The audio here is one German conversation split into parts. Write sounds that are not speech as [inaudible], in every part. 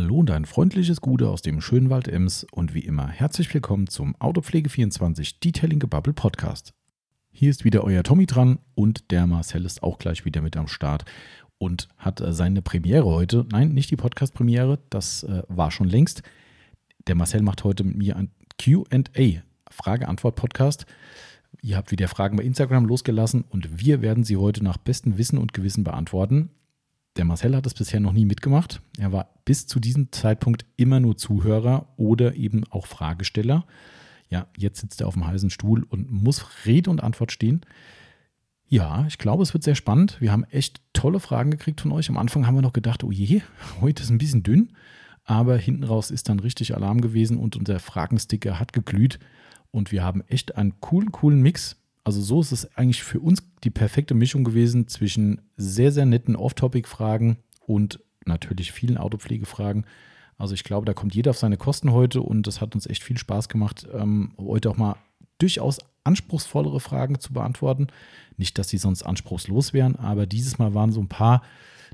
Hallo und ein freundliches Gute aus dem schönen Wald Ems und wie immer herzlich willkommen zum Autopflege24 Detailing Gebubble Podcast. Hier ist wieder euer Tommy dran und der Marcel ist auch gleich wieder mit am Start und hat äh, seine Premiere heute. Nein, nicht die Podcast-Premiere, das äh, war schon längst. Der Marcel macht heute mit mir ein QA, Frage-Antwort-Podcast. Ihr habt wieder Fragen bei Instagram losgelassen und wir werden sie heute nach bestem Wissen und Gewissen beantworten. Der Marcel hat es bisher noch nie mitgemacht. Er war bis zu diesem Zeitpunkt immer nur Zuhörer oder eben auch Fragesteller. Ja, jetzt sitzt er auf dem heißen Stuhl und muss Rede und Antwort stehen. Ja, ich glaube, es wird sehr spannend. Wir haben echt tolle Fragen gekriegt von euch. Am Anfang haben wir noch gedacht, oh je, heute ist ein bisschen dünn. Aber hinten raus ist dann richtig Alarm gewesen und unser Fragensticker hat geglüht. Und wir haben echt einen coolen, coolen Mix. Also so ist es eigentlich für uns die perfekte Mischung gewesen zwischen sehr, sehr netten Off-Topic-Fragen und natürlich vielen Autopflegefragen. Also ich glaube, da kommt jeder auf seine Kosten heute und das hat uns echt viel Spaß gemacht, ähm, heute auch mal durchaus anspruchsvollere Fragen zu beantworten. Nicht, dass sie sonst anspruchslos wären, aber dieses Mal waren so ein paar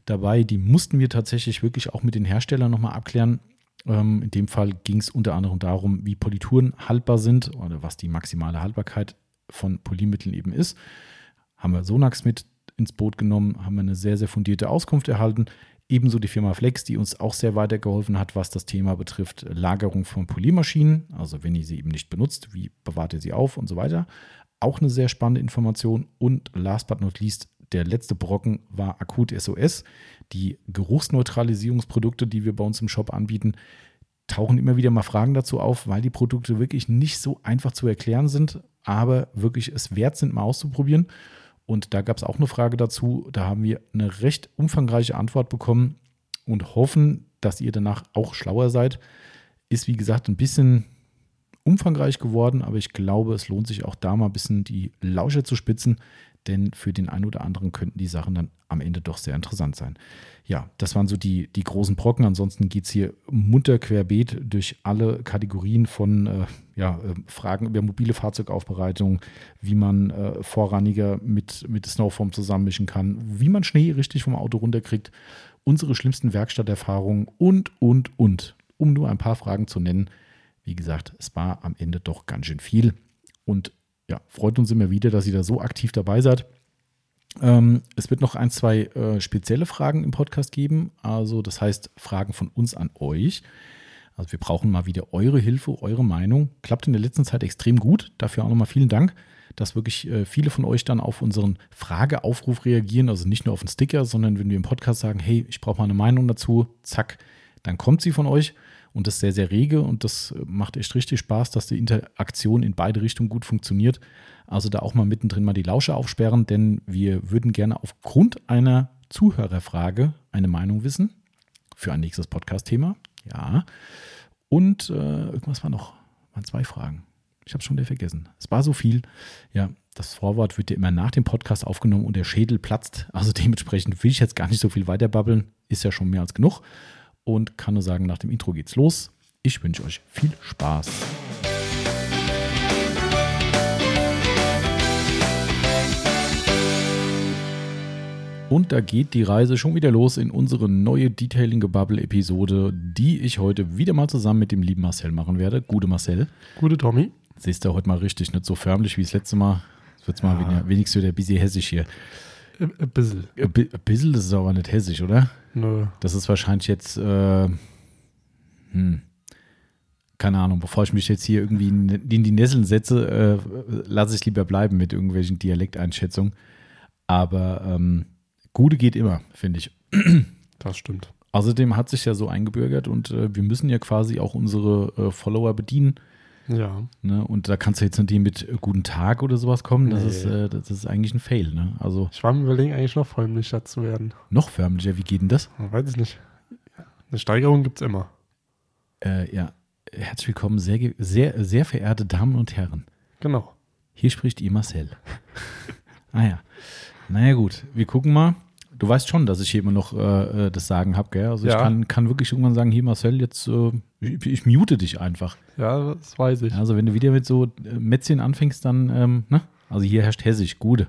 dabei, die mussten wir tatsächlich wirklich auch mit den Herstellern nochmal abklären. Ähm, in dem Fall ging es unter anderem darum, wie Polituren haltbar sind oder was die maximale Haltbarkeit von Polymitteln eben ist. Haben wir Sonax mit ins Boot genommen, haben wir eine sehr, sehr fundierte Auskunft erhalten. Ebenso die Firma Flex, die uns auch sehr weitergeholfen hat, was das Thema betrifft, Lagerung von Polymaschinen. Also wenn ihr sie eben nicht benutzt, wie bewahrt ihr sie auf und so weiter. Auch eine sehr spannende Information. Und last but not least, der letzte Brocken war Akut SOS. Die Geruchsneutralisierungsprodukte, die wir bei uns im Shop anbieten, tauchen immer wieder mal Fragen dazu auf, weil die Produkte wirklich nicht so einfach zu erklären sind, aber wirklich es wert sind, mal auszuprobieren. Und da gab es auch eine Frage dazu. Da haben wir eine recht umfangreiche Antwort bekommen und hoffen, dass ihr danach auch schlauer seid. Ist wie gesagt ein bisschen umfangreich geworden, aber ich glaube, es lohnt sich auch da mal ein bisschen die Lausche zu spitzen, denn für den einen oder anderen könnten die Sachen dann am Ende doch sehr interessant sein. Ja, das waren so die, die großen Brocken. Ansonsten geht es hier munter querbeet durch alle Kategorien von äh, ja, äh, Fragen über mobile Fahrzeugaufbereitung, wie man äh, Vorrangiger mit, mit Snowform zusammenmischen kann, wie man Schnee richtig vom Auto runterkriegt, unsere schlimmsten Werkstatterfahrungen und, und, und. Um nur ein paar Fragen zu nennen. Wie gesagt, es war am Ende doch ganz schön viel. Und ja, freut uns immer wieder, dass ihr da so aktiv dabei seid. Ähm, es wird noch ein, zwei äh, spezielle Fragen im Podcast geben. Also, das heißt, Fragen von uns an euch. Also, wir brauchen mal wieder eure Hilfe, eure Meinung. Klappt in der letzten Zeit extrem gut. Dafür auch nochmal vielen Dank, dass wirklich äh, viele von euch dann auf unseren Frageaufruf reagieren. Also nicht nur auf den Sticker, sondern wenn wir im Podcast sagen, hey, ich brauche mal eine Meinung dazu, zack, dann kommt sie von euch und das sehr, sehr rege und das macht echt richtig Spaß, dass die Interaktion in beide Richtungen gut funktioniert. Also da auch mal mittendrin mal die Lausche aufsperren, denn wir würden gerne aufgrund einer Zuhörerfrage eine Meinung wissen für ein nächstes Podcast-Thema. Ja. Und äh, irgendwas war noch, waren zwei Fragen. Ich habe es schon wieder vergessen. Es war so viel. Ja, das Vorwort wird ja immer nach dem Podcast aufgenommen und der Schädel platzt. Also dementsprechend will ich jetzt gar nicht so viel weiter babbeln. Ist ja schon mehr als genug und kann nur sagen, nach dem Intro geht's los. Ich wünsche euch viel Spaß. Und da geht die Reise schon wieder los in unsere neue Detailing Gebubble Episode, die ich heute wieder mal zusammen mit dem lieben Marcel machen werde. Gute Marcel. Gute Tommy. Siehst du heute mal richtig, nicht so förmlich wie das letzte Mal. Es wird ja. mal wenigstens wieder bisschen hessisch hier. Ein bisschen. Ein bisschen, das ist aber nicht hessisch, oder? Nö. Das ist wahrscheinlich jetzt, äh, hm, keine Ahnung, bevor ich mich jetzt hier irgendwie in, in die Nesseln setze, äh, lasse ich lieber bleiben mit irgendwelchen Dialekteinschätzungen. Aber ähm, Gute geht immer, finde ich. Das stimmt. Außerdem hat sich ja so eingebürgert und äh, wir müssen ja quasi auch unsere äh, Follower bedienen. Ja. Ne? Und da kannst du jetzt nicht mit äh, Guten Tag oder sowas kommen. Das, nee. ist, äh, das ist eigentlich ein Fail. Ne? Also, ich war mir überlegen, eigentlich noch förmlicher zu werden. Noch förmlicher? Wie geht denn das? Ich weiß ich nicht. Eine Steigerung gibt es immer. Äh, ja. Herzlich willkommen, sehr, sehr, sehr verehrte Damen und Herren. Genau. Hier spricht ihr Marcel. [laughs] ah ja. Naja, gut. Wir gucken mal du weißt schon, dass ich hier immer noch äh, äh das Sagen habe, gell? Also ja. ich kann, kann wirklich irgendwann sagen, hier Marcel, jetzt äh, ich, ich, mute dich einfach. Ja, das weiß ich. Also wenn du wieder mit so äh, Mätzchen anfängst, dann, ähm, ne? Also hier herrscht Hessisch, Gude.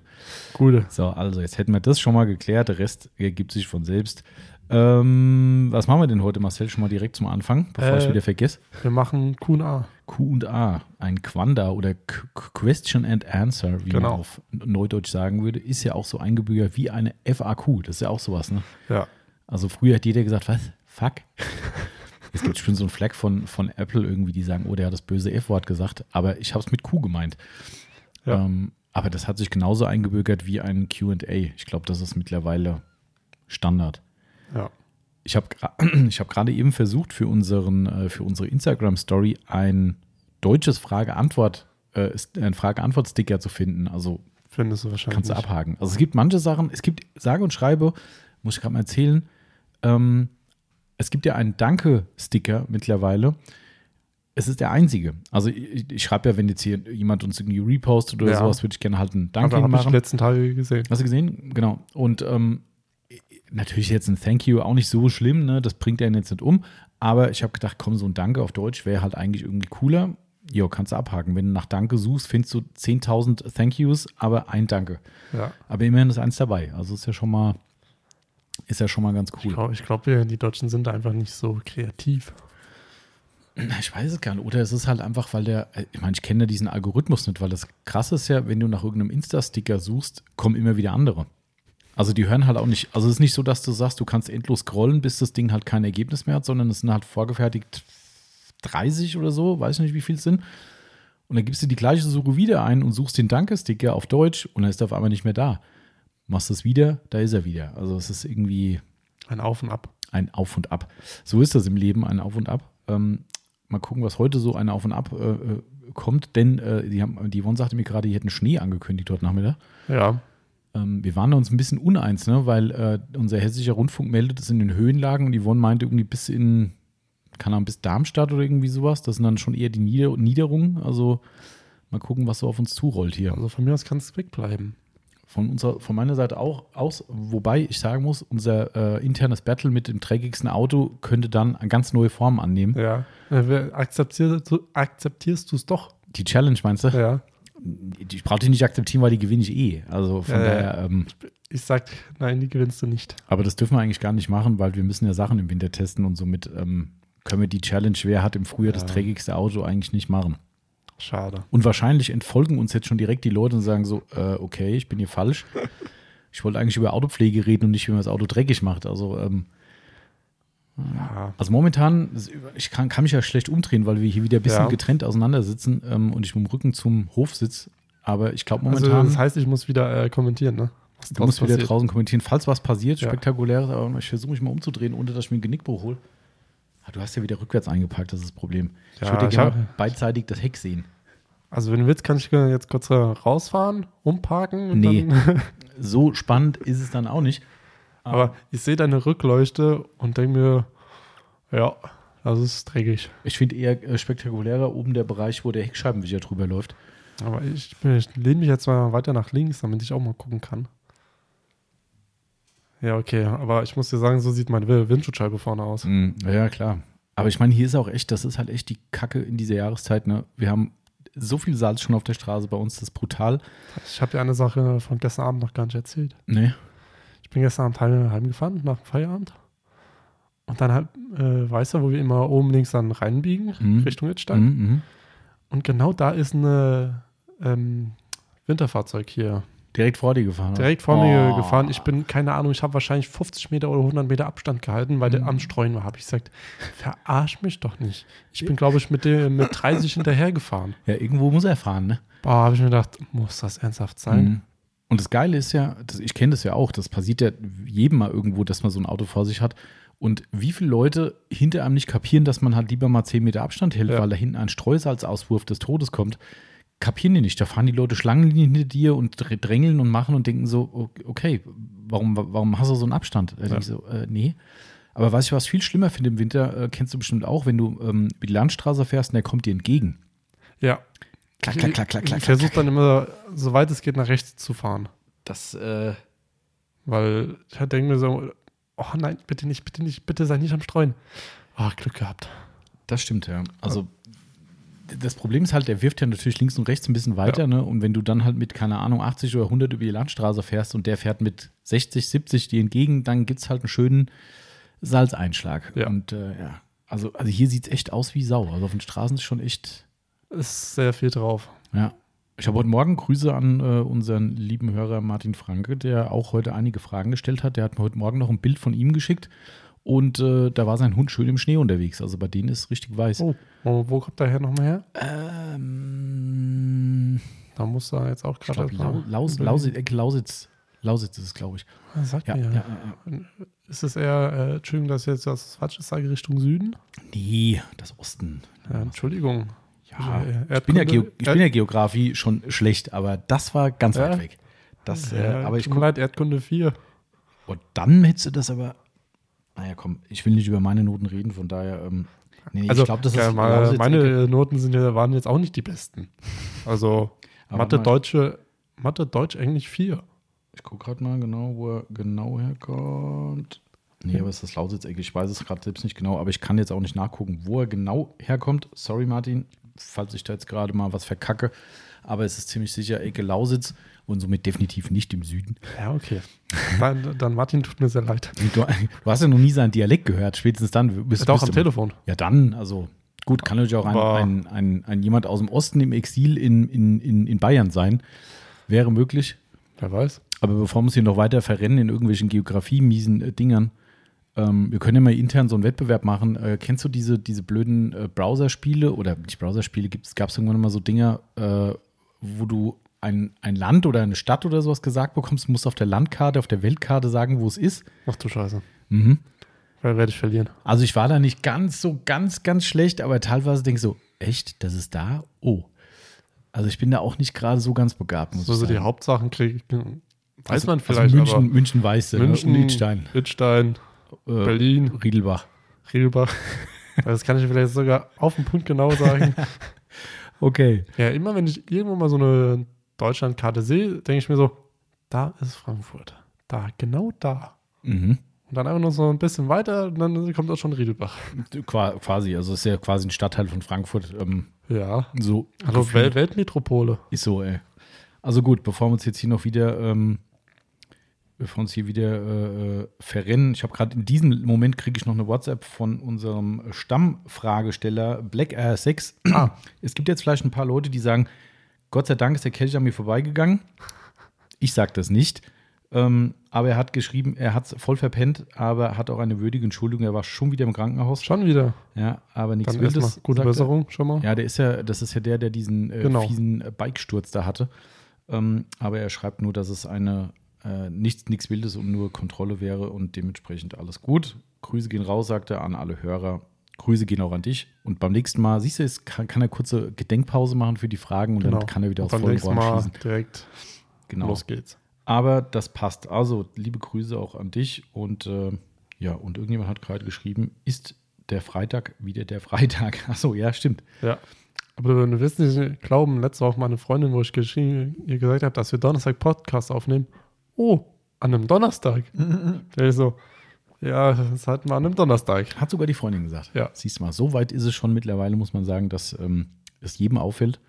Gude. So, also jetzt hätten wir das schon mal geklärt, der Rest ergibt sich von selbst. Ähm, was machen wir denn heute, Marcel, schon mal direkt zum Anfang, bevor Äh, ich wieder vergesse? Wir machen Q&A. Q und A, ein Quanda oder Q Question and Answer, wie man Genau. auf Neudeutsch sagen würde, ist ja auch so eingebürgert wie eine FAQ. Das ist ja auch sowas, ne? Ja. Also früher hat jeder gesagt, was? Fuck? Es gibt schon so einen Flag von, von Apple irgendwie, die sagen, oh, der hat das böse F-Wort gesagt, aber ich habe es mit Q gemeint. Ja. Ähm, aber das hat sich genauso eingebürgert wie ein QA. Ich glaube, das ist mittlerweile Standard. Ja. Ich habe [clears throat] ich hab gerade eben versucht, für, unseren, äh, für unsere Instagram-Story ein deutsches Frage-Antwort, äh, ein Frage-Antwort-Sticker zu finden. Also Findest du wahrscheinlich. kannst du abhaken. Also es gibt manche Sachen, es gibt, sage und schreibe, muss ich gerade mal erzählen, ähm, es gibt ja einen Danke-Sticker mittlerweile. Es ist der einzige. Also ich, ich schreibe ja, wenn jetzt hier jemand uns irgendwie repostet oder Ja. sowas, würde ich gerne halt einen Danke Aber habe ich machen. letzten Tage gesehen. Hast du gesehen? Genau. Und ähm, natürlich jetzt ein Thank you auch nicht so schlimm, ne? Das bringt einen jetzt nicht um. Aber ich habe gedacht, komm, so ein Danke auf Deutsch wäre halt eigentlich irgendwie cooler. Jo, kannst du abhaken. Wenn du nach Danke suchst, findest du 10.000 Thank yous, aber ein Danke. Ja. Aber immerhin ist eins dabei. Also ist ja schon mal, ist ja schon mal ganz Ich cool. glaube, glaub, die Deutschen sind einfach nicht so kreativ. Ich weiß es gar nicht. Oder es ist halt einfach, weil der, ich meine, ich kenne ja diesen Algorithmus nicht, weil das krasse ist ja, wenn du nach irgendeinem Insta-Sticker suchst, kommen immer wieder andere. Also die hören halt auch nicht, also es ist nicht so, dass du sagst, du kannst endlos scrollen, bis das Ding halt kein Ergebnis mehr hat, sondern es sind halt vorgefertigt 30 oder so, weiß nicht, wie viel es sind. Und dann gibst du die gleiche Suche wieder ein und suchst den Danke-Sticker auf Deutsch und dann ist er auf einmal nicht mehr da. Machst es wieder, da ist er wieder. Also es ist irgendwie, Ein Auf und Ab. ein Auf und Ab. So ist das im Leben, ein Auf und Ab. Ähm, mal gucken, was heute so ein Auf und Ab äh, äh, kommt, denn äh, die, haben, die Yvonne sagte mir gerade, die hätten Schnee angekündigt heute Nachmittag. Ja. Ähm, wir waren uns ein bisschen uneins, ne? weil äh, unser hessischer Rundfunk meldet es in den Höhenlagen und Yvonne meinte irgendwie bis in, keine Ahnung, bis Darmstadt oder irgendwie sowas. Das sind dann schon eher die Nieder Niederungen. Also mal gucken, was so auf uns zurollt hier. Also von mir aus kann es wegbleiben. Von, unserer, von meiner Seite auch aus, wobei ich sagen muss, unser äh, internes Battle mit dem trägigsten Auto könnte dann ganz neue Form annehmen. Ja. Äh, wer- Akzeptierst du akzeptierst es doch? Die Challenge, meinst du? Ja. Ich brauche die nicht akzeptieren, weil die gewinne ich eh. Also von ja. daher, ähm, Ich sag, nein, die gewinnst du nicht. aber das dürfen wir eigentlich gar nicht machen, weil wir müssen ja Sachen im Winter testen und somit ähm, können wir die Challenge, wer hat im Frühjahr das Ja. trägigste Auto, eigentlich nicht machen. Schade. Und wahrscheinlich entfolgen uns jetzt schon direkt die Leute und sagen so, äh, okay, ich bin hier falsch. [laughs] Ich wollte eigentlich über Autopflege reden und nicht, wie man das Auto dreckig macht. Also, ähm, Ja. also momentan, ich kann, kann mich ja schlecht umdrehen, weil wir hier wieder ein bisschen Ja. getrennt auseinandersitzen ähm, und ich mit dem Rücken zum Hof sitze. Aber ich glaube Also momentan, das heißt, ich muss wieder äh, kommentieren, ne? Was du musst wieder passiert. draußen kommentieren, falls was passiert, Ja. spektakuläres, aber ich versuche mich mal umzudrehen, ohne dass ich mir einen Genickbruch hole. Ah, Du hast ja wieder rückwärts eingeparkt, das ist das Problem. ich würde gerne beidseitig das Heck sehen. Also wenn du willst, kann ich jetzt kurz äh, rausfahren, umparken. Nee. [laughs] So spannend ist es dann auch nicht. Aber ich sehe deine Rückleuchte und denke mir, ja, das ist dreckig. Ich finde eher äh, spektakulärer oben der Bereich, wo der Heckscheibenwischer drüber läuft. Aber ich, ich lehne mich jetzt mal weiter nach links, damit ich auch mal gucken kann. Ja, okay, aber ich muss dir sagen, so sieht meine Wi- Windschutzscheibe vorne aus. Mm, ja, klar. Aber ich meine, hier ist auch echt, das ist halt echt die Kacke in dieser Jahreszeit. Ne? Wir haben so viel Salz schon auf der Straße bei uns, das ist brutal. Ich habe dir eine Sache von gestern Abend noch gar nicht erzählt. Nee. Ich bin gestern Abend heim, heimgefahren, nach dem Feierabend. Und dann halt, äh, weißt du, wo wir immer oben links dann reinbiegen, Mhm. Richtung Wittstein. Mhm, mhm. Und genau da ist ein ähm, Winterfahrzeug hier. Direkt vor dir gefahren. Direkt vor mir Oh. gefahren. Ich bin, keine Ahnung, ich habe wahrscheinlich 50 Meter oder 100 Meter Abstand gehalten, weil Mhm. der am Streuen war. Habe ich gesagt, verarsch mich doch nicht. Ich bin, glaube ich, mit, dem, mit 30 hinterhergefahren. Ja, irgendwo muss er fahren, ne? Boah, habe ich mir gedacht, muss das ernsthaft sein? Und das Geile ist ja, ich kenne das ja auch, das passiert ja jedem mal irgendwo, dass man so ein Auto vor sich hat. Und wie viele Leute hinter einem nicht kapieren, dass man halt lieber mal 10 Meter Abstand hält, Ja. weil da hinten ein Streusalzauswurf des Todes kommt. Kapieren die nicht. Da fahren die Leute Schlangenlinien hinter dir und dr- drängeln und machen und denken so, okay, warum, warum hast du so einen Abstand? Ich so, äh, nee. Aber was ich was viel schlimmer finde im Winter, äh, kennst du bestimmt auch, wenn du ähm, die Landstraße fährst und der kommt dir entgegen. Ja. Klack, klack, klack, klack, klack, Ich versuche dann immer, soweit es geht, nach rechts zu fahren. Das, äh, Weil ich halt denke mir so, oh nein, bitte nicht, bitte nicht, bitte sei nicht am Streuen. Oh, Glück gehabt. Das stimmt, ja. Also das Problem ist halt, der wirft ja natürlich links und rechts ein bisschen weiter, Ja. ne? Und wenn du dann halt mit, keine Ahnung, 80 oder 100 über die Landstraße fährst und der fährt mit 60, 70 dir entgegen, dann gibt es halt einen schönen Salzeinschlag. Ja. Und äh, ja, also, also hier sieht es echt aus wie Sau. Also auf den Straßen ist schon echt, Ist sehr viel drauf. ja. Ich habe heute Morgen Grüße an äh, unseren lieben Hörer Martin Franke, der auch heute einige Fragen gestellt hat. Der hat mir heute Morgen noch ein Bild von ihm geschickt und äh, da war sein Hund schön im Schnee unterwegs. Also bei denen ist es richtig weiß. Oh, wo, wo kommt der her nochmal her? Ähm, Da muss er jetzt auch gerade. Lau, Laus, Lausitz, Ecke Lausitz. Lausitz ist es, glaube ich. Ah, Sag Ja, mir ja, ja. ja. Ist es eher, äh, Entschuldigung, dass ich jetzt das falsch sage, Richtung Süden? Nee, das Osten. Entschuldigung. Ja, ich bin ja, Geo ich bin ja Geografie schon schlecht, aber das war ganz Ja. weit weg. Das, äh, Ja, aber ich guck, leid, Erdkunde 4. und dann hättest du das aber. Naja, komm, ich will nicht über meine Noten reden, von daher. Ähm, nee, Also, ich glaube, das ja, ist mal, Lausitz- meine Noten sind ja, waren jetzt auch nicht die besten. Also, [laughs] Mathe, Deutsche, Mathe, Deutsch, Englisch 4. Ich gucke gerade mal genau, wo er genau herkommt. Nee, aber es ist das Lausitz-Ecke. Ich weiß es gerade selbst nicht genau, aber ich kann jetzt auch nicht nachgucken, wo er genau herkommt. Sorry, Martin, falls ich da jetzt gerade mal was verkacke. Aber es ist ziemlich sicher Ecke Lausitz und somit definitiv nicht im Süden. Ja, okay. Dann, dann Martin, tut mir sehr leid. [laughs] Du, du hast ja noch nie seinen Dialekt gehört. Spätestens dann bist, Doch bist am du- Telefon. Ja, dann, also gut, kann natürlich auch ein, ein, ein, ein jemand aus dem Osten im Exil in, in, in, in Bayern sein. Wäre möglich. Wer weiß. Aber bevor wir uns hier noch weiter verrennen in irgendwelchen Geografie-miesen äh, Dingern, ähm, wir können ja mal intern so einen Wettbewerb machen. Äh, kennst du diese, diese blöden äh, Browserspiele oder nicht Browserspiele, gab es irgendwann mal so Dinger, äh, wo du ein, ein Land oder eine Stadt oder sowas gesagt bekommst, musst auf der Landkarte, auf der Weltkarte sagen, wo es ist. Ach du Scheiße. Mhm. Wer werde ich verlieren? Also ich war da nicht ganz so ganz, ganz schlecht, aber teilweise denke ich so, echt, das ist da? Oh. Also ich bin da auch nicht gerade so ganz begabt, muss So, ich so die. Hauptsachen kriege weiß Also- man also vielleicht, München, aber München weiß äh, München, und Idstein. Idstein, Äh, Berlin, Riedelbach. Riedelbach. [laughs] Das kann ich vielleicht sogar auf den Punkt genau sagen. [laughs] Okay. ja, immer wenn ich irgendwo mal so eine Deutschlandkarte sehe, denke ich mir so, da ist Frankfurt. Da, genau da. Mhm. Und dann einfach noch so ein bisschen weiter und dann kommt auch schon Riedelbach. Qua quasi, also es ist ja quasi ein Stadtteil von Frankfurt. Ähm, Ja. so Also. Welt Weltmetropole. ist so, ey. Also gut, bevor wir uns jetzt hier noch wieder, ähm, bevor uns hier wieder äh, äh, verrennen, ich habe gerade in diesem Moment kriege ich noch eine WhatsApp von unserem Stammfragesteller Black Air 6. Ah. Es gibt jetzt vielleicht ein paar Leute, die sagen, Gott sei Dank ist der Kelch an mir vorbeigegangen. Ich sage das nicht. Ähm, aber er hat geschrieben, er hat es voll verpennt, aber hat auch eine würdige Entschuldigung. Er war schon wieder im Krankenhaus. Schon wieder. Ja, aber nichts Dann Wildes. gute er. Besserung schon mal. Ja, der ist ja, das ist ja der, der diesen äh, Genau. fiesen äh, Bikesturz da hatte. Ähm, aber er schreibt nur, dass es eine äh, nichts, nichts Wildes und nur Kontrolle wäre und dementsprechend alles gut. Grüße gehen raus, sagt er an alle Hörer. Grüße gehen auch an dich. Und beim nächsten Mal, siehst du, jetzt kann, kann er kurze Gedenkpause machen für die Fragen und Genau. dann kann er wieder Und aus beim vollem nächsten Rohr Mal schießen. direkt Genau. los geht's. Aber das passt. Also, liebe Grüße auch an dich. Und äh, ja, und irgendjemand hat gerade geschrieben, ist der Freitag wieder der Freitag? [laughs] Achso, ja, stimmt. Ja. Aber du wirst nicht glauben, letzte Woche meine Freundin, wo ich geschrieben, ihr gesagt habe, dass wir Donnerstag Podcast aufnehmen. Oh, an einem Donnerstag. Der ist so, ja, das hatten wir an einem Donnerstag. Hat sogar die Freundin gesagt. Ja. Siehst du mal, so weit ist es schon mittlerweile, muss man sagen, dass ähm, es jedem auffällt.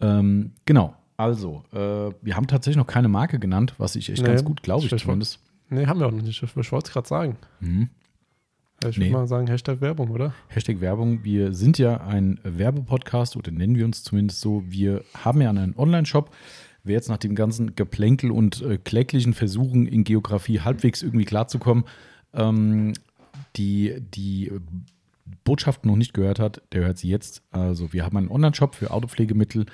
Ähm, genau. Also, äh, wir haben tatsächlich noch keine Marke genannt, was ich echt Nee, ganz gut glaube, ich zumindest. Nee, haben wir auch noch nicht. Ich wollte es gerade sagen. Mhm. Ich Nee. würde mal sagen, Hashtag Werbung, oder? Hashtag Werbung. Wir sind ja ein Werbepodcast oder nennen wir uns zumindest so. Wir haben ja einen Online-Shop. Wer jetzt nach dem ganzen Geplänkel und äh, kläglichen Versuchen in Geografie halbwegs irgendwie klarzukommen, ähm, die, die Botschaft noch nicht gehört hat, der hört sie jetzt. Also wir haben einen Online-Shop für Autopflegemittel,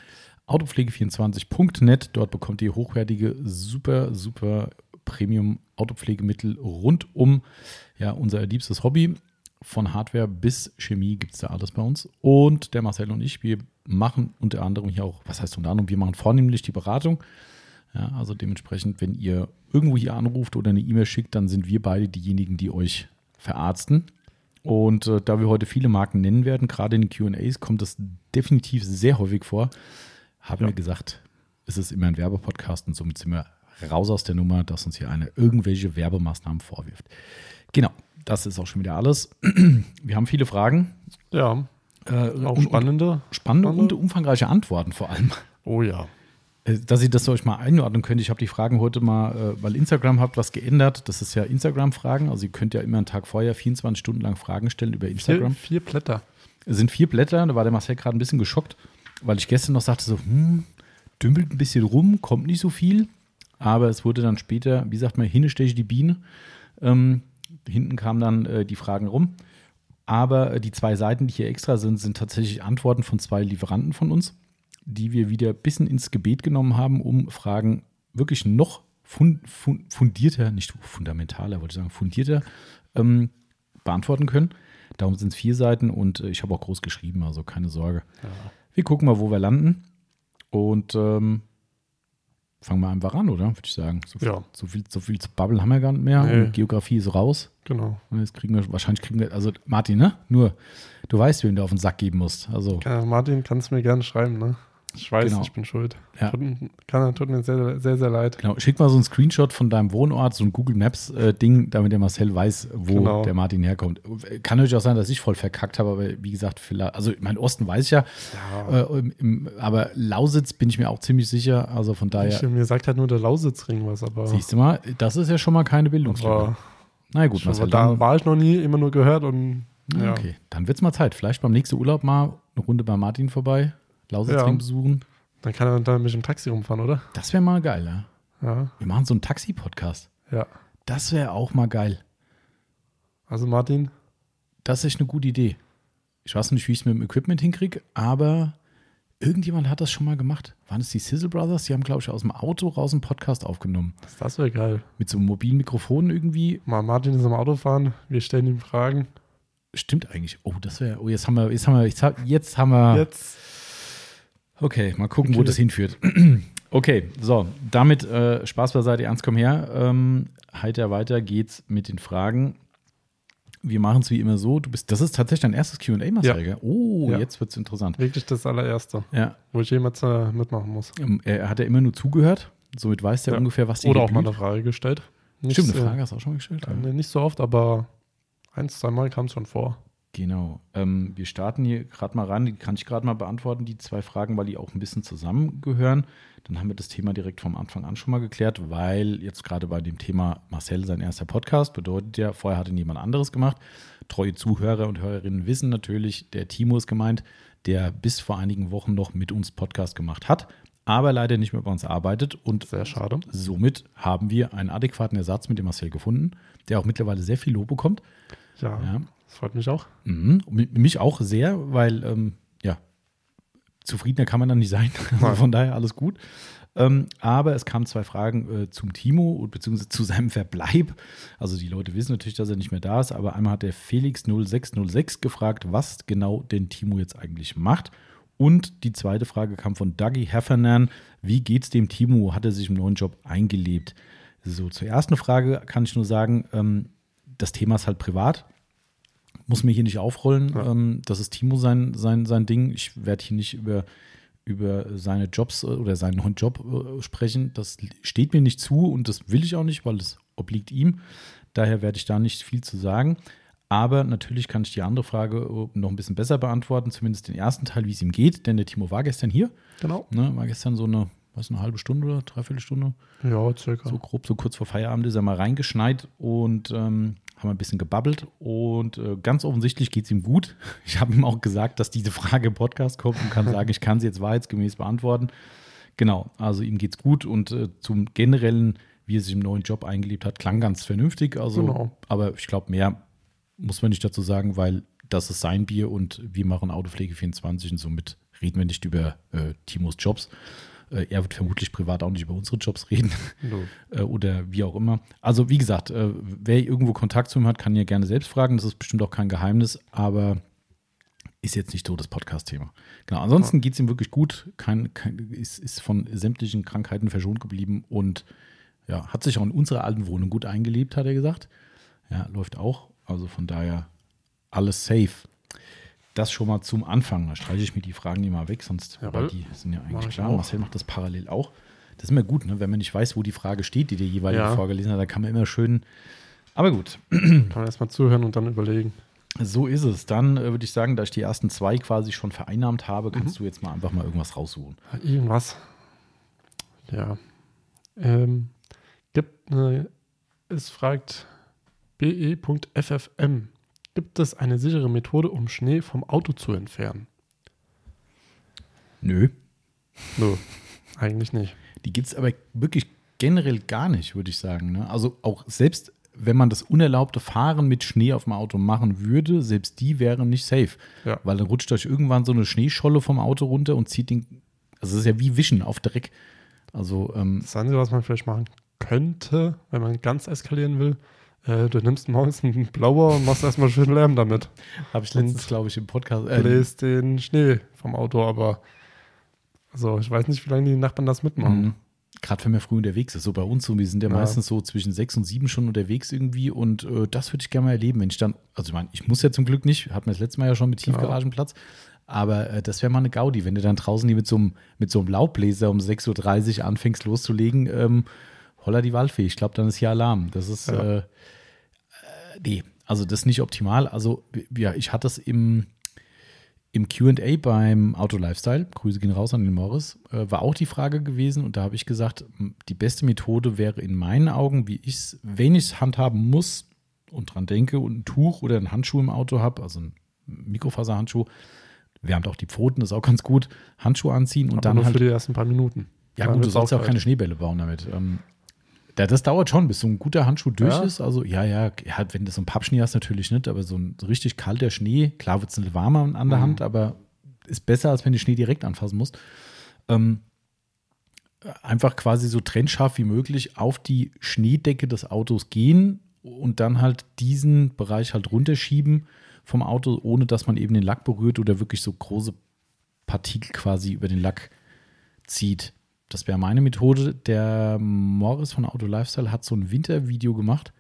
autopflege24.net. Dort bekommt ihr hochwertige, super, super Premium-Autopflegemittel rund um ja, unser liebstes Hobby. Von Hardware bis Chemie gibt es da alles bei uns. Und der Marcel und ich, wir machen unter anderem hier auch, was heißt unter anderem, wir machen vornehmlich die Beratung. Ja, also dementsprechend, wenn ihr irgendwo hier anruft oder eine E-Mail schickt, dann sind wir beide diejenigen, die euch verarzten. Und äh, da wir heute viele Marken nennen werden, gerade in den QAs, kommt das definitiv sehr häufig vor, haben Ja. wir gesagt, es ist immer ein Werbepodcast und somit sind wir raus aus der Nummer, dass uns hier eine irgendwelche Werbemaßnahmen vorwirft. Genau, das ist auch schon wieder alles. [clears throat] Wir haben viele Fragen. Ja, Äh, auch und- spannende. Spannende und Spannende. umfangreiche Antworten vor allem. Oh ja. Äh, dass ihr das euch mal einordnen könnt. Ich habe die Fragen heute mal, äh, weil Instagram hat was geändert. Das ist ja Instagram-Fragen. Also ihr könnt ja immer einen Tag vorher 24 Stunden lang Fragen stellen über Instagram. Vier, vier Blätter. Es sind vier Blätter. Da war der Marcel gerade ein bisschen geschockt, weil ich gestern noch sagte so, hm, dümpelt ein bisschen rum, kommt nicht so viel. Aber es wurde dann später, wie sagt man, hinne steche die Biene. Ähm, hinten kamen dann äh, die Fragen rum. Aber äh, die zwei Seiten, die hier extra sind, sind tatsächlich Antworten von zwei Lieferanten von uns die wir wieder ein bisschen ins Gebet genommen haben, um Fragen wirklich noch fundierter, nicht fundamentaler, wollte ich sagen, fundierter ähm, beantworten können. Darum sind es vier Seiten und äh, ich habe auch groß geschrieben, also keine Sorge. Ja. Wir gucken mal, wo wir landen. Und ähm, fangen wir einfach an, oder? Würde ich sagen. So viel, ja. so viel, so viel zu Bubble haben wir gar nicht mehr. Nee. Geografie ist raus. Genau. Und jetzt kriegen wir, wahrscheinlich kriegen wir, also Martin, ne? Nur, du weißt, wem du auf den Sack geben musst. Also. Ja, Martin, kannst mir gerne schreiben, ne? Ich weiß, genau. ich bin schuld. Ja. Tut, kann, tut mir sehr, sehr, sehr leid. Genau. Schick mal so einen Screenshot von deinem Wohnort, so ein Google Maps-Ding, äh, damit der Marcel weiß, wo genau. der Martin herkommt. Kann natürlich auch sein, dass ich voll verkackt habe, aber wie gesagt, vielleicht, also mein Osten weiß ich ja, ja. Äh, im, aber Lausitz bin ich mir auch ziemlich sicher. Also von daher. Ich, mir sagt halt nur der Lausitzring was, aber. Siehst du mal, das ist ja schon mal keine Bildungslücke. Na gut, Marcel. Da war ich noch nie, immer nur gehört und. Ja. Okay, dann wird es mal Zeit. Vielleicht beim nächsten Urlaub mal eine Runde bei Martin vorbei. Lausitzring ja. besuchen. Dann kann er dann mit dem Taxi rumfahren, oder? Das wäre mal geil, ja. ja. Wir machen so einen Taxi-Podcast. Ja. Das wäre auch mal geil. Also Martin? Das ist echt eine gute Idee. Ich weiß nicht, wie ich es mit dem Equipment hinkriege, aber irgendjemand hat das schon mal gemacht. Waren es die Sizzle Brothers? Die haben, glaube ich, aus dem Auto raus einen Podcast aufgenommen. Das wäre geil. Mit so einem mobilen Mikrofon irgendwie. Mal Martin ist am Auto fahren, wir stellen ihm Fragen. Stimmt eigentlich. Oh, das wäre. Oh, jetzt haben wir, jetzt haben wir, jetzt haben wir. Jetzt Okay, mal gucken, wo das hinführt. [clears throat] okay, so, damit äh, Spaß beiseite, ernst komm her. Ähm, heiter weiter geht's mit den Fragen. Wir machen es wie immer so. Du bist, das ist tatsächlich dein erstes QA, Marcel. Ja. Oh, ja. jetzt wird es interessant. Wirklich das allererste. Ja. Wo ich jemals äh, mitmachen muss. Ähm, er hat ja immer nur zugehört. Somit weiß er ja. ungefähr, was die Oder auch mal eine Frage gestellt. Nicht, Stimmt, eine Frage hast du auch schon mal gestellt. Äh, nicht so oft, aber ein, zwei Mal kam es schon vor. Genau. Ähm, wir starten hier gerade mal ran. Die kann ich gerade mal beantworten, die zwei Fragen, weil die auch ein bisschen zusammengehören. Dann haben wir das Thema direkt vom Anfang an schon mal geklärt, weil jetzt gerade bei dem Thema Marcel sein erster Podcast bedeutet ja, vorher hatte niemand anderes gemacht. Treue Zuhörer und Hörerinnen wissen natürlich, der Timo ist gemeint, der bis vor einigen Wochen noch mit uns Podcast gemacht hat, aber leider nicht mehr bei uns arbeitet. Und sehr schade. Somit haben wir einen adäquaten Ersatz mit dem Marcel gefunden, der auch mittlerweile sehr viel Lob bekommt. Ja. ja. Das freut mich auch. Mhm. Mich auch sehr, weil, ähm, ja, zufriedener kann man dann nicht sein. [laughs] Also von daher alles gut. Ähm, aber es kamen zwei Fragen äh, zum Timo beziehungsweise zu seinem Verbleib. Also die Leute wissen natürlich, dass er nicht mehr da ist, aber einmal hat der Felix0606 gefragt, was genau den Timo jetzt eigentlich macht. Und die zweite Frage kam von Dougie Heffernan. Wie geht's dem Timo? Hat er sich im neuen Job eingelebt? So, zur ersten Frage kann ich nur sagen, ähm, das Thema ist halt privat muss mir hier nicht aufrollen. Ja. Ähm, das ist Timo sein, sein, sein Ding. Ich werde hier nicht über, über seine Jobs äh, oder seinen neuen Job äh, sprechen. Das steht mir nicht zu und das will ich auch nicht, weil es obliegt ihm. Daher werde ich da nicht viel zu sagen. Aber natürlich kann ich die andere Frage äh, noch ein bisschen besser beantworten, zumindest den ersten Teil, wie es ihm geht, denn der Timo war gestern hier. Genau. Ne, war gestern so eine, was, eine halbe Stunde oder dreiviertel Stunde? Ja, circa. So grob, so kurz vor Feierabend ist er mal reingeschneit und ähm, haben ein bisschen gebabbelt und äh, ganz offensichtlich geht es ihm gut. [laughs] Ich habe ihm auch gesagt, dass diese Frage im Podcast kommt und kann sagen, ich kann sie jetzt wahrheitsgemäß beantworten. Genau, also ihm geht es gut und äh, zum generellen, wie er sich im neuen Job eingelebt hat, klang ganz vernünftig. Also, genau. aber ich glaube, mehr muss man nicht dazu sagen, weil das ist sein Bier und wir machen Autopflege 24 und somit reden wir nicht über äh, Timos Jobs. Äh, er wird vermutlich privat auch nicht über unsere Jobs reden no. [laughs] Äh, oder wie auch immer. Also wie gesagt, äh, wer irgendwo Kontakt zu ihm hat, kann ja gerne selbst fragen. Das ist bestimmt auch kein Geheimnis, aber ist jetzt nicht so das Podcast-Thema. Genau, ansonsten geht es ihm wirklich gut, kein, kein, ist, ist von sämtlichen Krankheiten verschont geblieben und ja, hat sich auch in unserer alten Wohnung gut eingelebt, hat er gesagt. Ja, läuft auch. Also von daher alles safe. Das schon mal zum Anfang. Da streiche ich mir die Fragen immer weg, sonst Jawohl. die sind ja eigentlich klar. Auch. Marcel macht das parallel auch. Das ist immer gut, ne? wenn man nicht weiß, wo die Frage steht, die der jeweilige ja. vorgelesen hat, da kann man immer schön. Aber gut. Kann man erstmal zuhören und dann überlegen. So ist es. Dann äh, würde ich sagen, da ich die ersten zwei quasi schon vereinnahmt habe, kannst mhm. du jetzt mal einfach mal irgendwas raussuchen. Irgendwas. Ja. Ähm, gibt eine, es fragt be.ffm. Gibt es eine sichere Methode, um Schnee vom Auto zu entfernen? Nö. Nö, eigentlich nicht. Die gibt es aber wirklich generell gar nicht, würde ich sagen. Ne? Also auch selbst wenn man das unerlaubte Fahren mit Schnee auf dem Auto machen würde, selbst die wären nicht safe. Ja. Weil dann rutscht euch irgendwann so eine Schneescholle vom Auto runter und zieht den. Also es ist ja wie Wischen auf Dreck. Also, ähm, Das Einzige, was man vielleicht machen könnte, wenn man ganz eskalieren will, äh, du nimmst morgens einen Blauer und machst erstmal schön Lärm damit. habe ich letztens, glaube ich, im Podcast. äh, Bläst den Schnee vom Auto, aber also ich weiß nicht, wie lange die Nachbarn das mitmachen. Mhm. Gerade wenn man früh unterwegs ist, so bei uns so, wir sind ja, Ja. meistens so zwischen sechs und sieben schon unterwegs irgendwie und äh, das würde ich gerne mal erleben, wenn ich dann, also ich meine, ich muss ja zum Glück nicht, hatten wir das letzte Mal ja schon mit Genau. Tiefgaragenplatz, aber äh, das wäre mal eine Gaudi, wenn du dann draußen hier mit so einem, mit so einem Laubbläser um 6.30 Uhr anfängst loszulegen, ähm, holla die Waldfee, ich glaube, dann ist hier Alarm. Das ist, Ja. äh, nee, also das ist nicht optimal. Also, ja, ich hatte das im, im QA beim Auto Lifestyle, Grüße gehen raus an den Morris, äh, war auch die Frage gewesen und da habe ich gesagt, die beste Methode wäre in meinen Augen, wie ich es, wenn ich es handhaben muss und dran denke und ein Tuch oder einen Handschuh im Auto habe, also ein Mikrofaserhandschuh, wärmt auch die Pfoten, das ist auch ganz gut, Handschuh anziehen und aber dann nur halt für die ersten paar Minuten. ja, gut, du sollst ja auch keine Schneebälle bauen damit. Ähm, da, das dauert schon, bis so ein guter Handschuh durch Ja? ist. Also, ja, ja, ja, wenn du so ein Pappschnee hast, natürlich nicht, aber so ein so richtig kalter Schnee, klar wird es ein bisschen warmer an der Mhm. Hand, aber ist besser, als wenn du Schnee direkt anfassen musst. Ähm, einfach quasi so trennscharf wie möglich auf die Schneedecke des Autos gehen und dann halt diesen Bereich halt runterschieben vom Auto, ohne dass man eben den Lack berührt oder wirklich so große Partikel quasi über den Lack zieht. Das wäre meine Methode. Der Morris von Auto Lifestyle hat so ein Wintervideo gemacht.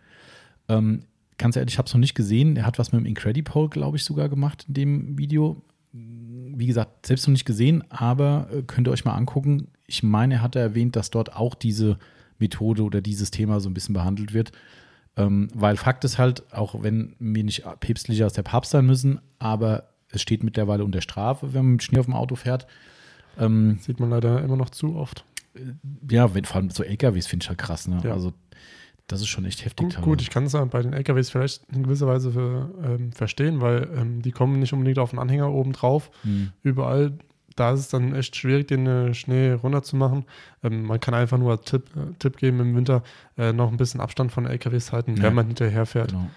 Ähm, ganz ehrlich, ich habe es noch nicht gesehen. Er hat was mit dem Incredible, glaube ich, sogar gemacht in dem Video. Wie gesagt, selbst noch nicht gesehen, aber äh, könnt ihr euch mal angucken. Ich meine, er hatte erwähnt, dass dort auch diese Methode oder dieses Thema so ein bisschen behandelt wird. Ähm, weil Fakt ist halt, auch wenn wir nicht päpstlicher als der Papst sein müssen, aber es steht mittlerweile unter Strafe, wenn man mit Schnee auf dem Auto fährt. Ähm, Sieht man leider immer noch zu oft. ja, wenn, vor allem so LKWs finde ich halt krass. Ne? Ja. Also, das ist schon echt heftig. Gut, gut, ich kann es ja bei den LKWs vielleicht in gewisser Weise für, ähm, verstehen, weil ähm, die kommen nicht unbedingt auf den Anhänger oben drauf. Hm. Überall, da ist es dann echt schwierig, den äh, Schnee runterzumachen. Ähm, man kann einfach nur als Tipp, äh, Tipp geben im Winter, äh, noch ein bisschen Abstand von LKWs halten, Ja. wenn man hinterher fährt. Genau.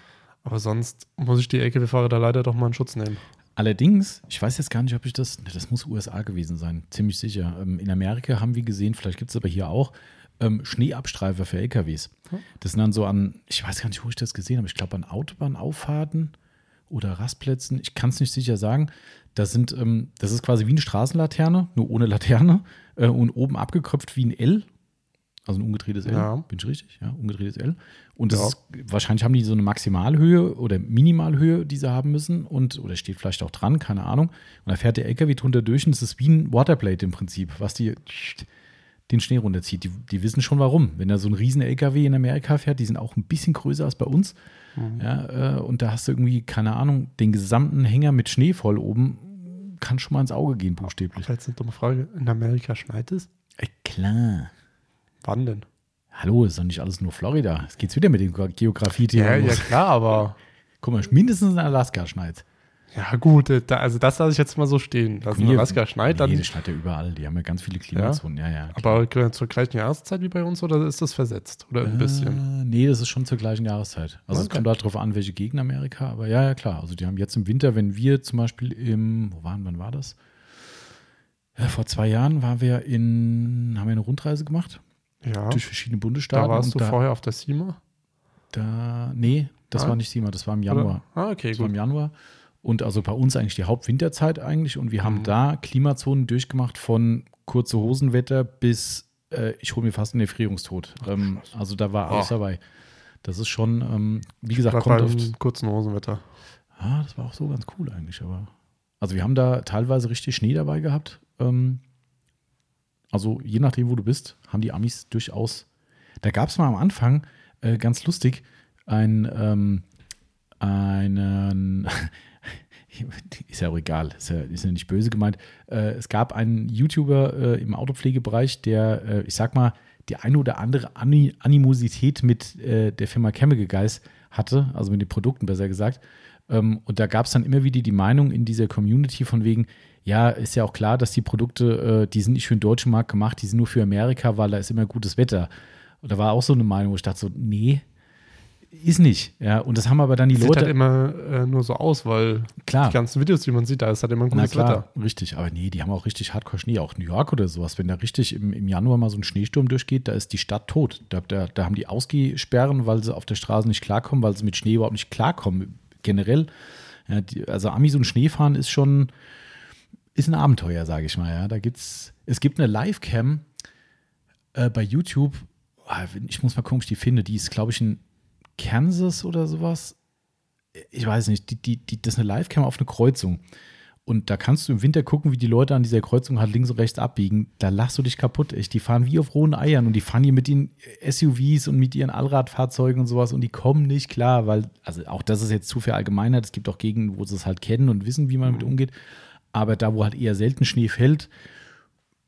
Aber sonst muss ich die LKW-Fahrer da leider doch mal in Schutz nehmen. Allerdings, ich weiß jetzt gar nicht, ob ich das, ne, das muss USA gewesen sein, ziemlich sicher. Ähm, in Amerika haben wir gesehen, vielleicht gibt es aber hier auch, ähm, Schneeabstreifer für LKWs. Hm. Das sind dann so an, ich weiß gar nicht, wo ich das gesehen habe, ich glaube an Autobahnauffahrten oder Rastplätzen, ich kann es nicht sicher sagen. Das sind, ähm, das ist quasi wie eine Straßenlaterne, nur ohne Laterne äh, und oben abgekröpft wie ein L. Also ein umgedrehtes L. Ja. Bin ich richtig? Ja, umgedrehtes L. Und das Ja. ist, wahrscheinlich haben die so eine Maximalhöhe oder Minimalhöhe, die sie haben müssen. Und, oder steht vielleicht auch dran, keine Ahnung. Und da fährt der LKW drunter durch und es ist wie ein Waterplate im Prinzip, was die den Schnee runterzieht. Die, die wissen schon warum. Wenn da so ein riesen LKW in Amerika fährt, die sind auch ein bisschen größer als bei uns. Mhm. Ja, äh, und da hast du irgendwie, keine Ahnung, den gesamten Hänger mit Schnee voll oben. Kann schon mal ins Auge gehen, buchstäblich. Jetzt eine dumme Frage. In Amerika schneit es? Äh, klar. Wann denn? Hallo, ist doch nicht alles nur Florida. Es geht's wieder mit dem Geografie-Thema Ja, ja, klar, aber. Guck mal, mindestens in Alaska schneit. Ja, gut, äh, da, also das lasse ich jetzt mal so stehen. Dass in Alaska schneit, dann. Nee, das schneit ja überall. Die haben ja ganz viele Klimazonen. Ja, ja. klar. Aber äh, zur gleichen Jahreszeit wie bei uns oder ist das versetzt? Oder ein bisschen? Äh, nee, das ist schon zur gleichen Jahreszeit. Also es kommt darauf an, welche Gegend Amerika, aber ja, ja, klar. Also die haben jetzt im Winter, wenn wir zum Beispiel im, wo waren, wann war das? Ja, vor zwei Jahren waren wir in, haben wir eine Rundreise gemacht Ja. durch verschiedene Bundesstaaten. Da warst du da, vorher auf der SEMA? da, nee, das Ah. war nicht Sima, das war im Januar. Oder? Ah, okay, Das war gut. im Januar. Und also bei uns eigentlich die Hauptwinterzeit eigentlich. Und wir haben Mhm. da Klimazonen durchgemacht von kurze Hosenwetter bis äh, ich hole mir fast einen Erfrierungstod. Ähm, also da war alles Oh. dabei. Das ist schon, ähm, wie gesagt, kommt oft. kurzen Hosenwetter. Ah, das war auch so ganz cool eigentlich. Aber also wir haben da teilweise richtig Schnee dabei gehabt. Ähm, also je nachdem, wo du bist, haben die Amis durchaus. Da gab es mal am Anfang äh, ganz lustig ein ähm, einen [laughs] ist ja auch egal, ist ja, ist ja nicht böse gemeint. Äh, es gab einen YouTuber äh, im Autopflegebereich, der, äh, ich sag mal, die eine oder andere Ani Animosität mit äh, der Firma Chemical Guys hatte, also mit den Produkten besser gesagt. Ähm, und da gab es dann immer wieder die Meinung in dieser Community von wegen, ja, ist ja auch klar, dass die Produkte, äh, die sind nicht für den deutschen Markt gemacht, die sind nur für Amerika, weil da ist immer gutes Wetter. Und da war auch so eine Meinung, wo ich dachte so, nee, ist nicht. Ja, und das haben aber dann die Sieht Leute. halt immer äh, nur so aus, weil Klar. die ganzen Videos, die man sieht, da ist halt immer ein gutes Wetter. richtig. Aber nee, die haben auch richtig Hardcore Schnee, auch New York oder sowas. Wenn da richtig im, im Januar mal so ein Schneesturm durchgeht, da ist die Stadt tot. Da, da, da haben die Ausgehsperren, weil sie auf der Straße nicht klarkommen, weil sie mit Schnee überhaupt nicht klarkommen. Generell. Ja, die, also Amis und Schneefahren ist schon, ist ein Abenteuer, sage ich mal. Ja, da gibt's, es gibt eine Livecam äh, bei YouTube. Ah, Ich muss mal gucken, ob ich die finde. Die ist, glaube ich, in Kansas oder sowas. Ich weiß nicht. Die, die, die, das ist eine Livecam auf eine Kreuzung. Und da kannst du im Winter gucken, wie die Leute an dieser Kreuzung halt links und rechts abbiegen. Da lachst du dich kaputt. Echt. Die fahren wie auf rohen Eiern und die fahren hier mit den SUVs und mit ihren Allradfahrzeugen und sowas und die kommen nicht klar, weil, also auch das ist jetzt zu verallgemeinert. Es gibt auch Gegenden, wo sie es halt kennen und wissen, wie man damit umgeht. Aber da, wo halt eher selten Schnee fällt,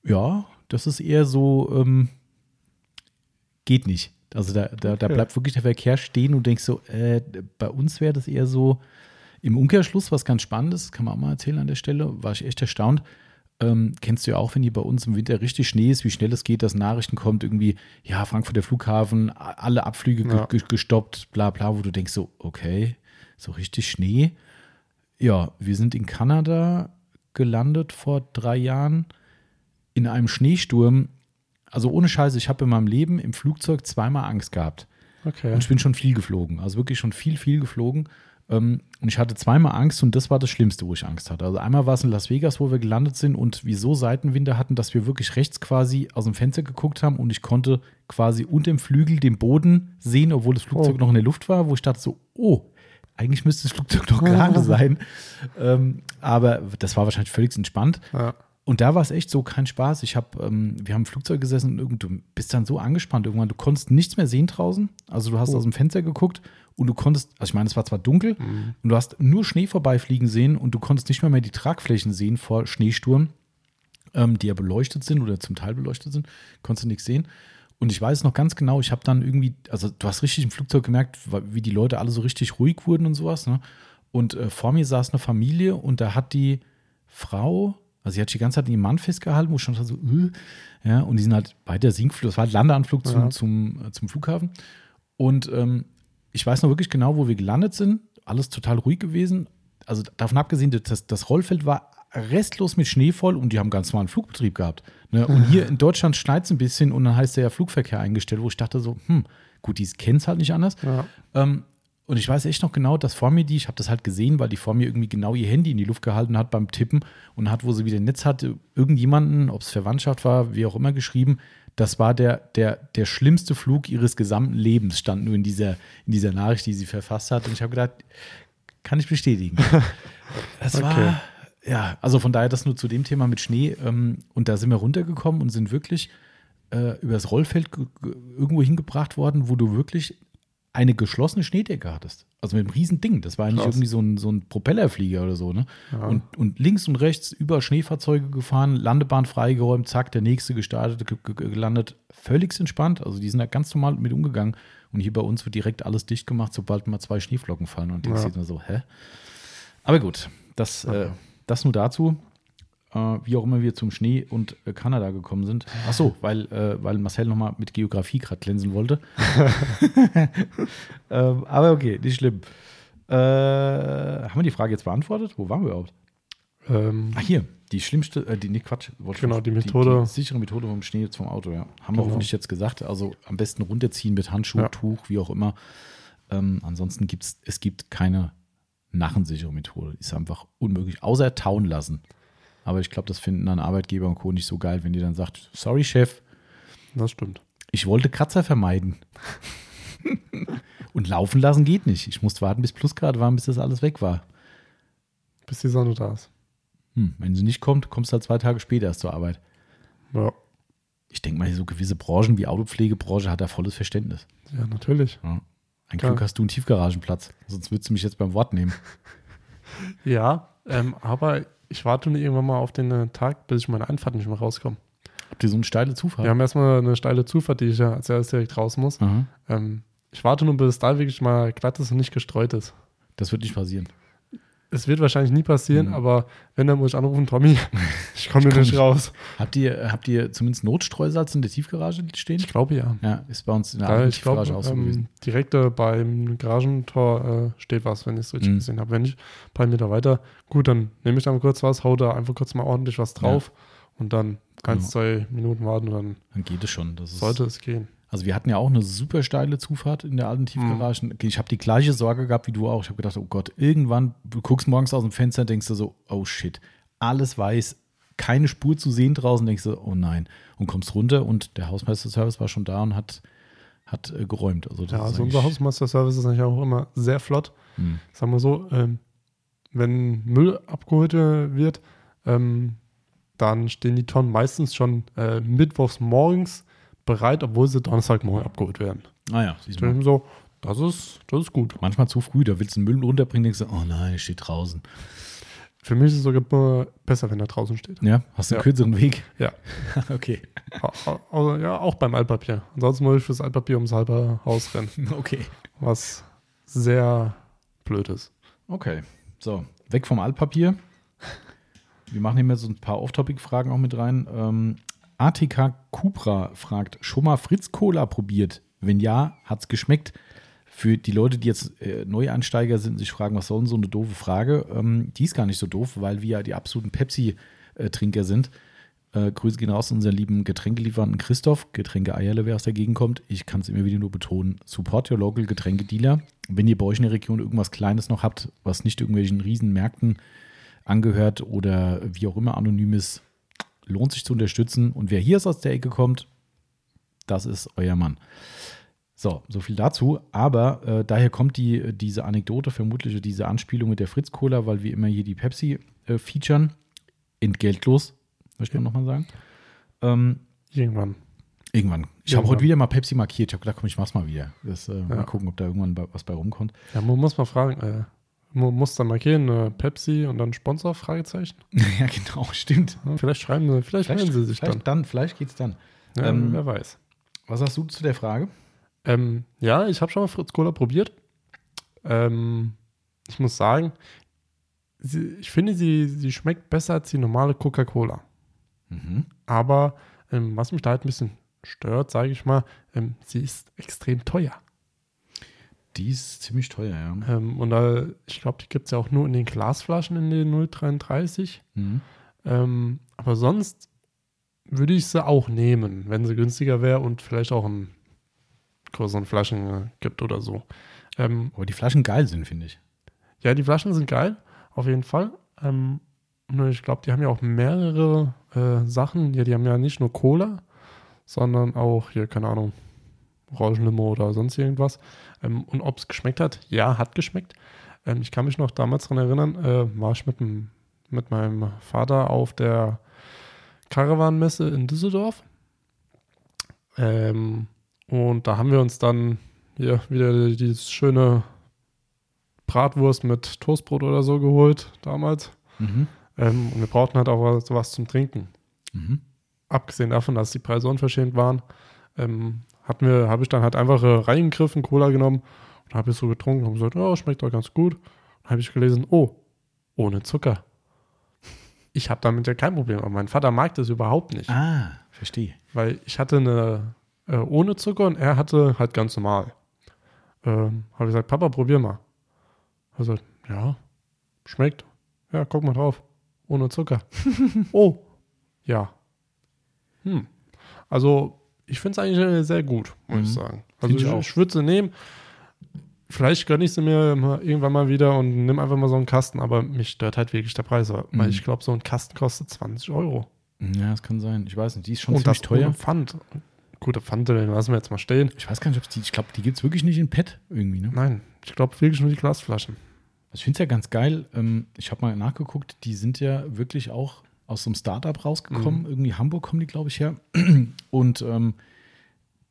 ja, das ist eher so, ähm, geht nicht. Also da, da, da bleibt wirklich der Verkehr stehen und denkst so, äh, bei uns wäre das eher so im Umkehrschluss, was ganz Spannendes, kann man auch mal erzählen an der Stelle, war ich echt erstaunt. Ähm, kennst du ja auch, wenn hier bei uns im Winter richtig Schnee ist, wie schnell es geht, dass Nachrichten kommt, irgendwie, ja, Frankfurter Flughafen, alle Abflüge ge- Ja. ge gestoppt, bla bla, wo du denkst so, okay, so richtig Schnee. Ja, wir sind in Kanada gelandet vor drei Jahren in einem Schneesturm. Also ohne Scheiße, ich habe in meinem Leben im Flugzeug zweimal Angst gehabt. Okay. Und ich bin schon viel geflogen. Also wirklich schon viel, viel geflogen. Ähm, und ich hatte zweimal Angst und das war das Schlimmste, wo ich Angst hatte. Also einmal war es in Las Vegas, wo wir gelandet sind und wir so Seitenwinde hatten, dass wir wirklich rechts quasi aus dem Fenster geguckt haben und ich konnte quasi unter dem Flügel den Boden sehen, obwohl das Flugzeug Oh. noch in der Luft war, wo ich dachte so, oh, eigentlich müsste das Flugzeug doch gerade [laughs] sein. Ähm, aber das war wahrscheinlich völlig entspannt. Ja. Und da war es echt so kein Spaß. Ich habe, ähm, wir haben im Flugzeug gesessen und irgend- du bist dann so angespannt irgendwann. Du konntest nichts mehr sehen draußen. Also du hast Oh. aus dem Fenster geguckt und du konntest, also ich meine, es war zwar dunkel und du hast nur Schnee vorbeifliegen sehen und du konntest nicht mehr mehr die Tragflächen sehen vor Schneesturm, ähm, die ja beleuchtet sind oder zum Teil beleuchtet sind. Konntest du nichts sehen. Und ich weiß noch ganz genau, ich habe dann irgendwie, also du hast richtig im Flugzeug gemerkt, wie die Leute alle so richtig ruhig wurden und sowas. Ne? Und äh, vor mir saß eine Familie und da hat die Frau, also sie hat die ganze Zeit ihren Mann festgehalten, wo ich schon so, äh, ja, und die sind halt bei der Sinkflug, das war ein Landeanflug zum, Ja. zum, äh, zum Flughafen. Und ähm, ich weiß noch wirklich genau, wo wir gelandet sind. Alles total ruhig gewesen. Also davon abgesehen, das, das Rollfeld war restlos mit Schnee voll und die haben ganz normalen Flugbetrieb gehabt. Ne? Und hier in Deutschland schneit es ein bisschen und dann heißt der ja Flugverkehr eingestellt, wo ich dachte so, hm, gut, die kennen es halt nicht anders. Ja. Ähm, und ich weiß echt noch genau, dass vor mir die, ich habe das halt gesehen, weil die vor mir irgendwie genau ihr Handy in die Luft gehalten hat beim Tippen und hat, wo sie wieder Netz hatte, irgendjemanden, ob es Verwandtschaft war, wie auch immer, geschrieben, das war der, der, der schlimmste Flug ihres gesamten Lebens, stand nur in dieser, in dieser Nachricht, die sie verfasst hat. Und ich habe gedacht, kann ich bestätigen. [laughs] Das Okay. war, ja, also von daher das nur zu dem Thema mit Schnee. Ähm, und da sind wir runtergekommen und sind wirklich äh, übers Rollfeld ge- ge- irgendwo hingebracht worden, wo du wirklich eine geschlossene Schneedecke hattest. Also mit einem riesen Ding. Das war nicht Krass. irgendwie so ein, so ein Propellerflieger oder so, ne? Ja. Und, und links und rechts über Schneefahrzeuge gefahren, Landebahn freigeräumt, zack, der nächste gestartet, ge ge gelandet. Völlig entspannt. Also die sind da ganz normal mit umgegangen. Und hier bei uns wird direkt alles dicht gemacht, sobald mal zwei Schneeflocken fallen. Und denkst Ja. dann so, hä? Aber gut, das, äh, das nur dazu. Äh, wie auch immer wir zum Schnee und äh, Kanada gekommen sind. Ach so, weil, äh, weil Marcel nochmal mit Geografie gerade glänzen wollte. [laughs] ähm, aber okay, nicht schlimm. Äh, haben wir die Frage jetzt beantwortet? Wo waren wir überhaupt? Ähm, Ach, hier, die schlimmste, äh, die, nee, Quatsch. wollte ich Genau, die Methode. Die, sichere Methode vom Schnee zum Auto, ja. Haben wir Genau. hoffentlich jetzt gesagt. Also am besten runterziehen mit Handschuh, Ja. Tuch, wie auch immer. Ähm, ansonsten gibt es, es gibt keine narrensichere Methode. Ist einfach unmöglich, außer tauen lassen. Aber ich glaube, das finden dann Arbeitgeber und Co. nicht so geil, wenn die dann sagt, sorry, Chef, das stimmt. ich wollte Kratzer vermeiden. und laufen lassen geht nicht. Ich musste warten, bis Plusgrad waren, bis das alles weg war. Bis die Sonne da ist. Hm, wenn sie nicht kommt, kommst du halt zwei Tage später erst zur Arbeit. Ja, Ich denke mal, so gewisse Branchen wie Autopflegebranche hat da volles Verständnis. ja natürlich. Ja. Ein. Glück hast du einen Tiefgaragenplatz, sonst würdest du mich jetzt beim Wort nehmen. [laughs] Ja, Ähm, aber ich warte nur irgendwann mal auf den äh, Tag, bis ich meine Einfahrt nicht mehr rauskomme. Habt ihr so eine steile Zufahrt? Wir haben erstmal eine steile Zufahrt, die ich ja als erstes direkt raus muss. Ähm, ich warte nur, bis es da wirklich mal glatt ist und nicht gestreut ist. Das wird nicht passieren. Es wird wahrscheinlich nie passieren, Mhm. aber wenn, dann muss ich anrufen, Tommy, [laughs] ich komme komm nicht raus. Habt ihr, habt ihr zumindest Notstreusalz in der Tiefgarage stehen? Ich glaube ja. Ja, ist bei uns in der Ja, Tiefgarage auch so gewesen. ähm, direkt äh, beim Garagentor äh, steht was, wenn ich es richtig Mhm. gesehen habe. Wenn nicht, ein paar Meter weiter, gut, dann nehme ich da mal kurz was, hau da einfach kurz mal ordentlich was drauf und dann Genau. zwei Minuten warten und dann Dann geht es schon. Das sollte es gehen. Also wir hatten ja auch eine super steile Zufahrt in der alten Tiefgarage. Mhm. Ich habe die gleiche Sorge gehabt wie du auch. Ich habe gedacht, oh Gott, irgendwann, du guckst morgens aus dem Fenster und denkst du so, oh shit, alles weiß, keine Spur zu sehen draußen, denkst du, oh nein. Und kommst runter und der Hausmeisterservice war schon da und hat, hat äh, geräumt. Also Ja, also unser Hausmeister-Service ist eigentlich auch immer sehr flott. Hm. Sagen wir so, ähm, wenn Müll abgeholt äh, wird, ähm, dann stehen die Tonnen meistens schon äh, mittwochs morgens bereit, obwohl sie Donnerstagmorgen abgeholt werden. Ah ja, siehst Ich du so, das ist, das ist gut. Manchmal zu früh, da willst du den Müll runterbringen, denkst du, oh nein, es steht draußen. Für mich ist es sogar besser, wenn er draußen steht. Ja, hast du einen Ja. kürzeren Weg? Ja. [laughs] okay. Au- ja, auch beim Altpapier. Ansonsten muss ich fürs Altpapier ums halbe Haus rennen, [laughs] Okay. was sehr blöd ist. Okay, so, weg vom Altpapier. Wir machen hier mal so ein paar Off-Topic-Fragen auch mit rein. Ähm, ATK Cupra fragt, schon mal Fritz Cola probiert? Wenn ja, hat's geschmeckt? Für die Leute, die jetzt äh, Neueinsteiger sind, sich fragen, was soll denn so eine doofe Frage? Ähm, die ist gar nicht so doof, weil wir ja die absoluten Pepsi-Trinker sind. Äh, Grüße gehen raus an unseren lieben Getränkelieferanten Christoph, Getränke Eierle, wer aus der Gegend kommt. Ich kann es immer wieder nur betonen. Support your local Getränkedealer. Wenn ihr bei euch in der Region irgendwas Kleines noch habt, was nicht irgendwelchen Riesenmärkten angehört oder wie auch immer anonym ist, lohnt sich zu unterstützen. Und wer hier aus der Ecke kommt, das ist euer Mann. So, so viel dazu. Aber äh, daher kommt die, diese Anekdote, vermutlich diese Anspielung mit der Fritz Cola, weil wir immer hier die Pepsi äh, featuren. Entgeltlos, möchte man nochmal sagen. Ähm, Irgendwann. irgendwann. Ich habe heute wieder mal Pepsi markiert. Ich habe gedacht, komm, ich mach's mal wieder. Das, äh, Mal gucken, ob da irgendwann was bei rumkommt. Ja, man muss mal fragen, äh, muss dann markieren, äh, Pepsi und dann Sponsor, Fragezeichen. [laughs] ja, genau, stimmt. Ja, vielleicht schreiben sie, vielleicht, melden sie sich vielleicht dann. dann. Vielleicht geht's dann. Ja, ähm, wer weiß. Was sagst du zu der Frage? Ähm, ja, ich habe schon mal Fritz Cola probiert. Ähm, ich muss sagen, sie, ich finde, sie, sie schmeckt besser als die normale Coca-Cola. Mhm. Aber ähm, was mich da halt ein bisschen stört, sage ich mal, ähm, sie ist extrem teuer. Die ist ziemlich teuer, ja. Ähm, und da, ich glaube, die gibt es ja auch nur in den Glasflaschen in den 033. Mhm. Ähm, aber sonst würde ich sie auch nehmen, wenn sie günstiger wäre und vielleicht auch in größeren Flaschen äh, gibt oder so. Ähm, Aber die Flaschen geil sind, finde ich. ja, die Flaschen sind geil, auf jeden Fall. Ähm, nur ich glaube, die haben ja auch mehrere äh, Sachen. Ja, die haben ja nicht nur Cola, sondern auch hier, keine Ahnung, Orangenlimo oder sonst irgendwas. Ähm, und ob es geschmeckt hat, ja, hat geschmeckt. Ähm, ich kann mich noch damals daran erinnern, äh, war ich mit, dem, mit meinem Vater auf der Caravan-Messe in Düsseldorf. Ähm, und da haben wir uns dann hier wieder dieses schöne Bratwurst mit Toastbrot oder so geholt damals. Mhm. Ähm, und wir brauchten halt auch was, was zum Trinken. Mhm. Abgesehen davon, dass die Preise unverschämt waren, ähm, hatten wir, habe ich dann halt einfach äh, reingegriffen, Cola genommen und habe es so getrunken und gesagt, oh, schmeckt doch ganz gut. Dann habe ich gelesen, oh, ohne Zucker. Ich habe damit ja kein Problem, aber mein Vater mag das überhaupt nicht, Ah, verstehe. weil ich hatte eine äh, ohne Zucker und er hatte halt ganz normal. Ähm, habe ich gesagt, Papa, probier mal. Also, ja, schmeckt. Ja, guck mal drauf. Ohne Zucker. [laughs] oh, ja. Hm. Also, ich finde es eigentlich äh, sehr gut, muss Mhm. ich sagen. Also, ich ich, würde sie nehmen. Vielleicht gönne ich sie mir mal irgendwann mal wieder und nimm einfach mal so einen Kasten, aber mich stört halt wirklich der Preis, weil Mhm. ich glaube, so ein Kasten kostet 20 Euro. Ja, das kann sein. Ich weiß nicht, die ist schon und ziemlich das teuer. Pfand. Gute Pfand, den lassen wir jetzt mal stehen. Ich weiß gar nicht, ob die, ich glaube, die gibt es wirklich nicht in PET irgendwie, ne? Nein, ich glaube wirklich nur die Glasflaschen. Ich finde es ja ganz geil. Ähm, ich habe mal nachgeguckt, die sind ja wirklich auch aus so einem Startup rausgekommen. Irgendwie Hamburg kommen die, glaube ich, her. [clears throat] Und ähm,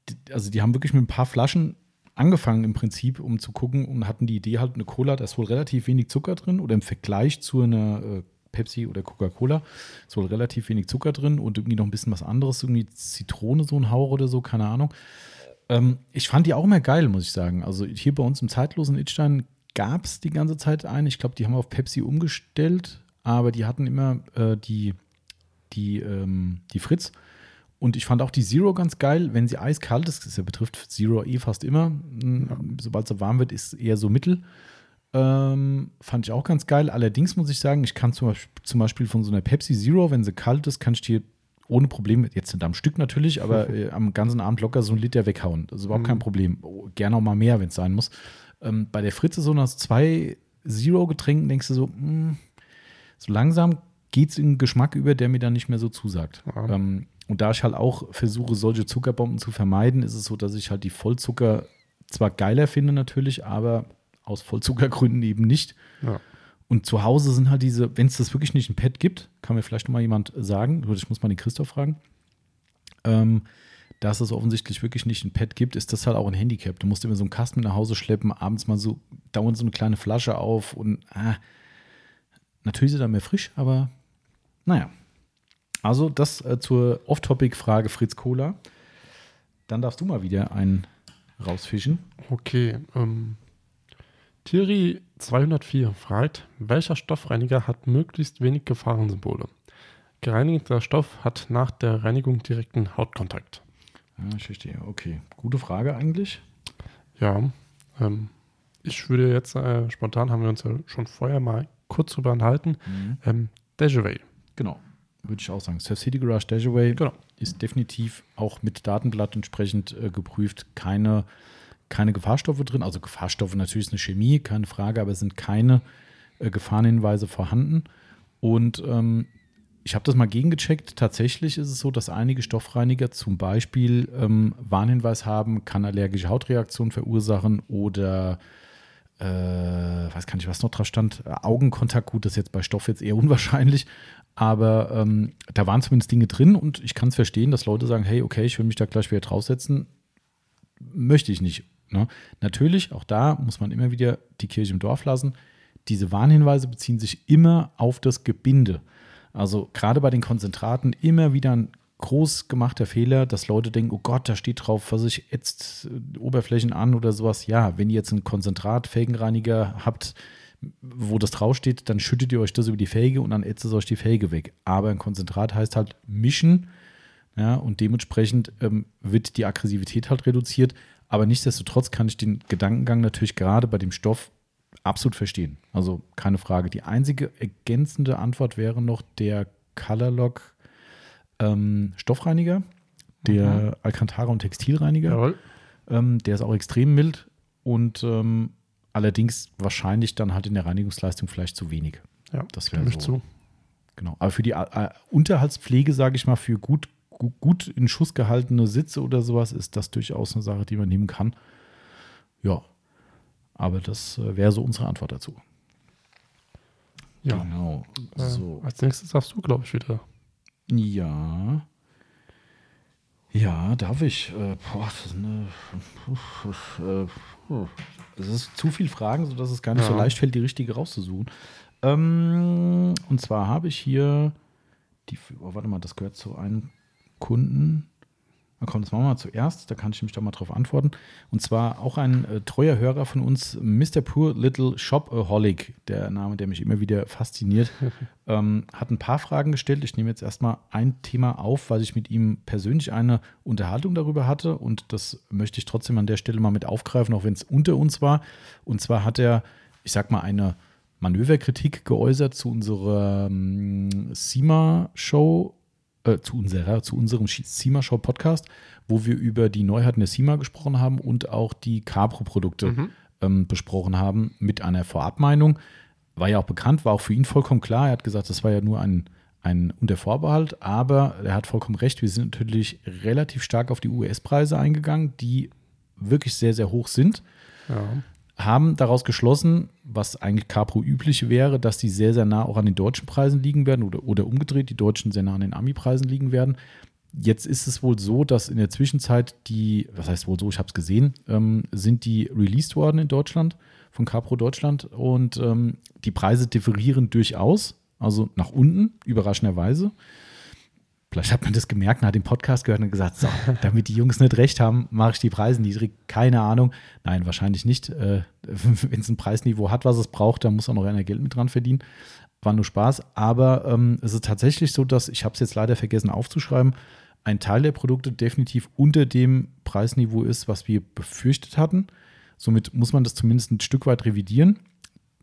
die, also die haben wirklich mit ein paar Flaschen angefangen im Prinzip, um zu gucken und hatten die Idee halt, eine Cola, da ist wohl relativ wenig Zucker drin oder im Vergleich zu einer äh, Pepsi oder Coca-Cola ist wohl relativ wenig Zucker drin und irgendwie noch ein bisschen was anderes, irgendwie Zitrone, so ein Hauch oder so, keine Ahnung. Ähm, ich fand die auch immer geil, muss ich sagen. Also hier bei uns im zeitlosen Itstein gab es die ganze Zeit eine. Ich glaube, die haben auf Pepsi umgestellt, aber die hatten immer äh, die, die, ähm, die Fritz. Und ich fand auch die Zero ganz geil, wenn sie eiskalt ist. Das ja betrifft Zero eh fast immer. Ja. Sobald sie warm wird, ist eher so mittel. Ähm, fand ich auch ganz geil. Allerdings muss ich sagen, ich kann zum Beispiel, zum Beispiel von so einer Pepsi Zero, wenn sie kalt ist, kann ich die ohne Probleme, jetzt sind am Stück natürlich, aber [laughs] äh, am ganzen Abend locker so ein Liter weghauen. Das ist überhaupt mhm. kein Problem. Oh, gerne auch mal mehr, wenn es sein muss. Ähm, bei der Fritze so nach zwei Zero-Getränken denkst du so, mh, hm, so langsam geht es in einen Geschmack über, der mir dann nicht mehr so zusagt. Ja. Ähm, und da ich halt auch versuche, solche Zuckerbomben zu vermeiden, ist es so, dass ich halt die Vollzucker zwar geiler finde natürlich, aber aus Vollzuckergründen eben nicht. Ja. Und zu Hause sind halt diese, wenn es das wirklich nicht ein Pad gibt, kann mir vielleicht noch mal jemand sagen, ich muss mal den Christoph fragen, ähm, dass es offensichtlich wirklich nicht ein Pad gibt, ist das halt auch ein Handicap. Du musst immer so einen Kasten nach Hause schleppen, abends mal so dauernd so eine kleine Flasche auf und ah, natürlich ist er dann mehr frisch, aber naja. Also das äh, zur Off-Topic-Frage Fritz Cola. Dann darfst du mal wieder einen rausfischen. Okay. Ähm, Thierry 204 fragt, welcher Stoffreiniger hat möglichst wenig Gefahrensymbole? Gereinigter Stoff hat nach der Reinigung direkten Hautkontakt. Ja, ich verstehe. Okay. Gute Frage eigentlich. Ja. Ähm, ich würde jetzt äh, spontan, haben wir uns ja schon vorher mal kurz drüber enthalten, mhm. ähm, Dejaway. Genau. Würde ich auch sagen. Surf City Garage Dejaway genau. ist definitiv auch mit Datenblatt entsprechend äh, geprüft. Keine keine Gefahrstoffe drin. Also Gefahrstoffe natürlich ist eine Chemie, keine Frage, aber es sind keine äh, Gefahrenhinweise vorhanden. Und ähm, ich habe das mal gegengecheckt. Tatsächlich ist es so, dass einige Stoffreiniger zum Beispiel ähm, Warnhinweis haben, kann allergische Hautreaktionen verursachen oder äh, weiß gar nicht, was noch dran stand. Augenkontakt, gut, das ist jetzt bei Stoff jetzt eher unwahrscheinlich, aber ähm, da waren zumindest Dinge drin und ich kann es verstehen, dass Leute sagen, hey, okay, ich will mich da gleich wieder draufsetzen. Möchte ich nicht. Ne? Natürlich, auch da muss man immer wieder die Kirche im Dorf lassen. Diese Warnhinweise beziehen sich immer auf das Gebinde. Also gerade bei den Konzentraten immer wieder ein groß gemachter Fehler, dass Leute denken, oh Gott, da steht drauf, was ich jetzt äh, Oberflächen an oder sowas. Ja, wenn ihr jetzt einen Konzentrat, Felgenreiniger habt, wo das draufsteht, dann schüttet ihr euch das über die Felge und dann ätzt es euch die Felge weg. Aber ein Konzentrat heißt halt mischen, ja, und dementsprechend ähm, wird die Aggressivität halt reduziert. Aber nichtsdestotrotz kann ich den Gedankengang natürlich gerade bei dem Stoff absolut verstehen. Also keine Frage. Die einzige ergänzende Antwort wäre noch der Colorlock ähm, Stoffreiniger, der mhm. Alcantara und Textilreiniger. Ähm, der ist auch extrem mild und ähm, allerdings wahrscheinlich dann halt in der Reinigungsleistung vielleicht zu wenig. Ja, das wäre so. Zu. Genau. Aber für die äh, Unterhaltspflege, sage ich mal, für gut gut in Schuss gehaltene Sitze oder sowas ist das durchaus eine Sache, die man nehmen kann. Ja, aber das äh, wäre so unsere Antwort dazu. Ja, genau. Äh, so. Als nächstes darfst du, glaube ich, wieder. Ja. Ja, darf ich. Äh, boah, das ist eine. Äh, es ist zu viel Fragen, sodass es gar nicht ja. so leicht fällt, die richtige rauszusuchen. Ähm, und zwar habe ich hier die. Oh, warte mal, das gehört zu einem Kunden. Na komm, das machen wir mal zuerst, da kann ich nämlich da mal drauf antworten. Und zwar auch ein äh, treuer Hörer von uns, Mr. Poor Little Shopaholic, der Name, der mich immer wieder fasziniert, [laughs] ähm, hat ein paar Fragen gestellt. Ich nehme jetzt erstmal ein Thema auf, weil ich mit ihm persönlich eine Unterhaltung darüber hatte und das möchte ich trotzdem an der Stelle mal mit aufgreifen, auch wenn es unter uns war. Und zwar hat er, ich sag mal, eine Manöverkritik geäußert zu unserer ähm, SEMA-Show äh, zu unserer, zu unserem SEMA Show Podcast, wo wir über die Neuheiten der SEMA gesprochen haben und auch die Capro-Produkte mhm. ähm, besprochen haben mit einer Vorabmeinung. War ja auch bekannt, war auch für ihn vollkommen klar. Er hat gesagt, das war ja nur ein, ein unter Vorbehalt, aber er hat vollkommen recht. Wir sind natürlich relativ stark auf die US-Preise eingegangen, die wirklich sehr, sehr hoch sind. Ja haben daraus geschlossen, was eigentlich Capro üblich wäre, dass die sehr, sehr nah auch an den deutschen Preisen liegen werden oder, oder umgedreht, die deutschen sehr nah an den Ami-Preisen liegen werden. Jetzt ist es wohl so, dass in der Zwischenzeit die, was heißt wohl so, ich habe es gesehen, ähm, sind die released worden in Deutschland von Capro Deutschland und ähm, die Preise differieren durchaus, also nach unten, überraschenderweise. Vielleicht hat man das gemerkt, man hat den Podcast gehört und gesagt, so, damit die Jungs nicht recht haben, mache ich die Preise niedrig. Keine Ahnung. Nein, wahrscheinlich nicht. Äh, [laughs] Wenn es ein Preisniveau hat, was es braucht, dann muss auch noch einer Geld mit dran verdienen. War nur Spaß. Aber ähm, es ist tatsächlich so, dass, ich habe es jetzt leider vergessen aufzuschreiben, ein Teil der Produkte definitiv unter dem Preisniveau ist, was wir befürchtet hatten. Somit muss man das zumindest ein Stück weit revidieren.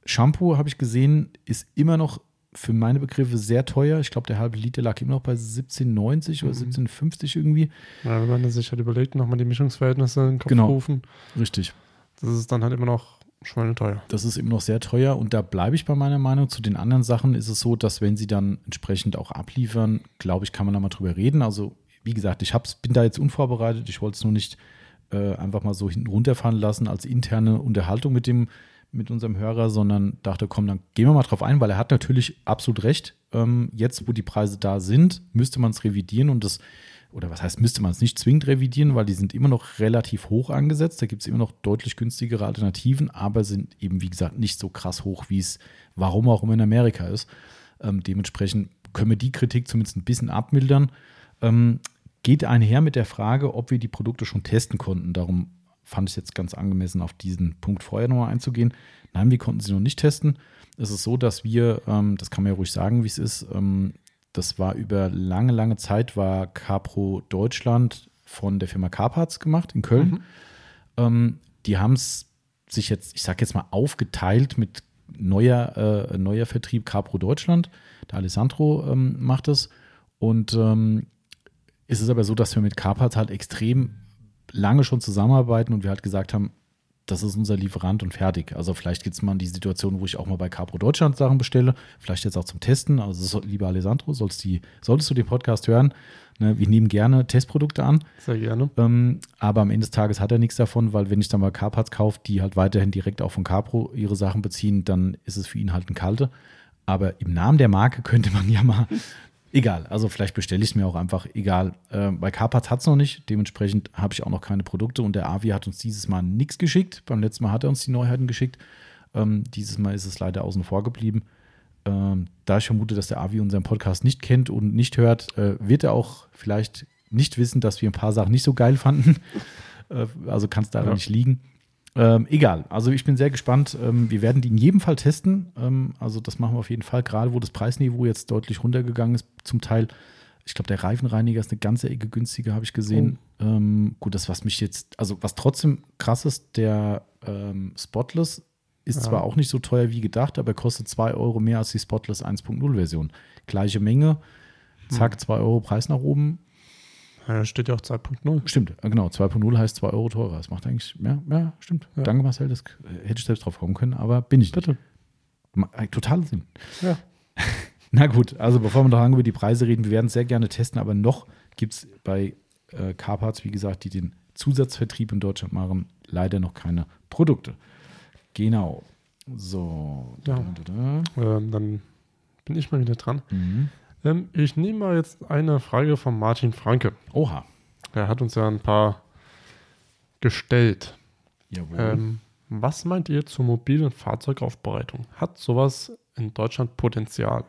Shampoo, habe ich gesehen, ist immer noch für meine Begriffe sehr teuer. Ich glaube, der halbe Liter lag immer noch bei 17,90 oder 17,50 irgendwie. Ja, wenn man sich halt überlegt, nochmal die Mischungsverhältnisse in den Kopf Genau. rufen, Richtig. das ist dann halt immer noch schweineteuer. Das ist immer noch sehr teuer und da bleibe ich bei meiner Meinung. Zu den anderen Sachen ist es so, dass wenn sie dann entsprechend auch abliefern, glaube ich, kann man da mal drüber reden. Also, wie gesagt, ich hab's, bin da jetzt unvorbereitet. Ich wollte es nur nicht äh, einfach mal so hinten runterfahren lassen als interne Unterhaltung mit dem mit unserem Hörer, sondern dachte, komm, dann gehen wir mal drauf ein, weil er hat natürlich absolut recht. Ähm, jetzt, wo die Preise da sind, müsste man es revidieren und das, oder was heißt, müsste man es nicht zwingend revidieren, weil die sind immer noch relativ hoch angesetzt. Da gibt es immer noch deutlich günstigere Alternativen, aber sind eben, wie gesagt, nicht so krass hoch, wie es, warum auch immer in Amerika ist. Ähm, dementsprechend können wir die Kritik zumindest ein bisschen abmildern. Ähm, geht einher mit der Frage, ob wir die Produkte schon testen konnten. Darum fand ich es jetzt ganz angemessen, auf diesen Punkt vorher nochmal einzugehen. Nein, wir konnten sie noch nicht testen. Es ist so, dass wir, ähm, das kann man ja ruhig sagen, wie es ist, ähm, das war über lange, lange Zeit, war Capro Deutschland von der Firma Carparts gemacht in Köln. Ähm, die haben es sich jetzt, ich sage jetzt mal, aufgeteilt mit neuer, äh, neuer Vertrieb Capro Deutschland. Der Alessandro ähm, macht es. Und ähm, es ist aber so, dass wir mit Carparts halt extrem lange schon zusammenarbeiten und wir halt gesagt haben, das ist unser Lieferant und fertig. Also vielleicht gibt es mal die Situation, wo ich auch mal bei Capro Deutschland Sachen bestelle, vielleicht jetzt auch zum Testen. Also so, lieber Alessandro, sollst, die, solltest du den Podcast hören, ne, wir nehmen gerne Testprodukte an. Sehr gerne. Ähm, aber am Ende des Tages hat er nichts davon, weil wenn ich dann mal Carparts kaufe, die halt weiterhin direkt auch von Capro ihre Sachen beziehen, dann ist es für ihn halt ein kalte. Aber im Namen der Marke könnte man ja mal, [laughs] egal, also vielleicht bestelle ich es mir auch einfach, egal. Äh, bei Carparts hat es noch nicht, dementsprechend habe ich auch noch keine Produkte und der Avi hat uns dieses Mal nichts geschickt. Beim letzten Mal hat er uns die Neuheiten geschickt. Ähm, dieses Mal ist es leider außen vor geblieben. Ähm, da ich vermute, dass der Avi unseren Podcast nicht kennt und nicht hört, äh, wird er auch vielleicht nicht wissen, dass wir ein paar Sachen nicht so geil fanden. [laughs] äh, also kann es daran Ja. nicht liegen. Ähm, egal, also ich bin sehr gespannt. Ähm, wir werden die in jedem Fall testen. Ähm, also das machen wir auf jeden Fall, gerade wo das Preisniveau jetzt deutlich runtergegangen ist. Zum Teil, ich glaube, der Reifenreiniger ist eine ganze Ecke günstiger, habe ich gesehen. Ähm, gut, das, was mich jetzt, also was trotzdem krass ist, der ähm, Spotless ist Ja. zwar auch nicht so teuer wie gedacht, aber kostet 2 Euro mehr als die Spotless 1.0 Version. Gleiche Menge, zack, 2 Euro Preis nach oben. Ja, steht ja auch 2.0. Stimmt, äh, genau. 2.0 heißt 2 Euro teurer. Das macht eigentlich, ja, ja stimmt. Ja. Danke, Marcel, das hätte ich selbst drauf kommen können, aber bin ich nicht. Bitte. Ma- äh, Total Sinn. Ja. [laughs] Na gut, also bevor wir noch lange über die Preise reden, wir werden es sehr gerne testen, aber noch gibt es bei äh, Carparts, wie gesagt, die den Zusatzvertrieb in Deutschland machen, leider noch keine Produkte. Genau. So. Ja. Da, da, da. Ähm, dann bin ich mal wieder dran. Mhm. Ähm, ich nehme mal jetzt eine Frage von Martin Franke. Oha. Er hat uns ja ein paar gestellt. Jawohl. Ähm, was meint ihr zur mobilen Fahrzeugaufbereitung? Hat sowas in Deutschland Potenzial?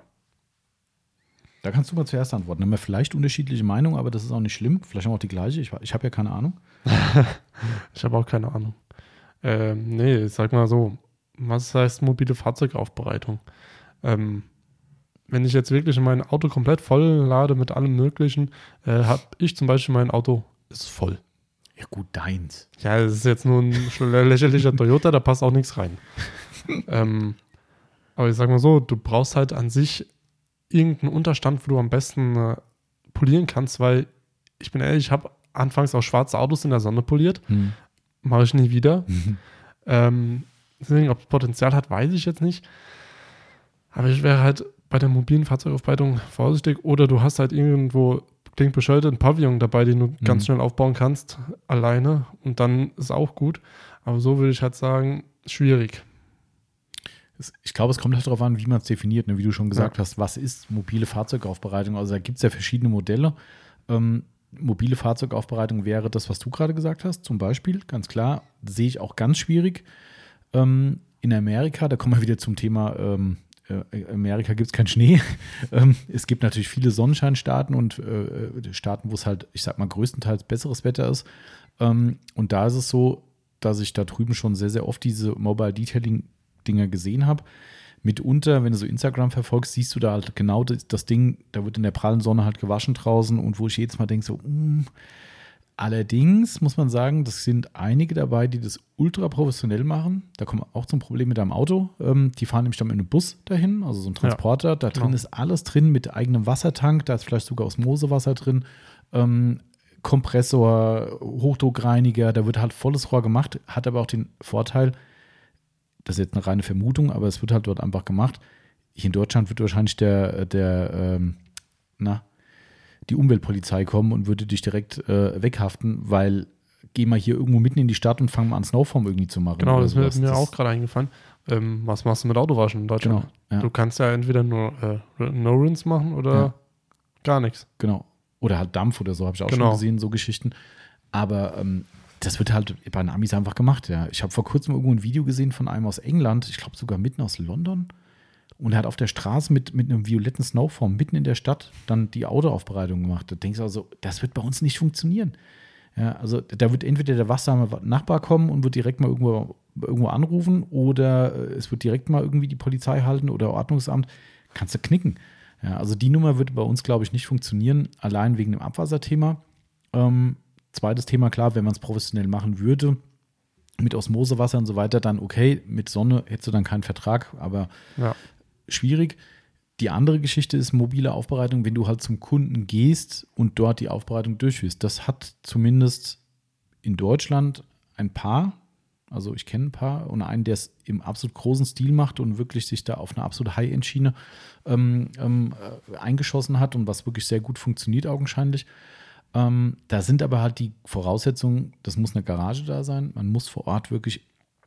da kannst du mal zuerst antworten. Haben wir vielleicht unterschiedliche Meinungen, aber das ist auch nicht schlimm. Vielleicht haben wir auch die gleiche. Ich, ich habe ja keine Ahnung. [laughs] Ich habe auch keine Ahnung. Ähm, nee, sag mal so, was heißt mobile Fahrzeugaufbereitung? Ähm, wenn ich jetzt wirklich mein Auto komplett voll lade mit allem Möglichen, äh, habe ich zum Beispiel mein Auto ist voll. Ja, gut, deins. Ja, das ist jetzt nur ein lächerlicher Toyota, da passt auch nichts rein. [laughs] ähm, aber ich sag mal so, du brauchst halt an sich irgendeinen Unterstand, wo du am besten äh, polieren kannst, weil ich bin ehrlich, ich habe anfangs auch schwarze Autos in der Sonne poliert. Hm. Mache ich nie wieder. Ähm, deswegen, ob es Potenzial hat, weiß ich jetzt nicht. Aber ich wäre halt bei der mobilen Fahrzeugaufbereitung vorsichtig. Oder du hast halt irgendwo, klingt bescheuert, einen Pavillon dabei, den du ganz schnell aufbauen kannst, alleine. Und dann ist auch gut. Aber so würde ich halt sagen, schwierig. Ich glaube, es kommt halt darauf an, wie man es definiert, ne? wie du schon gesagt hast, was ist mobile Fahrzeugaufbereitung. Also da gibt es ja verschiedene Modelle. Ähm, mobile Fahrzeugaufbereitung wäre das, was du gerade gesagt hast, zum Beispiel, ganz klar, sehe ich auch ganz schwierig. Ähm, in Amerika, da kommen wir wieder zum Thema, ähm, äh, Amerika gibt es keinen Schnee. [laughs] ähm, es gibt natürlich viele Sonnenscheinstaaten und äh, Staaten, wo es halt, ich sag mal, größtenteils besseres Wetter ist. Ähm, und da ist es so, dass ich da drüben schon sehr, sehr oft diese Mobile Detailing-Dinger gesehen habe mitunter, wenn du so Instagram verfolgst, siehst du da halt genau das, das, Ding, da wird in der prallen Sonne halt gewaschen draußen und wo ich jedes Mal denke, so, mm. Allerdings muss man sagen, das sind einige dabei, die das ultra professionell machen. Da kommen auch zum Problem mit deinem Auto. Ähm, die fahren nämlich dann mit einem Bus dahin, also so ein Transporter. Ja, da drin genau. ist alles drin mit eigenem Wassertank, da ist vielleicht sogar Osmosewasser drin. Ähm, Kompressor, Hochdruckreiniger, da wird halt volles Rohr gemacht, hat aber auch den Vorteil, das ist jetzt eine reine Vermutung, aber es wird halt dort einfach gemacht. Hier in Deutschland wird wahrscheinlich der, der ähm, na, die Umweltpolizei kommen und würde dich direkt äh, weghaften, weil geh mal hier irgendwo mitten in die Stadt und fang mal an Snowform irgendwie zu machen. Genau, das ist mir, mir auch gerade eingefallen. Ähm, was machst du mit Autowaschen in Deutschland? Genau, ja. Du kannst ja entweder nur äh, No-Rinse machen oder ja. gar nichts. Genau. Oder halt Dampf oder so, habe ich auch genau. schon gesehen, so Geschichten. Aber ähm, das wird halt bei den Amis einfach gemacht, ja. Ich habe vor kurzem irgendwo ein Video gesehen von einem aus England, ich glaube sogar mitten aus London. Und er hat auf der Straße mit, mit einem violetten Snowform mitten in der Stadt dann die Autoaufbereitung gemacht. Da denkst du also, das wird bei uns nicht funktionieren. Ja, also da wird entweder der wachsame Nachbar kommen und wird direkt mal irgendwo, irgendwo anrufen oder äh, es wird direkt mal irgendwie die Polizei halten oder Ordnungsamt. Kannst du knicken. Ja, also die Nummer wird bei uns, glaube ich, nicht funktionieren, allein wegen dem Abwasserthema. Ähm, Zweites Thema, klar, wenn man es professionell machen würde, mit Osmosewasser und so weiter, dann okay, mit Sonne hättest du dann keinen Vertrag, aber ja. Schwierig. Die andere Geschichte ist mobile Aufbereitung, wenn du halt zum Kunden gehst und dort die Aufbereitung durchführst. Das hat zumindest in Deutschland ein paar, also ich kenne ein paar und einen, der es im absolut großen Stil macht und wirklich sich da auf eine absolute High-End-Schiene ähm, ähm, äh, eingeschossen hat und was wirklich sehr gut funktioniert augenscheinlich. Ähm, da sind aber halt die Voraussetzungen, das muss eine Garage da sein, man muss vor Ort wirklich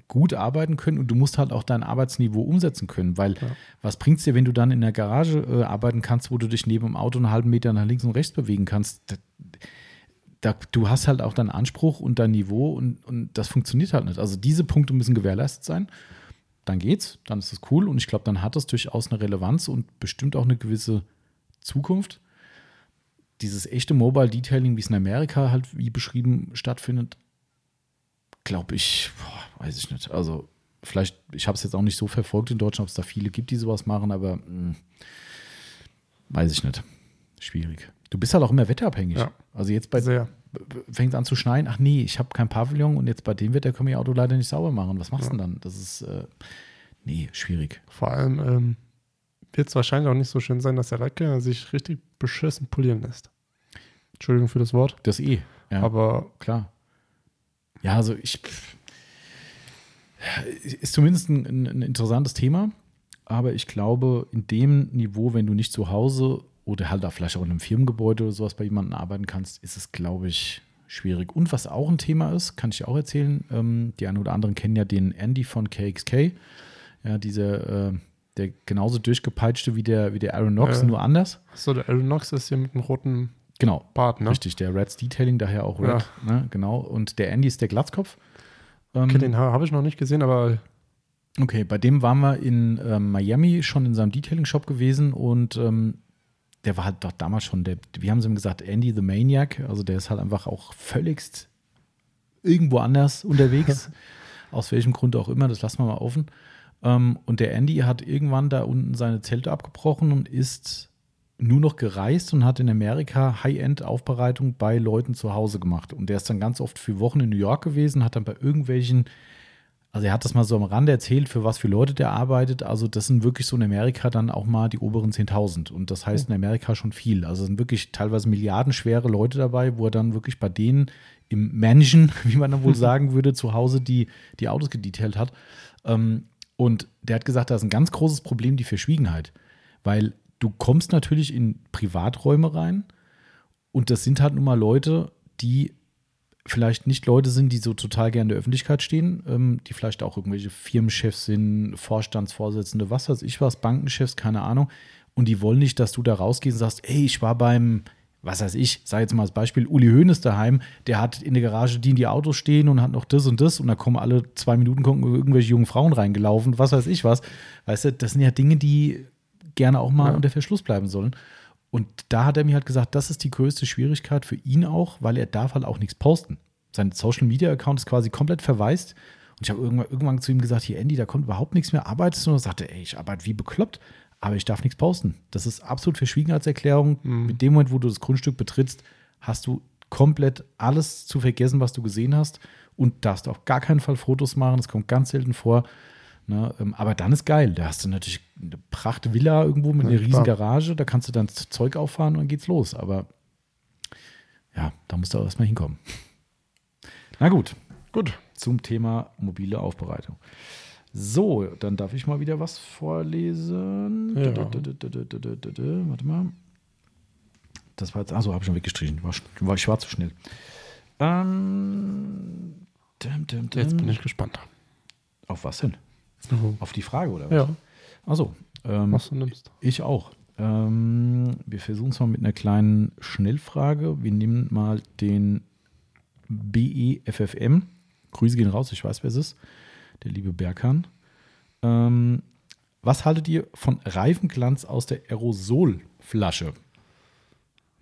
gut arbeiten können und du musst halt auch dein Arbeitsniveau umsetzen können, weil ja. was bringt es dir, wenn du dann in der Garage äh, arbeiten kannst, wo du dich neben dem Auto einen halben Meter nach links und rechts bewegen kannst? Da, da, du hast halt auch deinen Anspruch und dein Niveau und, und das funktioniert halt nicht. Also diese Punkte müssen gewährleistet sein. Dann geht's, dann ist es cool und ich glaube, dann hat das durchaus eine Relevanz und bestimmt auch eine gewisse Zukunft dieses echte Mobile Detailing, wie es in Amerika halt wie beschrieben stattfindet, glaube ich, boah, weiß ich nicht. Also vielleicht, ich habe es jetzt auch nicht so verfolgt in Deutschland, ob es da viele gibt, die sowas machen, aber mh, hm, weiß ich nicht. Schwierig. Du bist halt auch immer wetterabhängig. Ja, also jetzt bei fängt es an zu schneien, ach nee, ich habe kein Pavillon und jetzt bei dem Wetter können wir ihr Auto leider nicht sauber machen. Was machst du ja. denn dann? Das ist äh, nee, schwierig. Vor allem ähm, wird es wahrscheinlich auch nicht so schön sein, dass der Lacker sich richtig beschissen polieren lässt. Entschuldigung für das Wort. Das eh. Ja, aber klar. Ja, also ich. Ist zumindest ein, ein, interessantes Thema, aber ich glaube, in dem Niveau, wenn du nicht zu Hause oder halt da vielleicht auch in einem Firmengebäude oder sowas bei jemandem arbeiten kannst, ist es, glaube ich, schwierig. Und was auch ein Thema ist, kann ich dir auch erzählen, ähm, die einen oder anderen kennen ja den Andy von KXK. Ja, dieser, äh, der genauso durchgepeitschte wie der, wie der Aaron Knox, äh, nur anders. So, der Aaron Knox ist hier mit einem roten Genau. Bart, ne? Richtig, der Reds Detailing, daher auch Red. Ja. Ne? Genau. Und der Andy ist der Glatzkopf. Ähm, okay, den habe ich noch nicht gesehen, aber. Okay, bei dem waren wir in ähm, Miami schon in seinem Detailing-Shop gewesen und ähm, der war halt doch damals schon, der, wie haben sie ihm gesagt, Andy the Maniac. Also der ist halt einfach auch völligst irgendwo anders [laughs] unterwegs. Aus welchem Grund auch immer, das lassen wir mal offen. Ähm, und der Andy hat irgendwann da unten seine Zelte abgebrochen und ist nur noch gereist und hat in Amerika High-End-Aufbereitung bei Leuten zu Hause gemacht. Und der ist dann ganz oft für Wochen in New York gewesen, hat dann bei irgendwelchen, also er hat das mal so am Rande erzählt, für was für Leute der arbeitet. Also das sind wirklich so in Amerika dann auch mal die oberen 10.000. Und das heißt in Amerika schon viel. Also es sind wirklich teilweise milliardenschwere Leute dabei, wo er dann wirklich bei denen im Mansion, [laughs] wie man dann wohl [laughs] sagen würde, zu Hause die, die Autos gedetailed hat. Ähm, und der hat gesagt, da ist ein ganz großes Problem die Verschwiegenheit. Weil du kommst natürlich in Privaträume rein und das sind halt nun mal Leute, die vielleicht nicht Leute sind, die so total gerne in der Öffentlichkeit stehen, ähm, die vielleicht auch irgendwelche Firmenchefs sind, Vorstandsvorsitzende, was weiß ich was, Bankenchefs, keine Ahnung. Und die wollen nicht, dass du da rausgehst und sagst, ey, ich war beim, was weiß ich, sag jetzt mal als Beispiel, Uli Hoeneß daheim, der hat in der Garage die in die Autos stehen und hat noch das und das und da kommen alle zwei Minuten kommen irgendwelche jungen Frauen reingelaufen, was weiß ich was. Weißt du, das sind ja Dinge, die gerne auch mal Ja. unter Verschluss bleiben sollen. Und da hat er mir halt gesagt, das ist die größte Schwierigkeit für ihn auch, weil er darf halt auch nichts posten. Sein Social Media Account ist quasi komplett verwaist. Und ich habe irgendwann, irgendwann zu ihm gesagt, hier Andy, da kommt überhaupt nichts mehr, arbeitest du? Und er sagte, ey, ich arbeite wie bekloppt, aber ich darf nichts posten. Das ist absolut Verschwiegenheitserklärung. Mit dem Moment, wo du das Grundstück betrittst, hast du komplett alles zu vergessen, was du gesehen hast und darfst auf gar keinen Fall Fotos machen. Das kommt ganz selten vor. Ne, ähm, aber dann ist geil. Da hast du natürlich eine Pracht Villa irgendwo mit Ja, einer riesen klar. Garage. Da kannst du dann das Zeug auffahren und dann geht's los. Aber ja, da musst du auch erstmal hinkommen. Na gut, Gut. zum Thema mobile Aufbereitung. So, dann darf ich mal wieder was vorlesen. Ja. Warte mal. Das war jetzt, achso, habe ich schon weggestrichen. War, war, ich war zu schnell. Ähm, dim, dim, dim. Jetzt bin ich gespannt. Auf was denn? Auf die Frage, oder was? Ja, Achso, ähm, was du nimmst. ich auch. Ähm, wir versuchen es mal mit einer kleinen Schnellfrage. Wir nehmen mal den BEFFM. Grüße gehen raus, ich weiß, wer es ist. Der liebe Berkan. Ähm, was haltet ihr von Reifenglanz aus der Aerosolflasche?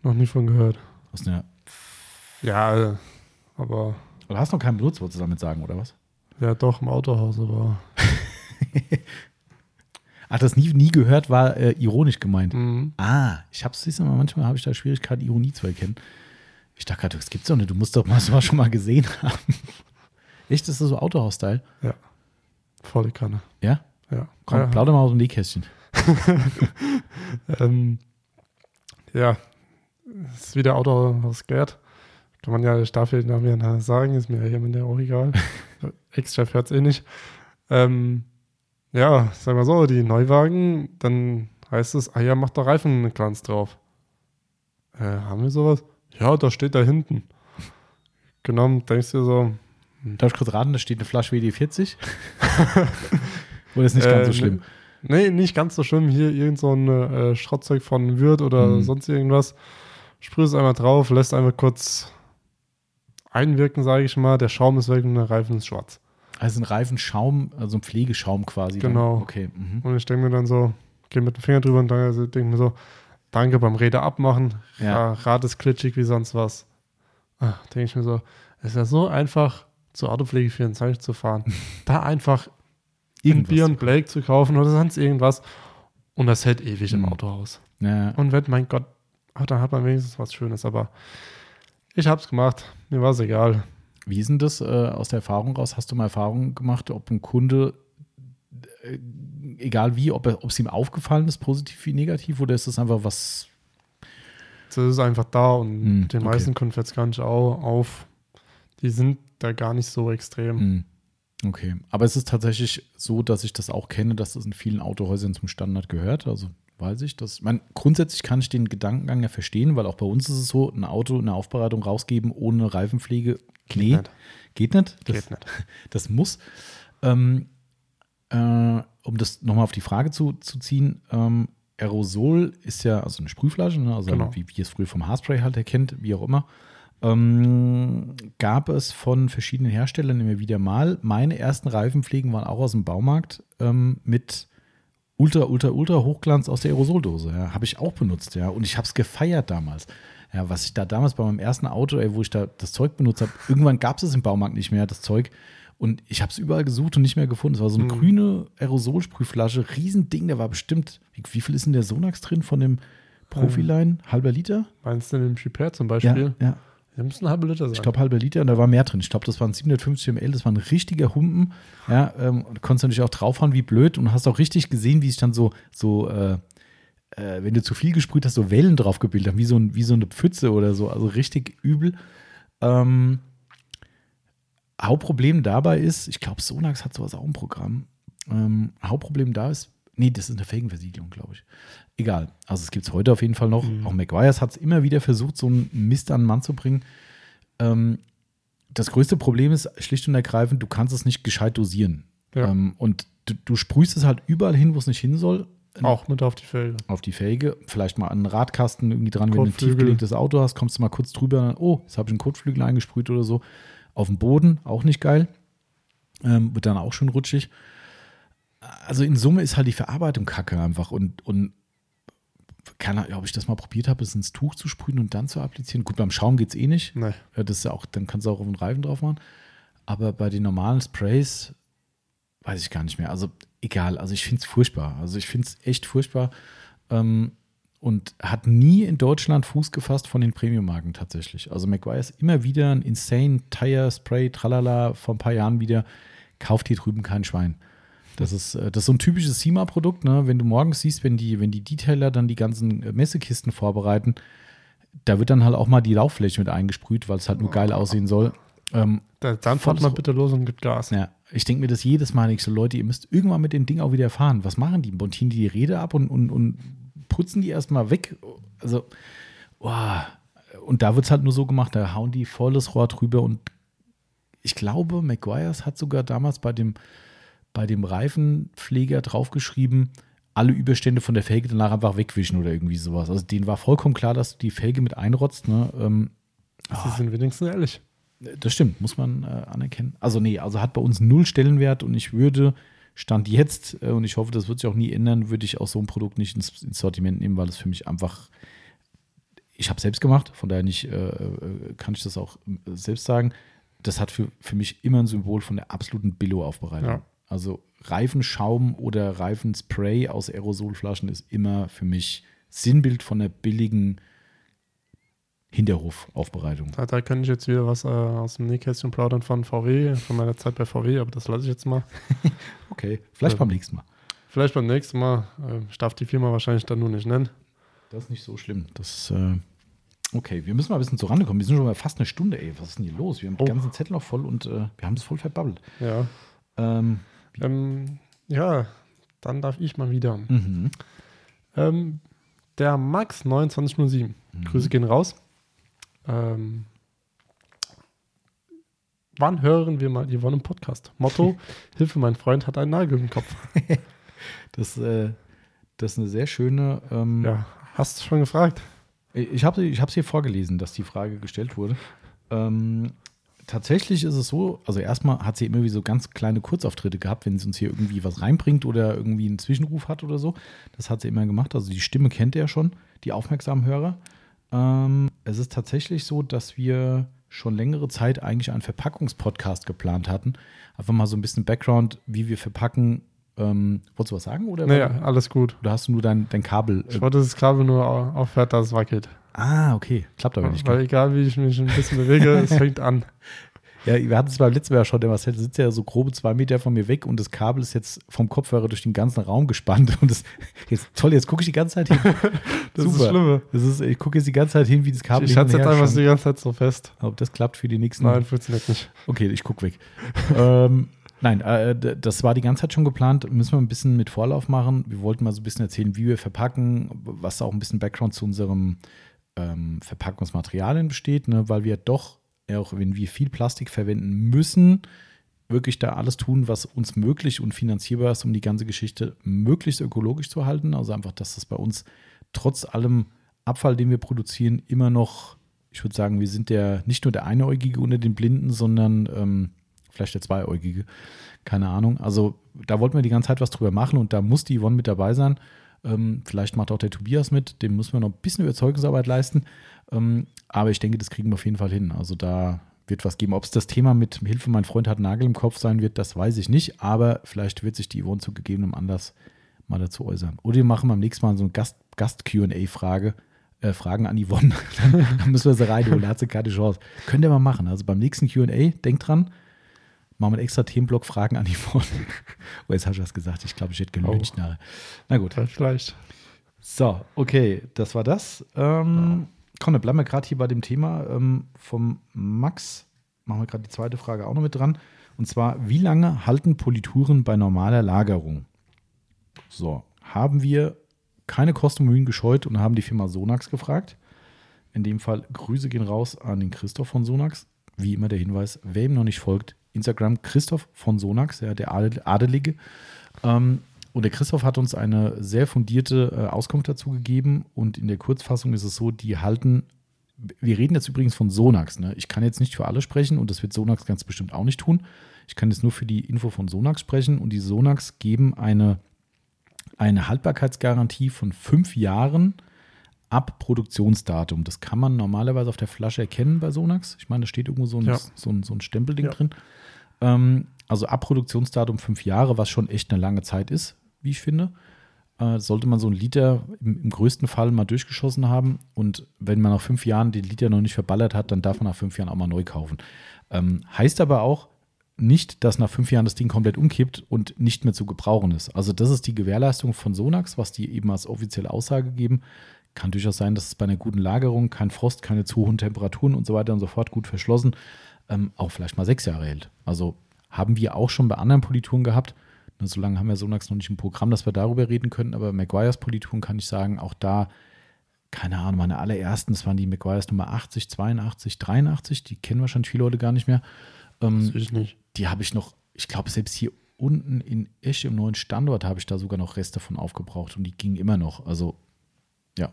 Noch nie von gehört. Aus einer, Ja, aber oder hast du noch keinen benutzt, wolltest du damit sagen, oder was? ja, doch im Autohaus, aber [laughs] Ach, das nie, nie gehört, war äh, ironisch gemeint. mhm. Ah, ich hab's, siehst du mal, manchmal habe ich da Schwierigkeiten, Ironie zu erkennen. Ich dachte gerade, das gibt's doch nicht, du musst doch mal sowas schon mal gesehen haben. [laughs] Echt, ist das so Autohaus-Style? ja, volle Kanne. Ja? Ja, Komm, ja. plauder mal aus dem Nähkästchen. [laughs] Ähm, ja, ist wieder Autohaus Gerd. Kann man ja, darf ja sagen, ist mir ja hier mit der auch egal. Ex-Chef hört es eh nicht. Ähm, ja, sag mal so, die Neuwagen, dann heißt es, ah ja, mach da Reifenglanz drauf. Äh, haben wir sowas? Ja, da steht da hinten. Genommen, denkst du so, Darf ich kurz raten, da steht eine Flasche WD-40? [laughs] Oder ist nicht ganz so Äh, schlimm? Nee, nicht ganz so schlimm. Hier irgend so ein äh, Schrottzeug von Wirt oder Mhm. sonst irgendwas. Sprüh es einmal drauf, lässt einmal kurz einwirken, sage ich mal. Der Schaum ist weg und der Reifen ist schwarz. Also ein Reifenschaum, also ein Pflegeschaum quasi. Genau. Dann. Okay. Mhm. Und ich denke mir dann so, gehe mit dem Finger drüber und dann denke mir so, danke beim Räder abmachen. Ja. Rad ist klitschig wie sonst was. Ah, denke ich mir so, es ist ja so einfach, zur Autopflege 24 zu fahren. [laughs] da einfach ein Irgendwas. Bier und Blake zu kaufen oder sonst irgendwas. Und das hält ewig im Mhm. Autohaus. Ja. Und wenn, mein Gott, ach, dann hat man wenigstens was Schönes. Aber ich hab's gemacht. Mir war es egal. Wie ist denn das äh, aus der Erfahrung raus? Hast du mal Erfahrung gemacht, ob ein Kunde, äh, egal wie, ob es ihm aufgefallen ist, positiv wie negativ, oder ist das einfach was? Das ist einfach da und Hm, den okay. meisten kommt jetzt gar nicht au- auf. Die sind da gar nicht so extrem. Hm, Okay. Aber es ist tatsächlich so, dass ich das auch kenne, dass das in vielen Autohäusern zum Standard gehört. Also weiß ich das. Man, grundsätzlich kann ich den Gedankengang ja verstehen, weil auch bei uns ist es so, ein Auto in der Aufbereitung rausgeben ohne Reifenpflege. Nee, nicht. geht nicht. Das, Geht nicht. [laughs] Das muss. Ähm, äh, um das nochmal auf die Frage zu, zu ziehen, ähm, Aerosol ist ja also eine Sprühflasche, ne? also Genau. wie, wie es früher vom Haarspray halt erkennt, wie auch immer. Ähm, gab es von verschiedenen Herstellern immer wieder mal. Meine ersten Reifenpflegen waren auch aus dem Baumarkt ähm, mit ultra, ultra, ultra Hochglanz aus der Aerosoldose. Ja, habe ich auch benutzt, ja. Und ich habe es gefeiert damals. Ja, was ich da damals bei meinem ersten Auto, ey, wo ich da das Zeug benutzt habe, irgendwann gab es es im Baumarkt nicht mehr, das Zeug. Und ich habe es überall gesucht und nicht mehr gefunden. Es war so eine Mhm. grüne Aerosolsprühflasche, Riesending, da war bestimmt, wie, wie viel ist in der Sonax drin von dem Profiline? Halber Liter? Meinst du den Chipper zum Beispiel? Ja, ja. Der müssen halbe Liter sein. Ich glaube, halber Liter und da war mehr drin. Ich glaube, das waren 750 ml, das war ein richtiger Humpen. Ja, ähm, und du konntest natürlich auch draufhauen wie blöd und hast auch richtig gesehen, wie sich dann so, so äh, äh, wenn du zu viel gesprüht hast, so Wellen drauf gebildet haben, wie so, ein, wie so eine Pfütze oder so. Also richtig übel. Ähm, Hauptproblem dabei ist, ich glaube, Sonax hat sowas auch im Programm. Ähm, Hauptproblem da ist, nee, das ist eine Felgenversiegelung, glaube ich. Egal. Also es gibt es heute auf jeden Fall noch. Mhm. Auch McGuire's hat es immer wieder versucht, so einen Mist an den Mann zu bringen. Ähm, das größte Problem ist schlicht und ergreifend, du kannst es nicht gescheit dosieren. Ja. Ähm, und du, du sprühst es halt überall hin, wo es nicht hin soll. Auch mit auf die Felge. auf die Felge, vielleicht mal an einen Radkasten irgendwie dran, wenn du ein tiefgelegtes Auto hast, kommst du mal kurz drüber, oh, jetzt habe ich einen Kotflügel eingesprüht oder so. Auf dem Boden, auch nicht geil. Ähm, wird dann auch schon rutschig. Also in Summe ist halt die Verarbeitung kacke einfach und, und keine Ahnung, ob ich das mal probiert habe, es ins Tuch zu sprühen und dann zu applizieren. Gut, beim Schaum geht es eh nicht. Nee. Das ist ja auch, dann kannst du auch auf den Reifen drauf machen. Aber bei den normalen Sprays weiß ich gar nicht mehr. Also egal, also ich finde es furchtbar. Also ich finde es echt furchtbar. Ähm, und hat nie in Deutschland Fuß gefasst von den Premium-Marken tatsächlich. Also McGuire ist immer wieder ein insane Tire Spray, tralala, vor ein paar Jahren wieder. Kauft hier drüben kein Schwein. Das ist, äh, das ist so ein typisches SEMA-Produkt, ne? Wenn du morgens siehst, wenn die, wenn die Detailer dann die ganzen äh, Messekisten vorbereiten, da wird dann halt auch mal die Lauffläche mit eingesprüht, weil es halt nur geil aussehen soll. Ähm, Da, dann fahrt mal bitte los und gibt Gas. ja, ich denke mir das jedes Mal nicht so, Leute, ihr müsst irgendwann mit dem Ding auch wieder fahren. Was machen die? Montieren die die Räder ab und, und, und putzen die erstmal weg? Also, boah. und da wird es halt nur so gemacht, da hauen die volles Rohr drüber und ich glaube, McGuire's hat sogar damals bei dem, bei dem Reifenpfleger draufgeschrieben, alle Überstände von der Felge danach einfach wegwischen oder irgendwie sowas. Also denen war vollkommen klar, dass du die Felge mit einrotzt. Ne? Ähm, Sie sind wenigstens ehrlich. Das stimmt, muss man äh, anerkennen. Also nee, also hat bei uns null Stellenwert und ich würde, Stand jetzt, äh, und ich hoffe, das wird sich auch nie ändern, würde ich auch so ein Produkt nicht ins, ins Sortiment nehmen, weil es für mich einfach, ich habe selbst gemacht, von daher nicht, äh, äh, kann ich das auch äh, selbst sagen. Das hat für, für mich immer ein Symbol von der absoluten Billo-Aufbereitung. Ja. Also Reifenschaum oder Reifenspray aus Aerosolflaschen ist immer für mich Sinnbild von der billigen Hinterhofaufbereitung. Da, da kann ich jetzt wieder was äh, aus dem Nähkästchen plaudern von VW, von meiner Zeit bei VW, aber das lasse ich jetzt mal. [laughs] Okay, vielleicht Ja. beim nächsten Mal. Vielleicht beim nächsten Mal. Äh, ich darf die Firma wahrscheinlich dann nur nicht nennen. Das ist nicht so schlimm. Das äh, okay, wir müssen mal ein bisschen zur Rande kommen. Wir sind schon mal fast eine Stunde, ey. Was ist denn hier los? Wir haben Oh. die ganzen Zettel noch voll und äh, wir haben es voll verbabbelt. Ja. Ähm, Ähm, ja, dann darf ich mal wieder. mhm. Ähm, der Max 2907. Grüße gehen raus. Ähm, wann hören wir mal Yvonne im Podcast? Motto: [laughs] Hilfe, mein Freund hat einen Nagel im Kopf. [laughs] das, äh, das ist eine sehr schöne. Ähm, Ja, hast du schon gefragt? Ich habe ich es hier vorgelesen, dass die Frage gestellt wurde. Ähm, tatsächlich ist es so, also erstmal hat sie immer wie so ganz kleine Kurzauftritte gehabt, wenn sie uns hier irgendwie was reinbringt oder irgendwie einen Zwischenruf hat oder so. Das hat sie immer gemacht. Also die Stimme kennt er schon, die aufmerksamen Hörer. Ähm, es ist tatsächlich so, dass wir schon längere Zeit eigentlich einen Verpackungspodcast geplant hatten. Einfach mal so ein bisschen Background, wie wir verpacken. Ähm, wolltest du was sagen? Oder, Naja, alles gut. oder hast du nur dein, dein Kabel? Ich wollte das Kabel nur au- aufhört, dass es wackelt. ah, okay. Klappt aber nicht. Weil egal wie ich mich ein bisschen bewege, es [laughs] fängt an. Ja, wir hatten es beim letzten Mal schon, der Marcel sitzt ja so grobe zwei Meter von mir weg und das Kabel ist jetzt vom Kopfhörer durch den ganzen Raum gespannt. Und das jetzt toll, jetzt gucke ich die ganze Zeit hin. [laughs] Das ist das Schlimme. Das ist, ich gucke jetzt die ganze Zeit hin, wie das Kabel Ich hatte jetzt einfach die ganze Zeit so fest. Ob das klappt für die nächsten. Nein, funktioniert nicht. Okay, ich gucke weg. [laughs] ähm, nein, äh, das war die ganze Zeit schon geplant. Müssen wir ein bisschen mit Vorlauf machen. Wir wollten mal so ein bisschen erzählen, wie wir verpacken, was auch ein bisschen Background zu unserem ähm, Verpackungsmaterialien besteht, ne? weil wir doch, auch wenn wir viel Plastik verwenden müssen, wirklich da alles tun, was uns möglich und finanzierbar ist, um die ganze Geschichte möglichst ökologisch zu halten. Also einfach, dass das bei uns trotz allem Abfall, den wir produzieren, immer noch, ich würde sagen, wir sind der nicht nur der Einäugige unter den Blinden, sondern ähm, vielleicht der Zweiäugige. Keine Ahnung. Also da wollten wir die ganze Zeit was drüber machen und da muss die Yvonne mit dabei sein. Ähm, vielleicht macht auch der Tobias mit, dem müssen wir noch ein bisschen Überzeugungsarbeit leisten. Ähm, aber ich denke, das kriegen wir auf jeden Fall hin. Also da wird was geben. Ob es das Thema mit Hilfe, mein Freund hat Nagel im Kopf sein wird, das weiß ich nicht. Aber vielleicht wird sich die Yvonne zu gegebenem Anlass mal dazu äußern. Oder wir machen beim nächsten Mal so eine Gast- Gast-QA-Frage. Äh, Fragen an Yvonne. [laughs] dann, müssen wir sie reinholen. Da hat sie keine Chance. Könnt ihr mal machen. Also beim nächsten QA, denkt dran, machen wir einen extra Themenblock Fragen an Yvonne. [laughs] oh, jetzt habe ich was gesagt. Ich glaube, ich hätte gelünscht nachher. Na gut. Ja, Vielleicht. So, okay, das war das. Ähm, Komm, dann bleiben wir gerade hier bei dem Thema ähm, vom Max. Machen wir gerade die zweite Frage auch noch mit dran. Und zwar, wie lange halten Polituren bei normaler Lagerung? So, haben wir keine Kosten und Mühen gescheut und haben die Firma Sonax gefragt. In dem Fall Grüße gehen raus an den Christoph von Sonax. Wie immer der Hinweis, wer ihm noch nicht folgt, Instagram Christoph von Sonax, ja, der Adel- Adelige. Ähm, und der Christoph hat uns eine sehr fundierte äh, Auskunft dazu gegeben. Und in der Kurzfassung ist es so, die halten, wir reden jetzt übrigens von Sonax. Ne? Ich kann jetzt nicht für alle sprechen und das wird Sonax ganz bestimmt auch nicht tun. Ich kann jetzt nur für die Info von Sonax sprechen. Und die Sonax geben eine, eine Haltbarkeitsgarantie von fünf Jahren ab Produktionsdatum. Das kann man normalerweise auf der Flasche erkennen bei Sonax. Ich meine, da steht irgendwo so ein, Ja. so ein, so ein Stempelding Ja. drin. Ähm, also ab Produktionsdatum fünf Jahre, was schon echt eine lange Zeit ist, wie ich finde. Äh, sollte man so einen Liter im, im größten Fall mal durchgeschossen haben. Und wenn man nach fünf Jahren den Liter noch nicht verballert hat, dann darf man nach fünf Jahren auch mal neu kaufen. Ähm, heißt aber auch nicht, dass nach fünf Jahren das Ding komplett umkippt und nicht mehr zu gebrauchen ist. Also das ist die Gewährleistung von Sonax, was die eben als offizielle Aussage geben. Kann durchaus sein, dass es bei einer guten Lagerung, kein Frost, keine zu hohen Temperaturen und so weiter und so fort gut verschlossen, ähm, auch vielleicht mal sechs Jahre hält. Also haben wir auch schon bei anderen Polituren gehabt. Nur so lange haben wir Sonax noch nicht im Programm, dass wir darüber reden können. Aber Maguires Polituren kann ich sagen, auch da, keine Ahnung, meine allerersten, das waren die Maguires Nummer 80, 82, 83, die kennen wahrscheinlich viele Leute gar nicht mehr. Ähm, Das ich nicht. die habe ich noch, ich glaube, selbst hier unten in Esche im neuen Standort habe ich da sogar noch Reste von aufgebraucht und die gingen immer noch. Also, ja.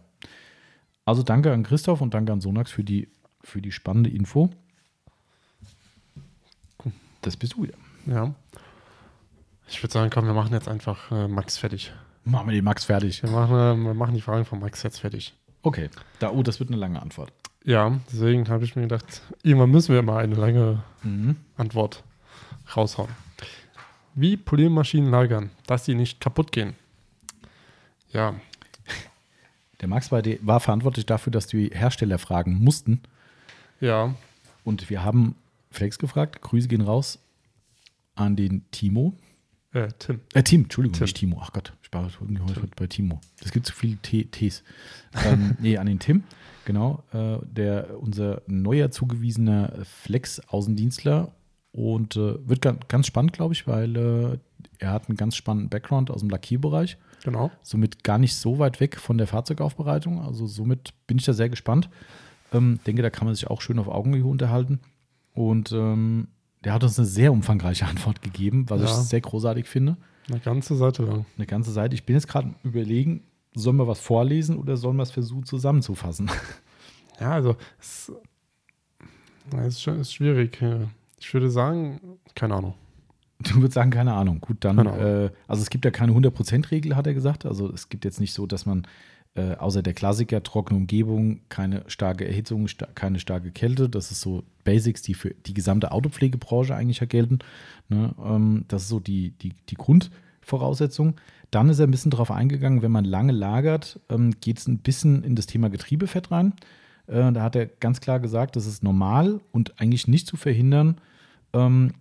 Also danke an Christoph und danke an Sonax für die, für die spannende Info. Das bist du wieder. Ja. Ich würde sagen, komm, wir machen jetzt einfach äh, Max fertig. Machen wir den Max fertig. Wir machen, äh, wir machen die Fragen von Max jetzt fertig. Okay. Da, oh, das wird eine lange Antwort. Ja, deswegen habe ich mir gedacht, irgendwann müssen wir mal eine lange Mhm. Antwort raushauen. Wie Poliermaschinen lagern, dass sie nicht kaputt gehen? Ja, [laughs] Der Max war, die, war verantwortlich dafür, dass die Hersteller fragen mussten. ja, Und wir haben Flex gefragt. Grüße gehen raus an den Timo. Äh, Tim. Äh, Tim, Entschuldigung, Tim. nicht Timo. Ach Gott, ich war heute heute bei Timo. Es gibt zu viele T Ts. ähm, [laughs] nee, an den Tim, genau. Äh, der unser neuer zugewiesener Flex-Außendienstler und äh, wird ganz, ganz spannend, glaube ich, weil äh, er hat einen ganz spannenden Background aus dem Lackierbereich. Genau. Somit gar nicht so weit weg von der Fahrzeugaufbereitung. Also somit bin ich da sehr gespannt. Ähm, denke, da kann man sich auch schön auf Augenhöhe unterhalten. Und ähm, der hat uns eine sehr umfangreiche Antwort gegeben, was Ja. ich sehr großartig finde. Eine ganze Seite lang. Eine ganze Seite. Ich bin jetzt gerade überlegen, sollen wir was vorlesen oder sollen wir es versuchen zusammenzufassen? [laughs] Ja, also es, ist, schon- ist schwierig. Ich würde sagen, keine Ahnung. Du würdest sagen, keine Ahnung. Gut, dann, Ahnung. äh, also es gibt ja keine 100%-Regel, hat er gesagt. Also es gibt jetzt nicht so, dass man äh, außer der Klassiker, trockene Umgebung, keine starke Erhitzung, sta keine starke Kälte. Das ist so Basics, die für die gesamte Autopflegebranche eigentlich ja gelten. Ne? Ähm, das ist so die, die, die Grundvoraussetzung. Dann ist er ein bisschen darauf eingegangen, wenn man lange lagert, ähm, geht es ein bisschen in das Thema Getriebefett rein. Äh, da hat er ganz klar gesagt, das ist normal und eigentlich nicht zu verhindern, ähm,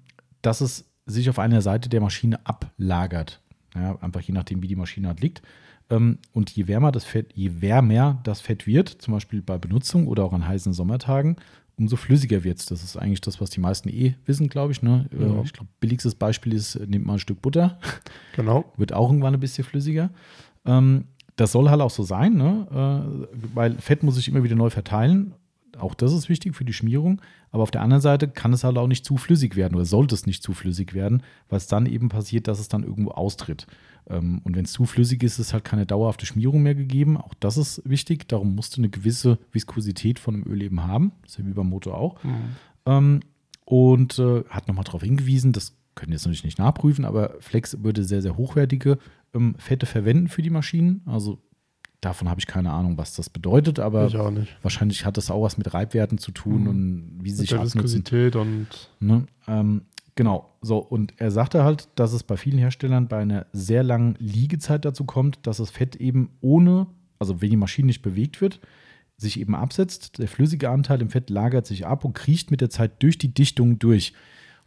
dass es sich auf einer Seite der Maschine ablagert. Ja, einfach je nachdem, wie die Maschine halt liegt. Ähm, und je wärmer das Fett, je wärmer das Fett wird, zum Beispiel bei Benutzung oder auch an heißen Sommertagen, umso flüssiger wird es. Das ist eigentlich das, was die meisten eh wissen, glaube ich. Ne? Äh, Ja. Ich glaube, billigstes Beispiel ist, nehmt mal ein Stück Butter, Genau. [laughs] wird auch irgendwann ein bisschen flüssiger. Ähm, das soll halt auch so sein, ne? äh, weil Fett muss sich immer wieder neu verteilen. Auch das ist wichtig für die Schmierung. Aber auf der anderen Seite kann es halt auch nicht zu flüssig werden oder sollte es nicht zu flüssig werden, weil es dann eben passiert, dass es dann irgendwo austritt. Ähm, und wenn es zu flüssig ist, ist halt keine dauerhafte Schmierung mehr gegeben. Auch das ist wichtig. Darum musst du eine gewisse Viskosität von dem Öl eben haben. Das ist ja wie beim Motor auch. Mhm. Ähm, und äh, hat nochmal darauf hingewiesen, das können wir jetzt natürlich nicht nachprüfen, aber Flex würde sehr, sehr hochwertige ähm, Fette verwenden für die Maschinen. Also davon habe ich keine Ahnung, was das bedeutet, aber wahrscheinlich hat das auch was mit Reibwerten zu tun Mhm. und wie sie Mit sich der abnutzen. Viskosität und Ne? Ähm, genau, so. Und er sagte halt, dass es bei vielen Herstellern bei einer sehr langen Liegezeit dazu kommt, dass das Fett eben ohne, also wenn die Maschine nicht bewegt wird, sich eben absetzt. Der flüssige Anteil im Fett lagert sich ab und kriecht mit der Zeit durch die Dichtung durch.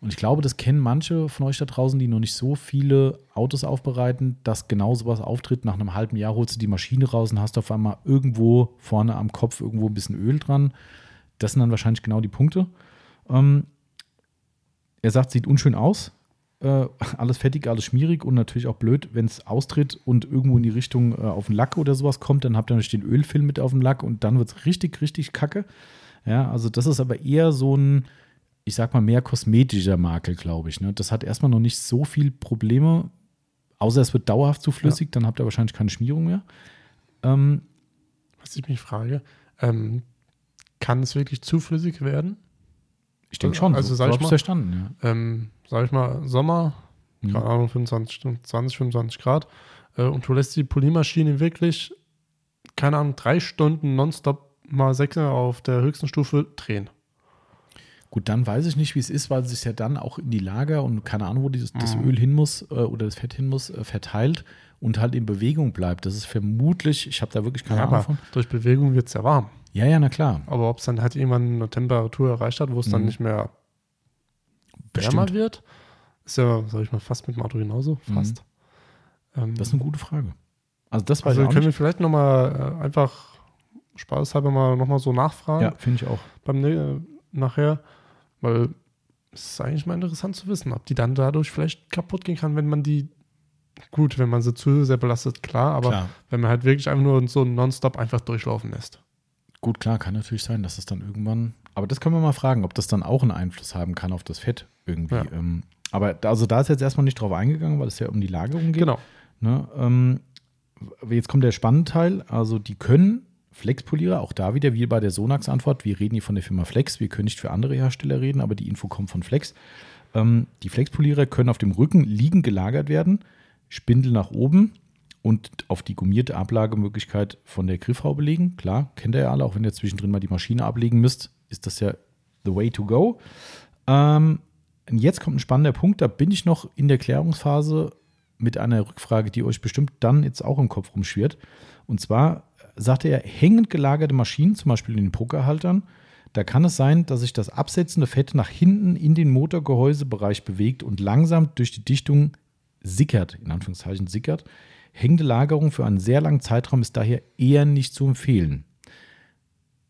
Und ich glaube, das kennen manche von euch da draußen, die noch nicht so viele Autos aufbereiten, dass genau sowas auftritt. Nach einem halben Jahr holst du die Maschine raus und hast auf einmal irgendwo vorne am Kopf irgendwo ein bisschen Öl dran. Das sind dann wahrscheinlich genau die Punkte. Ähm, er sagt, sieht unschön aus. Äh, alles fettig, alles schmierig und natürlich auch blöd, wenn es austritt und irgendwo in die Richtung äh, auf den Lack oder sowas kommt, dann habt ihr natürlich den Ölfilm mit auf dem Lack und dann wird es richtig, richtig kacke. Ja, also das ist aber eher so ein, ich sag mal, mehr kosmetischer Makel, glaube ich. Ne? Das hat erstmal noch nicht so viel Probleme, außer es wird dauerhaft zu flüssig, dann habt ihr wahrscheinlich keine Schmierung mehr. Ähm, Was ich mich frage, ähm, kann es wirklich zu flüssig werden? Ich denke schon, Also so, sag so ich mal- verstanden, ja. Ähm, sag ich mal, Sommer, Mhm. keine Ahnung, 25, Stunden, 20, 25 Grad, äh, und du lässt die Polymaschine wirklich, keine Ahnung, drei Stunden nonstop mal sechs auf der höchsten Stufe drehen. Gut, dann weiß ich nicht, wie es ist, weil es sich ja dann auch in die Lager und keine Ahnung, wo dieses, das Mhm. Öl hin muss äh, oder das Fett hin muss, äh, verteilt und halt in Bewegung bleibt. Das ist vermutlich, ich habe da wirklich keine Ja, Ahnung aber von. durch Bewegung wird es ja warm. Ja, ja, na klar. Aber ob es dann halt irgendwann eine Temperatur erreicht hat, wo es dann Mhm. nicht mehr wärmer Bestimmt. wird, ist ja, sag ich mal, fast mit dem Auto genauso. Fast. Ähm, Das ist eine gute Frage. Also das weiß also können wir nicht. vielleicht nochmal äh, einfach spaßhalber mal nochmal so nachfragen. Ja, finde ich auch. beim ne nachher, weil es ist eigentlich mal interessant zu wissen, ob die dann dadurch vielleicht kaputt gehen kann, wenn man die gut, wenn man sie zu sehr belastet, klar, aber Klar. wenn man halt wirklich einfach nur so nonstop einfach durchlaufen lässt. Gut, klar, kann natürlich sein, dass es dann irgendwann. Aber das können wir mal fragen, ob das dann auch einen Einfluss haben kann auf das Fett irgendwie. Ja. Ähm, aber da, also da ist jetzt erstmal nicht drauf eingegangen, weil es ja um die Lagerung geht. Genau. Ne? Ähm, jetzt kommt der spannende Teil. Also die können Flexpolierer, auch da wieder wie bei der Sonax-Antwort. Wir reden hier von der Firma Flex. Wir können nicht für andere Hersteller reden, aber die Info kommt von Flex. Ähm, die Flexpolierer können auf dem Rücken liegend gelagert werden, Spindel nach oben und auf die gummierte Ablagemöglichkeit von der Griffhaube legen. Klar, kennt ihr ja alle, auch wenn ihr zwischendrin mal die Maschine ablegen müsst, ist das ja the way to go. Ähm, jetzt kommt ein spannender Punkt, da bin ich noch in der Klärungsphase mit einer Rückfrage, die euch bestimmt dann jetzt auch im Kopf rumschwirrt. Und zwar sagte er, hängend gelagerte Maschinen, zum Beispiel in den Pokerhaltern, da kann es sein, dass sich das absetzende Fett nach hinten in den Motorgehäusebereich bewegt und langsam durch die Dichtung sickert, in Anführungszeichen sickert. Hängende Lagerung für einen sehr langen Zeitraum ist daher eher nicht zu empfehlen.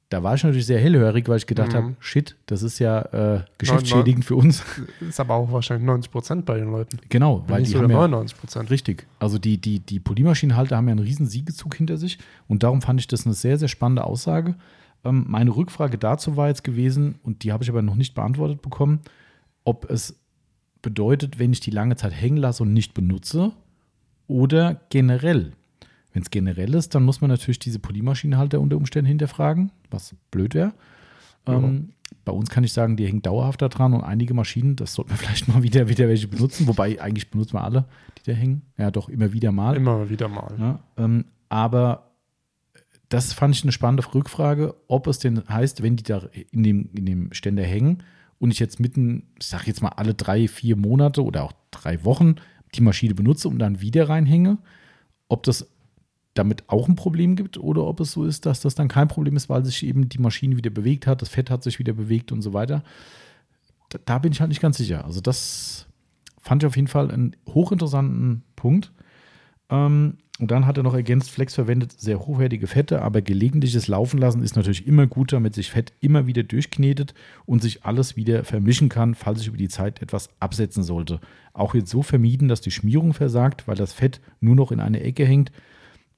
Da war ich natürlich sehr hellhörig, weil ich gedacht Mhm. habe, shit, das ist ja äh, geschäftsschädigend für uns. [laughs] Ist aber auch wahrscheinlich 90 Prozent bei den Leuten. Genau, Wenn weil die haben ja, 99 Prozent. Richtig. Also die, die, die Polymaschinenhalter haben ja einen riesen Siegezug hinter sich und darum fand ich das eine sehr, sehr spannende Aussage. Ähm, meine Rückfrage dazu war jetzt gewesen, und die habe ich aber noch nicht beantwortet bekommen, ob es bedeutet, wenn ich die lange Zeit hängen lasse und nicht benutze oder generell. Wenn es generell ist, dann muss man natürlich diese Polymaschinenhalter unter Umständen hinterfragen, was blöd wäre. Ähm, bei uns kann ich sagen, die hängen dauerhaft da dran und einige Maschinen, das sollten wir [laughs] vielleicht mal wieder, wieder welche benutzen, wobei eigentlich benutzen wir alle, die da hängen. Ja, doch immer wieder mal. Immer wieder mal. Ja, ähm, aber das fand ich eine spannende Rückfrage, ob es denn heißt, wenn die da in dem, in dem Ständer hängen und ich jetzt mitten, ich sag jetzt mal alle drei, vier Monate oder auch drei Wochen die Maschine benutze und dann wieder reinhänge, ob das damit auch ein Problem gibt oder ob es so ist, dass das dann kein Problem ist, weil sich eben die Maschine wieder bewegt hat, das Fett hat sich wieder bewegt und so weiter. Da, da bin ich halt nicht ganz sicher. Also das fand ich auf jeden Fall einen hochinteressanten Punkt. Ähm, und dann hat er noch ergänzt, Flex verwendet sehr hochwertige Fette, aber gelegentliches Laufen lassen ist natürlich immer gut, damit sich Fett immer wieder durchknetet und sich alles wieder vermischen kann, falls sich über die Zeit etwas absetzen sollte. Auch jetzt so vermieden, dass die Schmierung versagt, weil das Fett nur noch in eine Ecke hängt.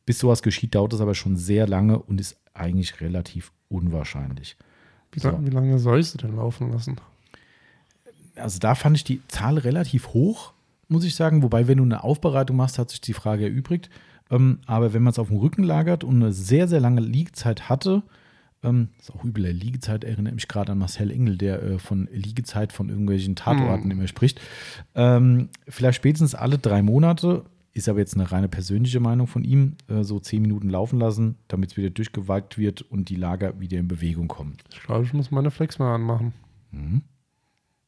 Bis sowas geschieht, dauert es aber schon sehr lange und ist eigentlich relativ unwahrscheinlich. Wie, So. wie lange sollst du denn laufen lassen? also da fand ich die Zahl relativ hoch, muss ich sagen. Wobei, wenn du eine Aufbereitung machst, hat sich die Frage erübrigt. Ähm, aber wenn man es auf dem Rücken lagert und eine sehr, sehr lange Liegezeit hatte, ähm, ist auch übel, Liegezeit erinnert mich gerade an Marcel Engel, der äh, von Liegezeit von irgendwelchen Tatorten Hm. immer spricht. Ähm, vielleicht spätestens alle drei Monate, ist aber jetzt eine reine persönliche Meinung von ihm, äh, so zehn Minuten laufen lassen, damit es wieder durchgewalkt wird und die Lager wieder in Bewegung kommen. Ich glaube, ich muss meine Flex mal anmachen.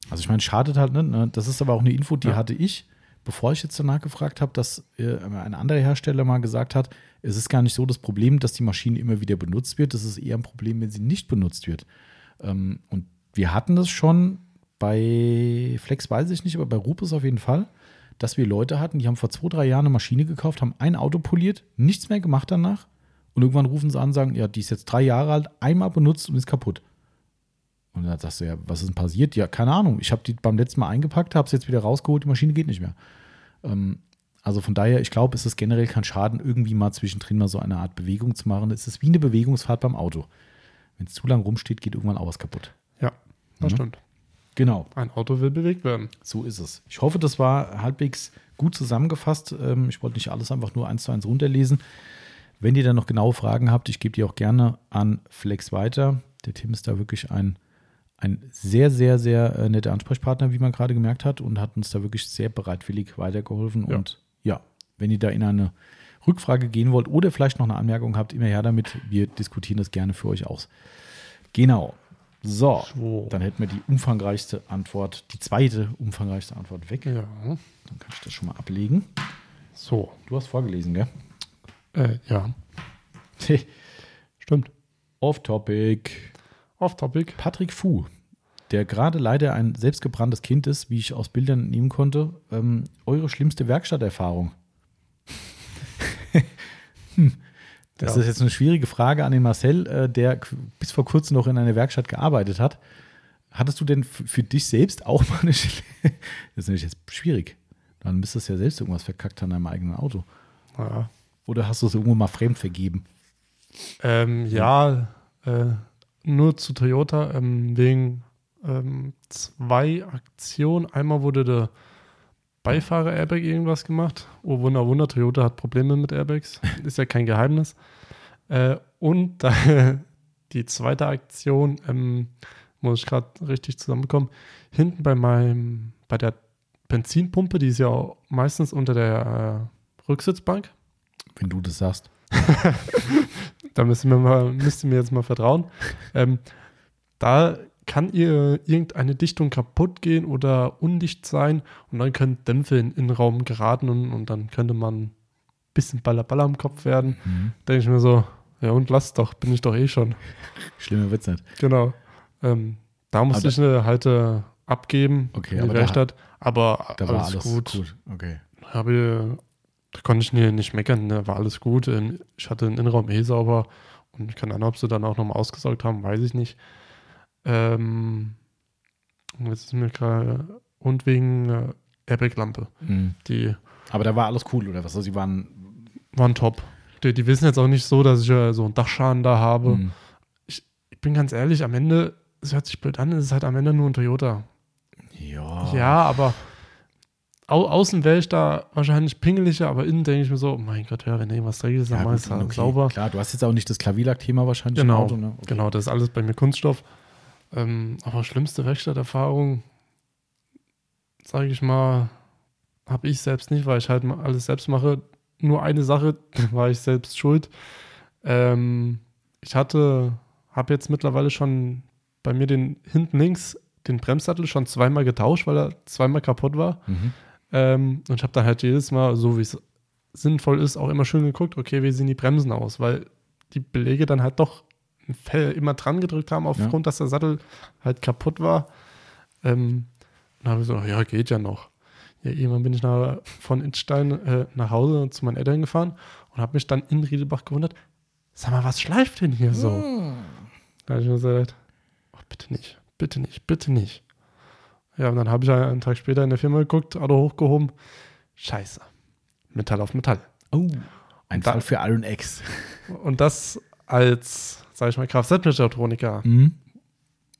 Also ich meine, schadet halt nicht. Ne? Das ist aber auch eine Info, die Ja. hatte ich, bevor ich jetzt danach gefragt habe, dass äh, ein anderer Hersteller mal gesagt hat, es ist gar nicht so das Problem, dass die Maschine immer wieder benutzt wird. Das ist eher ein Problem, wenn sie nicht benutzt wird. Ähm, und wir hatten das schon bei Flex, weiß ich nicht, aber bei Rupes auf jeden Fall, dass wir Leute hatten, die haben vor zwei, drei Jahren eine Maschine gekauft, haben ein Auto poliert, nichts mehr gemacht danach. Und irgendwann rufen sie an und sagen, ja, die ist jetzt drei Jahre alt, einmal benutzt und ist kaputt. Und dann sagst du, ja, was ist denn passiert? Ja, keine Ahnung. Ich habe die beim letzten Mal eingepackt, habe es jetzt wieder rausgeholt, die Maschine geht nicht mehr. Ähm, also von daher, ich glaube, es ist generell kein Schaden, irgendwie mal zwischendrin mal so eine Art Bewegung zu machen. Es ist wie eine Bewegungsfahrt beim Auto. Wenn es zu lang rumsteht, geht irgendwann auch was kaputt. Ja, das Mhm. stimmt. Genau. Ein Auto will bewegt werden. So ist es. Ich hoffe, das war halbwegs gut zusammengefasst. Ähm, ich wollte nicht alles einfach nur eins zu eins runterlesen. Wenn ihr dann noch genaue Fragen habt, ich gebe die auch gerne an Flex weiter. Der Tim ist da wirklich ein, ein sehr, sehr, sehr äh, netter Ansprechpartner, wie man gerade gemerkt hat, und hat uns da wirklich sehr bereitwillig weitergeholfen. Ja. Und ja, wenn ihr da in eine Rückfrage gehen wollt oder vielleicht noch eine Anmerkung habt, immer her damit. Wir diskutieren das gerne für euch aus. Genau. So, So. dann hätten wir die umfangreichste Antwort, die zweite umfangreichste Antwort weg. Ja. Dann kann ich das schon mal ablegen. So. Du hast vorgelesen, gell? Äh, ja, [laughs] stimmt. Off-Topic. Off-Topic. Patrick Fu, der gerade leider ein selbstgebranntes Kind ist, wie ich aus Bildern entnehmen konnte. Ähm, eure schlimmste Werkstatterfahrung? [laughs] hm. Das Ja. ist jetzt eine schwierige Frage an den Marcel, äh, der bis vor kurzem noch in einer Werkstatt gearbeitet hat. Hattest du denn für dich selbst auch mal eine Schl [laughs] Das ist nämlich jetzt schwierig. Dann müsstest du ja selbst irgendwas verkackt an deinem eigenen Auto. Ja. Oder hast du es irgendwo mal fremd vergeben? Ähm, ja, äh, nur zu Toyota ähm, wegen ähm, zwei Aktionen. Einmal wurde der Beifahrer-Airbag irgendwas gemacht. Oh, Wunder, Wunder, Toyota hat Probleme mit Airbags. [laughs] Ist ja kein Geheimnis. Äh, und [laughs] die zweite Aktion, ähm, muss ich gerade richtig zusammenbekommen, hinten bei meinem, bei der Benzinpumpe, die ist ja auch meistens unter der äh, Rücksitzbank. Wenn du das sagst. [laughs] Da müsst ihr mir, mal, müsst ihr mir jetzt mal vertrauen. Ähm, da kann ihr irgendeine Dichtung kaputt gehen oder undicht sein und dann können Dämpfe in den Innenraum geraten und, und dann könnte man ein bisschen Ballerballer im Kopf werden. Mhm. Denke ich mir so, ja und lass doch, bin ich doch eh schon. Schlimmer wird's nicht. Genau. Ähm, da musste Aber ich eine Halte abgeben Okay, in aber die da- Werkstatt, aber Da war alles, alles gut. gut. Okay. Habe, da konnte ich nicht meckern, da war alles gut. Ähm, Ich hatte den Innenraum eh sauber und keine Ahnung, ob sie dann auch nochmal ausgesaugt haben, weiß ich nicht. Ähm, und jetzt ist mir gerade, und wegen äh, Airbag-Lampe, Mhm. die Aber da war alles cool, oder was? Also, sie waren. waren top. Die, die wissen jetzt auch nicht so, dass ich äh, so einen Dachschaden da habe. Mhm. Ich bin ganz ehrlich, am Ende, es hört sich blöd an, es ist halt am Ende nur ein Toyota. Ja. Ja, aber au außen wäre ich da wahrscheinlich pingeliger, aber innen denke ich mir so, oh mein Gott, ja, wenn irgendwas dreckig ist, dann Ja, mach ich es halt okay. sauber. Klar, du hast jetzt auch nicht das Klavierlack-Thema wahrscheinlich Genau, Auto, ne? Okay. genau, das ist alles bei mir Kunststoff. Ähm, aber schlimmste Werkstatterfahrung, sage ich mal, habe ich selbst nicht, weil ich halt alles selbst mache. Nur eine Sache, [laughs] war ich selbst schuld. Ähm, ich hatte, habe jetzt mittlerweile schon bei mir den hinten links den Bremssattel schon zweimal getauscht, weil er zweimal kaputt war. Mhm. Ähm, und ich habe dann halt jedes Mal, so wie es sinnvoll ist, auch immer schön geguckt, okay, wie sehen die Bremsen aus, weil die Belege dann halt doch immer dran gedrückt haben, aufgrund, dass der Sattel halt kaputt war. Ähm, dann habe ich so, ja, geht ja noch. Ja, irgendwann bin ich nach, von Instein äh, nach Hause zu meinen Eltern gefahren und habe mich dann in Riedelbach gewundert, sag mal, was schleift denn hier so? Da habe ich mir gesagt, oh, bitte nicht, bitte nicht, bitte nicht. Ja, und dann habe ich einen Tag später in der Firma geguckt, Auto hochgehoben. Scheiße. Metall auf Metall. Oh. Ein Fall für Iron X. [laughs] Und das als, sage ich mal, Kfz-Mechatroniker, Mhm.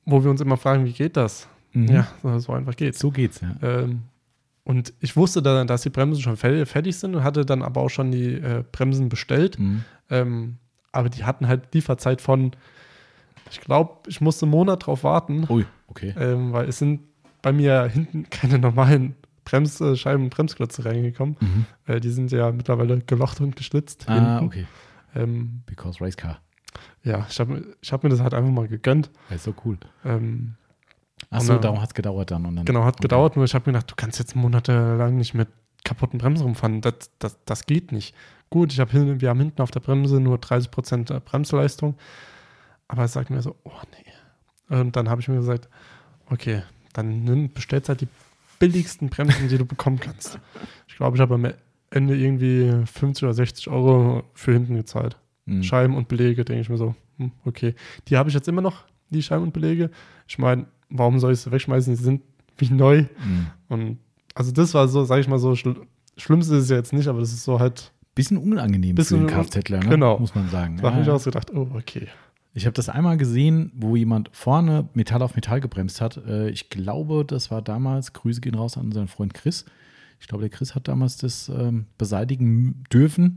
wo wir uns immer fragen, wie geht das? Mhm. Ja, so, einfach geht's. So geht's, ja. Ähm, und ich wusste dann, dass die Bremsen schon fe- fertig sind und hatte dann aber auch schon die äh, Bremsen bestellt. Mhm. Ähm, aber die hatten halt Lieferzeit von, ich glaube, ich musste einen Monat drauf warten, Ui, okay. ähm, weil es sind bei mir hinten keine normalen Bremsscheiben und Bremsklötze reingekommen. Mhm. Äh, die sind ja mittlerweile gelocht und geschlitzt. Ah, hinten. okay. Ähm, Because Race Car. ja, ich habe hab mir das halt einfach mal gegönnt. Das ist so cool. Ähm, Ach Und so, dann- darum hat es gedauert dann. Und dann genau, hat okay. gedauert, nur ich habe mir gedacht, du kannst jetzt monatelang nicht mit kaputten Bremsen rumfahren. Das, das, das geht nicht. Gut, ich hab, wir haben hinten auf der Bremse nur 30% Bremsleistung. Aber es sagt mir so, oh nee. Und dann habe ich mir gesagt, okay, dann nimm, bestellst halt die billigsten Bremsen, die du bekommen kannst. Ich glaube, ich habe am Ende irgendwie 50 oder 60 Euro für hinten gezahlt. Mhm. Scheiben und Belege, denke ich mir so, hm, okay. Die habe ich jetzt immer noch, die Scheiben und Belege. Ich meine, warum soll ich sie wegschmeißen? Sie sind wie neu. Mhm. Und also das war so, sage ich mal so, schl Schlimmste ist es jetzt nicht, aber das ist so halt, Bisschen unangenehm Bisschen für den Kfzler, ne? genau. muss man sagen. da habe Ja, ich ja. auch so gedacht, oh, okay. Ich habe das einmal gesehen, wo jemand vorne Metall auf Metall gebremst hat. Äh, ich glaube, das war damals, Grüße gehen raus an unseren Freund Chris. Ich glaube, der Chris hat damals das ähm, beseitigen dürfen.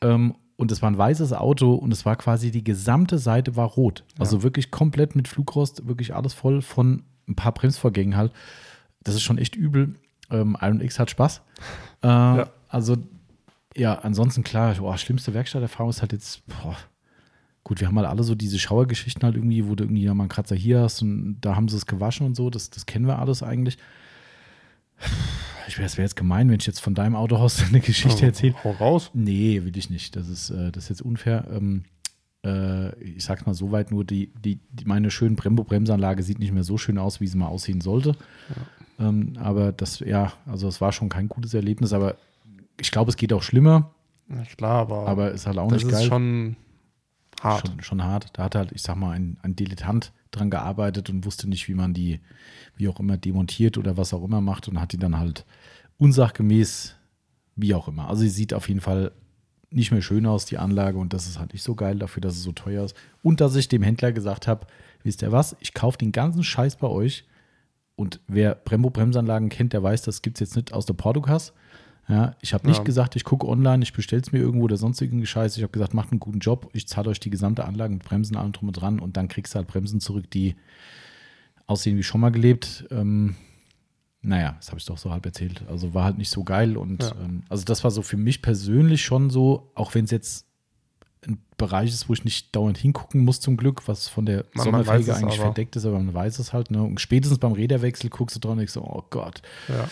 Ähm, und es war ein weißes Auto und es war quasi die gesamte Seite war rot. Also wirklich komplett mit Flugrost, wirklich alles voll von ein paar Bremsvorgängen halt. Das ist schon echt übel. Ähm, Iron X hat Spaß. [laughs] Äh, Ja. Also, ja, ansonsten klar, boah, schlimmste Werkstatterfahrung ist halt jetzt, boah, gut, wir haben halt alle so diese Schauergeschichten halt irgendwie, wo du irgendwie ja mal einen Kratzer hier hast und da haben sie es gewaschen und so, das, das kennen wir alles eigentlich. Ich wäre, es wäre jetzt gemein, wenn ich jetzt von deinem Autohaus [laughs] eine Geschichte erzähle. Hau raus. Nee, will ich nicht. Das ist, äh, das ist jetzt unfair. Ähm, äh, ich sag's mal so weit, nur die, die, die meine schöne Brembo-Bremsanlage sieht nicht mehr so schön aus, wie sie mal aussehen sollte. Ähm, aber das, ja, also es war schon kein gutes Erlebnis, aber ich glaube, es geht auch schlimmer, Ja, klar, aber, aber ist halt auch das nicht ist geil. schon hart. Schon, schon hart. Da hat halt, ich sag mal, ein, ein Dilettant dran gearbeitet und wusste nicht, wie man die, wie auch immer, demontiert oder was auch immer macht und hat die dann halt unsachgemäß, wie auch immer. Also sie sieht auf jeden Fall nicht mehr schön aus, die Anlage, und das ist halt nicht so geil dafür, dass es so teuer ist. Und dass ich dem Händler gesagt habe, wisst ihr was, ich kaufe den ganzen Scheiß bei euch. Und wer Brembo Bremsanlagen kennt, der weiß, das gibt es jetzt nicht aus der Portugas. Ja, ich habe nicht Ja. gesagt, ich gucke online, ich bestelle es mir irgendwo oder sonst irgendeinen Scheiß. Ich habe gesagt, macht einen guten Job, ich zahle euch die gesamte Anlage mit Bremsen allem drum und dran und dann kriegst du halt Bremsen zurück, die aussehen wie schon mal gelebt. Ähm, naja, das habe ich doch so halb erzählt. Also war halt nicht so geil und Ja. ähm, also das war so für mich persönlich schon so, auch wenn es jetzt ein Bereich ist, wo ich nicht dauernd hingucken muss zum Glück, was von der Man- man Sommerfelge es eigentlich aber. verdeckt ist, aber man weiß es halt. Ne? Und spätestens beim Räderwechsel guckst du dran und denkst so, oh Gott, Ja.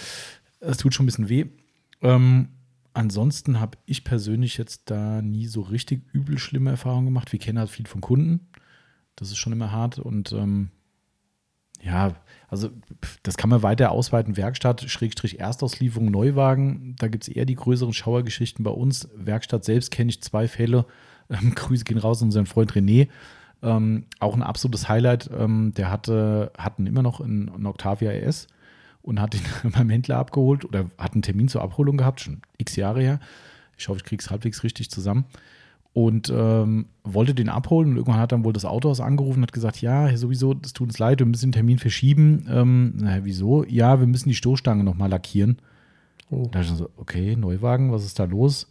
es tut schon ein bisschen weh. Ähm, ansonsten habe ich persönlich jetzt da nie so richtig übel schlimme Erfahrungen gemacht. Wir kennen halt viel von Kunden. Das ist schon immer hart und ähm, ja, also das kann man weiter ausweiten. Werkstatt, Schrägstrich Erstauslieferung, Neuwagen. Da gibt es eher die größeren Schauergeschichten bei uns. Werkstatt selbst kenne ich zwei Fälle. [laughs] Ähm, Grüße gehen raus an unseren Freund René. Ähm, auch ein absolutes Highlight. Ähm, der hatte, hatten immer noch einen, einen Octavia RS und hat ihn [laughs] beim Händler abgeholt oder hat einen Termin zur Abholung gehabt, schon x Jahre her. Ich hoffe, ich kriege es halbwegs richtig zusammen. Und ähm, wollte den abholen und irgendwann hat dann wohl das Autohaus angerufen und hat gesagt, ja, sowieso, das tut uns leid, wir müssen den Termin verschieben. Ähm, naja, wieso? Ja, wir müssen die Stoßstange nochmal lackieren. Oh. Da ich so, okay, Neuwagen, was ist da los?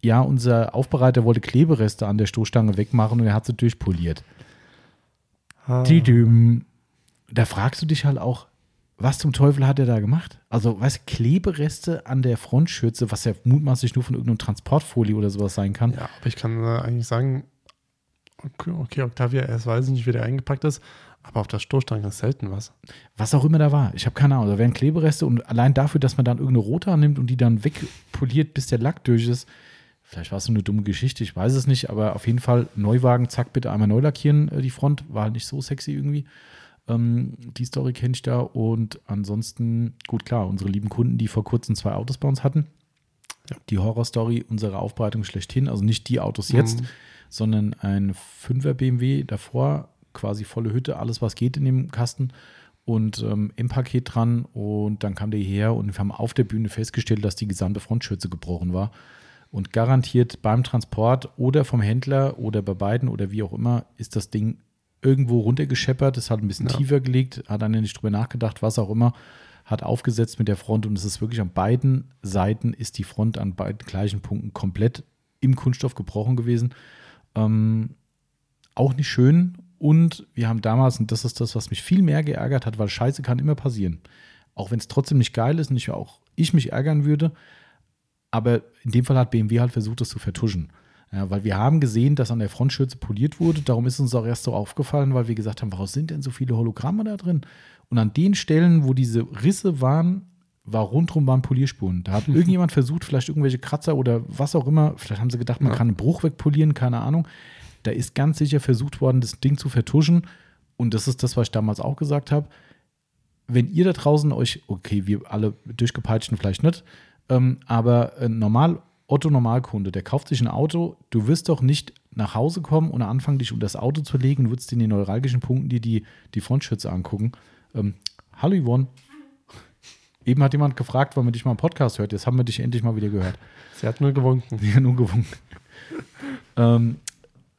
Ja, unser Aufbereiter wollte Klebereste an der Stoßstange wegmachen und er hat sie durchpoliert. Ah. Da fragst du dich halt auch, was zum Teufel hat er da gemacht? Also, weißt du, Klebereste an der Frontschürze, was ja mutmaßlich nur von irgendeinem Transportfolie oder sowas sein kann. Ja, aber ich kann äh, eigentlich sagen, okay, okay, Octavia erst weiß ich nicht, wie der eingepackt ist, aber auf der Stoßstange ist selten was. Was auch immer da war. Ich habe keine Ahnung. Da wären Klebereste und allein dafür, dass man dann irgendeine rote annimmt und die dann wegpoliert, bis der Lack durch ist. Vielleicht war es so eine dumme Geschichte, ich weiß es nicht, aber auf jeden Fall Neuwagen, zack, bitte einmal neu lackieren, äh, die Front. War halt nicht so sexy irgendwie. Ähm, die Story kenne ich da und ansonsten, gut, klar, unsere lieben Kunden, die vor kurzem zwei Autos bei uns hatten. Die Horrorstory unserer Aufbereitung schlechthin, also nicht die Autos jetzt, Mhm. sondern ein 5er BMW davor, quasi volle Hütte, alles was geht in dem Kasten und ähm, im Paket dran und dann kam der hierher und wir haben auf der Bühne festgestellt, dass die gesamte Frontschürze gebrochen war und garantiert beim Transport oder vom Händler oder bei beiden oder wie auch immer ist das Ding irgendwo runtergescheppert, ist halt ein bisschen Ja. tiefer gelegt, hat dann nicht drüber nachgedacht, was auch immer, hat aufgesetzt mit der Front und es ist wirklich an beiden Seiten ist die Front an beiden gleichen Punkten komplett im Kunststoff gebrochen gewesen. Ähm, auch nicht schön. Und wir haben damals, und das ist das, was mich viel mehr geärgert hat, weil Scheiße kann immer passieren. Auch wenn es trotzdem nicht geil ist und ich auch ich mich ärgern würde. Aber in dem Fall hat BMW halt versucht, das zu vertuschen. Ja, weil wir haben gesehen, dass an der Frontschürze poliert wurde. Darum ist uns auch erst so aufgefallen, weil wir gesagt haben, warum sind denn so viele Hologramme da drin? Und an den Stellen, wo diese Risse waren, war rundherum waren Polierspuren. Da hat [laughs] irgendjemand versucht, vielleicht irgendwelche Kratzer oder was auch immer. Vielleicht haben sie gedacht, man Ja. kann einen Bruch wegpolieren, keine Ahnung. Da ist ganz sicher versucht worden, das Ding zu vertuschen. Und das ist das, was ich damals auch gesagt habe. Wenn ihr da draußen euch, okay, wir alle durchgepeitschten vielleicht nicht, ähm, aber ein normal, Otto-Normalkunde, der kauft sich ein Auto, du wirst doch nicht nach Hause kommen und anfangen, dich unter das Auto zu legen, du würdest in den neuralgischen Punkten dir die, die Frontschütze angucken. Ähm, hallo Yvonne. Eben hat jemand gefragt, wann man dich mal im Podcast hört. Jetzt haben wir dich endlich mal wieder gehört. Sie hat nur gewunken. Ja, nur gewunken. ähm,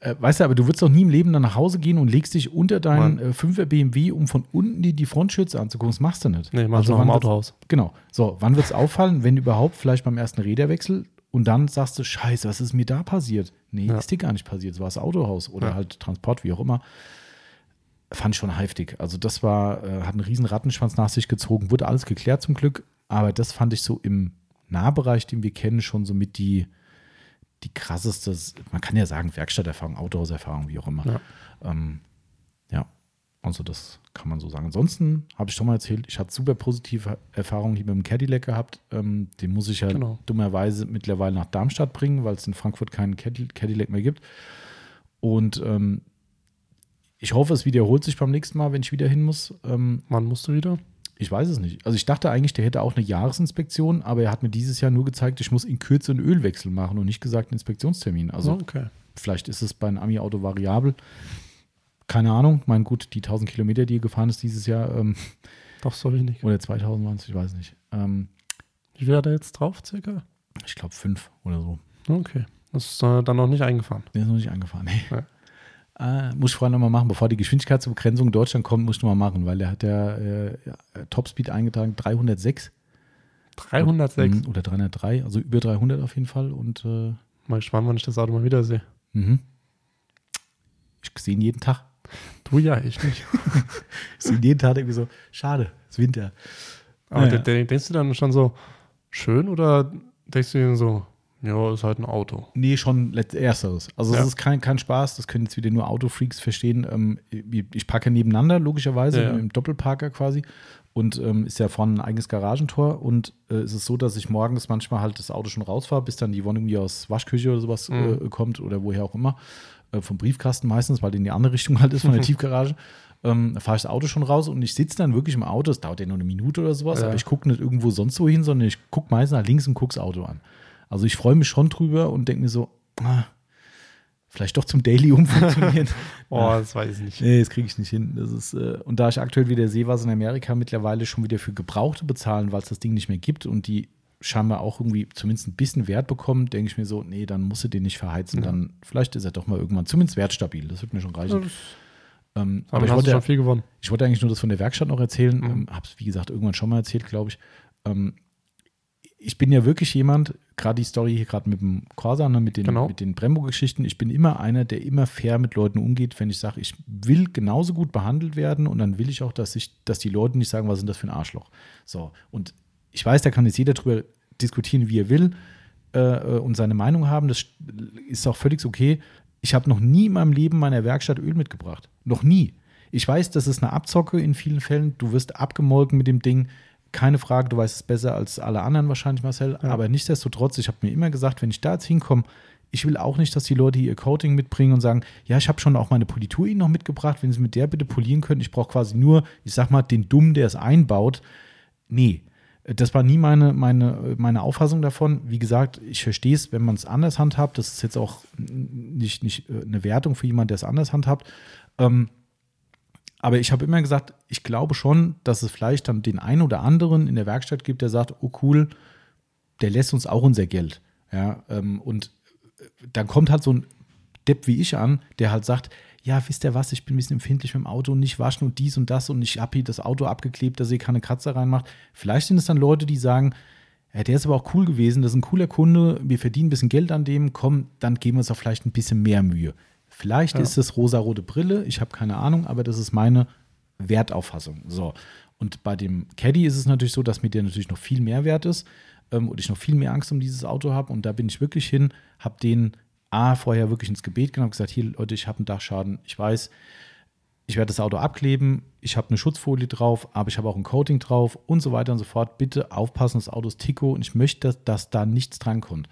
Äh, weißt du, aber du würdest doch nie im Leben dann nach Hause gehen und legst dich unter deinen äh, 5er BMW, um von unten die, die Frontschütze anzugucken. Das machst du nicht. Nee, machst du noch im Autohaus. Genau. So, wann wird es auffallen, wenn überhaupt, vielleicht beim ersten Räderwechsel und dann sagst du, Scheiße, was ist mir da passiert? Nee, Ja. ist dir gar nicht passiert. Es war das Autohaus oder Ja. halt Transport, wie auch immer. Fand ich schon heftig. Also, das war, äh, hat einen riesen Rattenschwanz nach sich gezogen, wurde alles geklärt zum Glück, aber das fand ich so im Nahbereich, den wir kennen, schon so mit die, die krasseste, man kann ja sagen, Werkstatterfahrung, Autohauserfahrung, wie auch immer. Ja. Ähm, ja, also das kann man so sagen. Ansonsten habe ich schon mal erzählt, ich hatte super positive Erfahrungen hier mit dem Cadillac gehabt. Ähm, den muss ich ja Genau. dummerweise mittlerweile nach Darmstadt bringen, weil es in Frankfurt keinen Cadi- Cadillac mehr gibt. Und ähm, ich hoffe, es wiederholt sich beim nächsten Mal, wenn ich wieder hin muss. Ähm, Wann musst du wieder? ich weiß es nicht. Also ich dachte eigentlich, der hätte auch eine Jahresinspektion, aber er hat mir dieses Jahr nur gezeigt, ich muss in Kürze einen Ölwechsel machen und nicht gesagt einen Inspektionstermin. Also okay. Vielleicht ist es bei einem Ami-Auto variabel. Keine Ahnung. Mein gut, die 1000 Kilometer, die er gefahren ist dieses Jahr, ähm, Doch so wenig. oder 2000 waren es, ich weiß nicht. Ähm, Wie wäre der jetzt drauf, circa? ich glaube fünf oder so. Okay. Das ist äh, dann noch nicht eingefahren. Der ist noch nicht angefahren. Nee. Ja. Äh, muss ich vorher nochmal machen, bevor die Geschwindigkeitsbegrenzung in Deutschland kommt, muss ich nochmal machen, weil der hat ja äh, Topspeed eingetragen 306 306. Mhm, oder 303, also über 300 auf jeden Fall. Und äh, Mal gespannt, wann ich das Auto mal wieder sehe. mhm. ich sehe ihn jeden Tag. Du ja, ich nicht. Ich sehe jeden Tag irgendwie so, schade, es ist Winter. Aber Naja. de- de- denkst du dann schon so, schön oder denkst du dir so, ja, ist halt ein Auto? Nee, schon letzt- ersteres. Also es Ja. ist kein, kein Spaß, das können jetzt wieder nur Autofreaks verstehen. Ähm, ich ich parke nebeneinander, logischerweise, Ja, ja. im Doppelparker quasi. Und ähm, ist ja vorne ein eigenes Garagentor. Und äh, es ist so, dass ich morgens manchmal halt das Auto schon rausfahre, bis dann die Wohnung irgendwie aus Waschküche oder sowas Mhm. äh, kommt oder woher auch immer. Äh, vom Briefkasten meistens, weil die in die andere Richtung [laughs] halt ist, von der [laughs] Tiefgarage. Ähm, fahre ich das Auto schon raus und ich sitze dann wirklich im Auto. Es dauert ja nur eine Minute oder sowas, Ja. aber ich gucke nicht irgendwo sonst wo hin, sondern ich gucke meistens nach links und gucke das Auto an. Also ich freue mich schon drüber und denke mir so, ah, vielleicht doch zum Daily umfunktionieren. [laughs] Oh, das weiß ich nicht. Nee, das kriege ich nicht hin. Das ist, äh, und da ich aktuell wieder sehe, was in Amerika mittlerweile schon wieder für Gebrauchte bezahlen, weil es das Ding nicht mehr gibt und die scheinbar auch irgendwie zumindest ein bisschen Wert bekommen, denke ich mir so, nee, dann musst du den nicht verheizen. Ja. Dann vielleicht ist er doch mal irgendwann zumindest wertstabil. Das wird mir schon reichen. Ähm, Aber ich wollte, schon viel gewonnen. ich wollte eigentlich nur das von der Werkstatt noch erzählen. Mhm. Ähm, Habe es, wie gesagt, irgendwann schon mal erzählt, glaube ich. Ähm, ich bin ja wirklich jemand, gerade die Story hier gerade mit dem Corsa, ne, mit den, Genau. mit den Brembo-Geschichten, ich bin immer einer, der immer fair mit Leuten umgeht, wenn ich sage, ich will genauso gut behandelt werden und dann will ich auch, dass, ich, dass die Leute nicht sagen, was sind das für ein Arschloch. So, und ich weiß, da kann jetzt jeder drüber diskutieren, wie er will äh, äh, und seine Meinung haben. Das ist auch völlig okay. Ich habe noch nie in meinem Leben meiner Werkstatt Öl mitgebracht. Noch nie. Ich weiß, das ist eine Abzocke in vielen Fällen. Du wirst abgemolken mit dem Ding. Keine Frage, du weißt es besser als alle anderen wahrscheinlich, Marcel. Ja. Aber nichtsdestotrotz, ich habe mir immer gesagt, wenn ich da jetzt hinkomme, ich will auch nicht, dass die Leute hier ihr Coating mitbringen und sagen, ja, ich habe schon auch meine Politur Ihnen noch mitgebracht, wenn Sie mit der bitte polieren können. Ich brauche quasi nur, ich sag mal, den Dummen, der es einbaut. Nee, das war nie meine, meine, meine Auffassung davon. Wie gesagt, ich verstehe es, wenn man es anders handhabt. Das ist jetzt auch nicht, nicht äh, eine Wertung für jemanden, der es anders handhabt. Ähm, aber ich habe immer gesagt, ich glaube schon, dass es vielleicht dann den einen oder anderen in der Werkstatt gibt, der sagt, oh cool, der lässt uns auch unser Geld. Ja, ähm, und dann kommt halt so ein Depp wie ich an, der halt sagt, ja, wisst ihr was, ich bin ein bisschen empfindlich mit dem Auto und nicht waschen und dies und das und ich habe hier das Auto abgeklebt, dass ihr keine Kratzer reinmacht. Vielleicht sind es dann Leute, die sagen, ja, der ist aber auch cool gewesen, das ist ein cooler Kunde, wir verdienen ein bisschen Geld an dem, komm, dann geben wir uns auch vielleicht ein bisschen mehr Mühe. Vielleicht Ja. ist es rosarote Brille, ich habe keine Ahnung, aber das ist meine Wertauffassung. So. Und bei dem Caddy ist es natürlich so, dass mir der natürlich noch viel mehr wert ist ähm, und ich noch viel mehr Angst um dieses Auto habe. Und da bin ich wirklich hin, habe den A vorher wirklich ins Gebet genommen, gesagt, hier Leute, ich habe einen Dachschaden, ich weiß, ich werde das Auto abkleben, ich habe eine Schutzfolie drauf, aber ich habe auch ein Coating drauf und so weiter und so fort. Bitte aufpassen, das Auto ist Tico und ich möchte, dass, dass da nichts drankommt.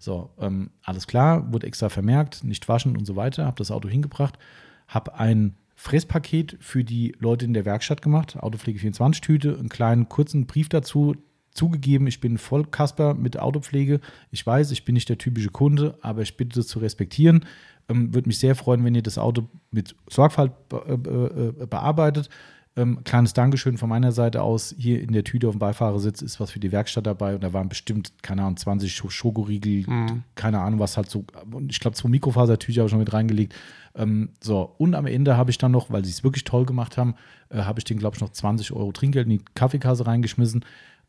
So, ähm, alles klar, wurde extra vermerkt, nicht waschen und so weiter, habe das Auto hingebracht, habe ein Fresspaket für die Leute in der Werkstatt gemacht, Autopflege 24 Tüte, einen kleinen kurzen Brief dazu, zugegeben, ich bin voll Kasper mit Autopflege. Ich weiß, ich bin nicht der typische Kunde, aber ich bitte das zu respektieren. Ähm, Würde mich sehr freuen, wenn ihr das Auto mit Sorgfalt be äh, äh, bearbeitet. Ähm, kleines Dankeschön von meiner Seite aus. Hier in der Tüte auf dem Beifahrersitz ist was für die Werkstatt dabei und da waren bestimmt, keine Ahnung, 20 Sch- Schokoriegel, Mhm. keine Ahnung, was halt so. Und ich glaube, zwei Mikrofasertücher habe ich schon mit reingelegt. Ähm, so, und am Ende habe ich dann noch, weil sie es wirklich toll gemacht haben, äh, habe ich den, glaube ich, noch 20 Euro Trinkgeld in die Kaffeekasse reingeschmissen.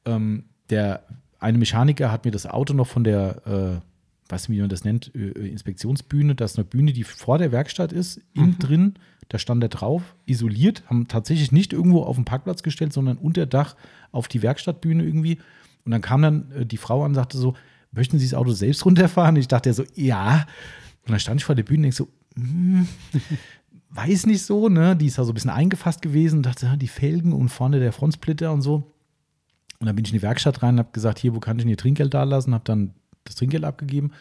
Ähm, der eine Mechaniker hat mir das Auto noch von der, äh, weiß nicht, wie man das nennt, Inspektionsbühne, das ist eine Bühne, die vor der Werkstatt ist, innen drin, da stand er drauf, isoliert, haben tatsächlich nicht irgendwo auf den Parkplatz gestellt, sondern unter Dach auf die Werkstattbühne irgendwie. Und dann kam dann äh, die Frau an und sagte so, möchten Sie das Auto selbst runterfahren? Ich dachte ja so, ja. Und dann stand ich vor der Bühne und denk so, hm, [laughs] weiß nicht so, ne? Die ist da so ein bisschen eingefasst gewesen und dachte, die Felgen und vorne der Frontsplitter und so. Und dann bin ich in die Werkstatt rein und habe gesagt, hier, wo kann ich denn hier Trinkgeld da lassen? Habe dann das Trinkgeld abgegeben.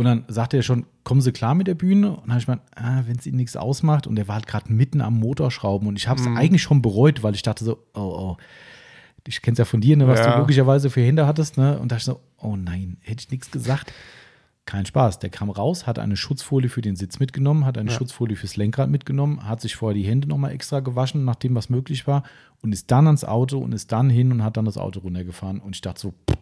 Und dann sagte er schon, kommen Sie klar mit der Bühne? Und dann habe ich gemeint, ah, wenn es Ihnen nichts ausmacht. Und er war halt gerade mitten am Motorschrauben. Und ich habe es eigentlich schon bereut, weil ich dachte so, oh, oh. Ich kenne es ja von dir, ne, was Ja. du logischerweise für Hände hattest. Ne? Und da dachte ich so, oh nein, hätte ich nichts gesagt. Kein Spaß. Der kam raus, hat eine Schutzfolie für den Sitz mitgenommen, hat eine Ja. Schutzfolie fürs Lenkrad mitgenommen, hat sich vorher die Hände nochmal extra gewaschen, nachdem was möglich war, und ist dann ans Auto und ist dann hin und hat dann das Auto runtergefahren. Und ich dachte so, pff,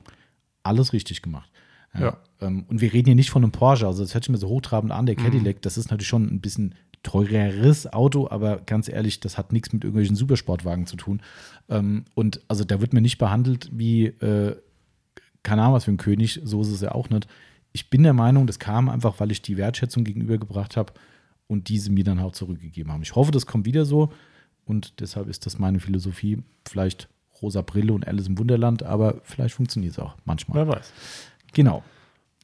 alles richtig gemacht. Ja. Ähm, und wir reden hier nicht von einem Porsche, also das hört sich mir so hochtrabend an, der Mhm. Cadillac, das ist natürlich schon ein bisschen teureres Auto, aber ganz ehrlich, das hat nichts mit irgendwelchen Supersportwagen zu tun. Ähm, und also da wird mir nicht behandelt wie, äh, keine Ahnung was für ein König, so ist es ja auch nicht. Ich bin der Meinung, das kam einfach, weil ich die Wertschätzung gegenübergebracht habe und diese mir dann auch zurückgegeben haben. Ich hoffe, das kommt wieder so und deshalb ist das meine Philosophie. Vielleicht rosa Brille und Alice im Wunderland, aber vielleicht funktioniert es auch manchmal. Wer weiß. Genau.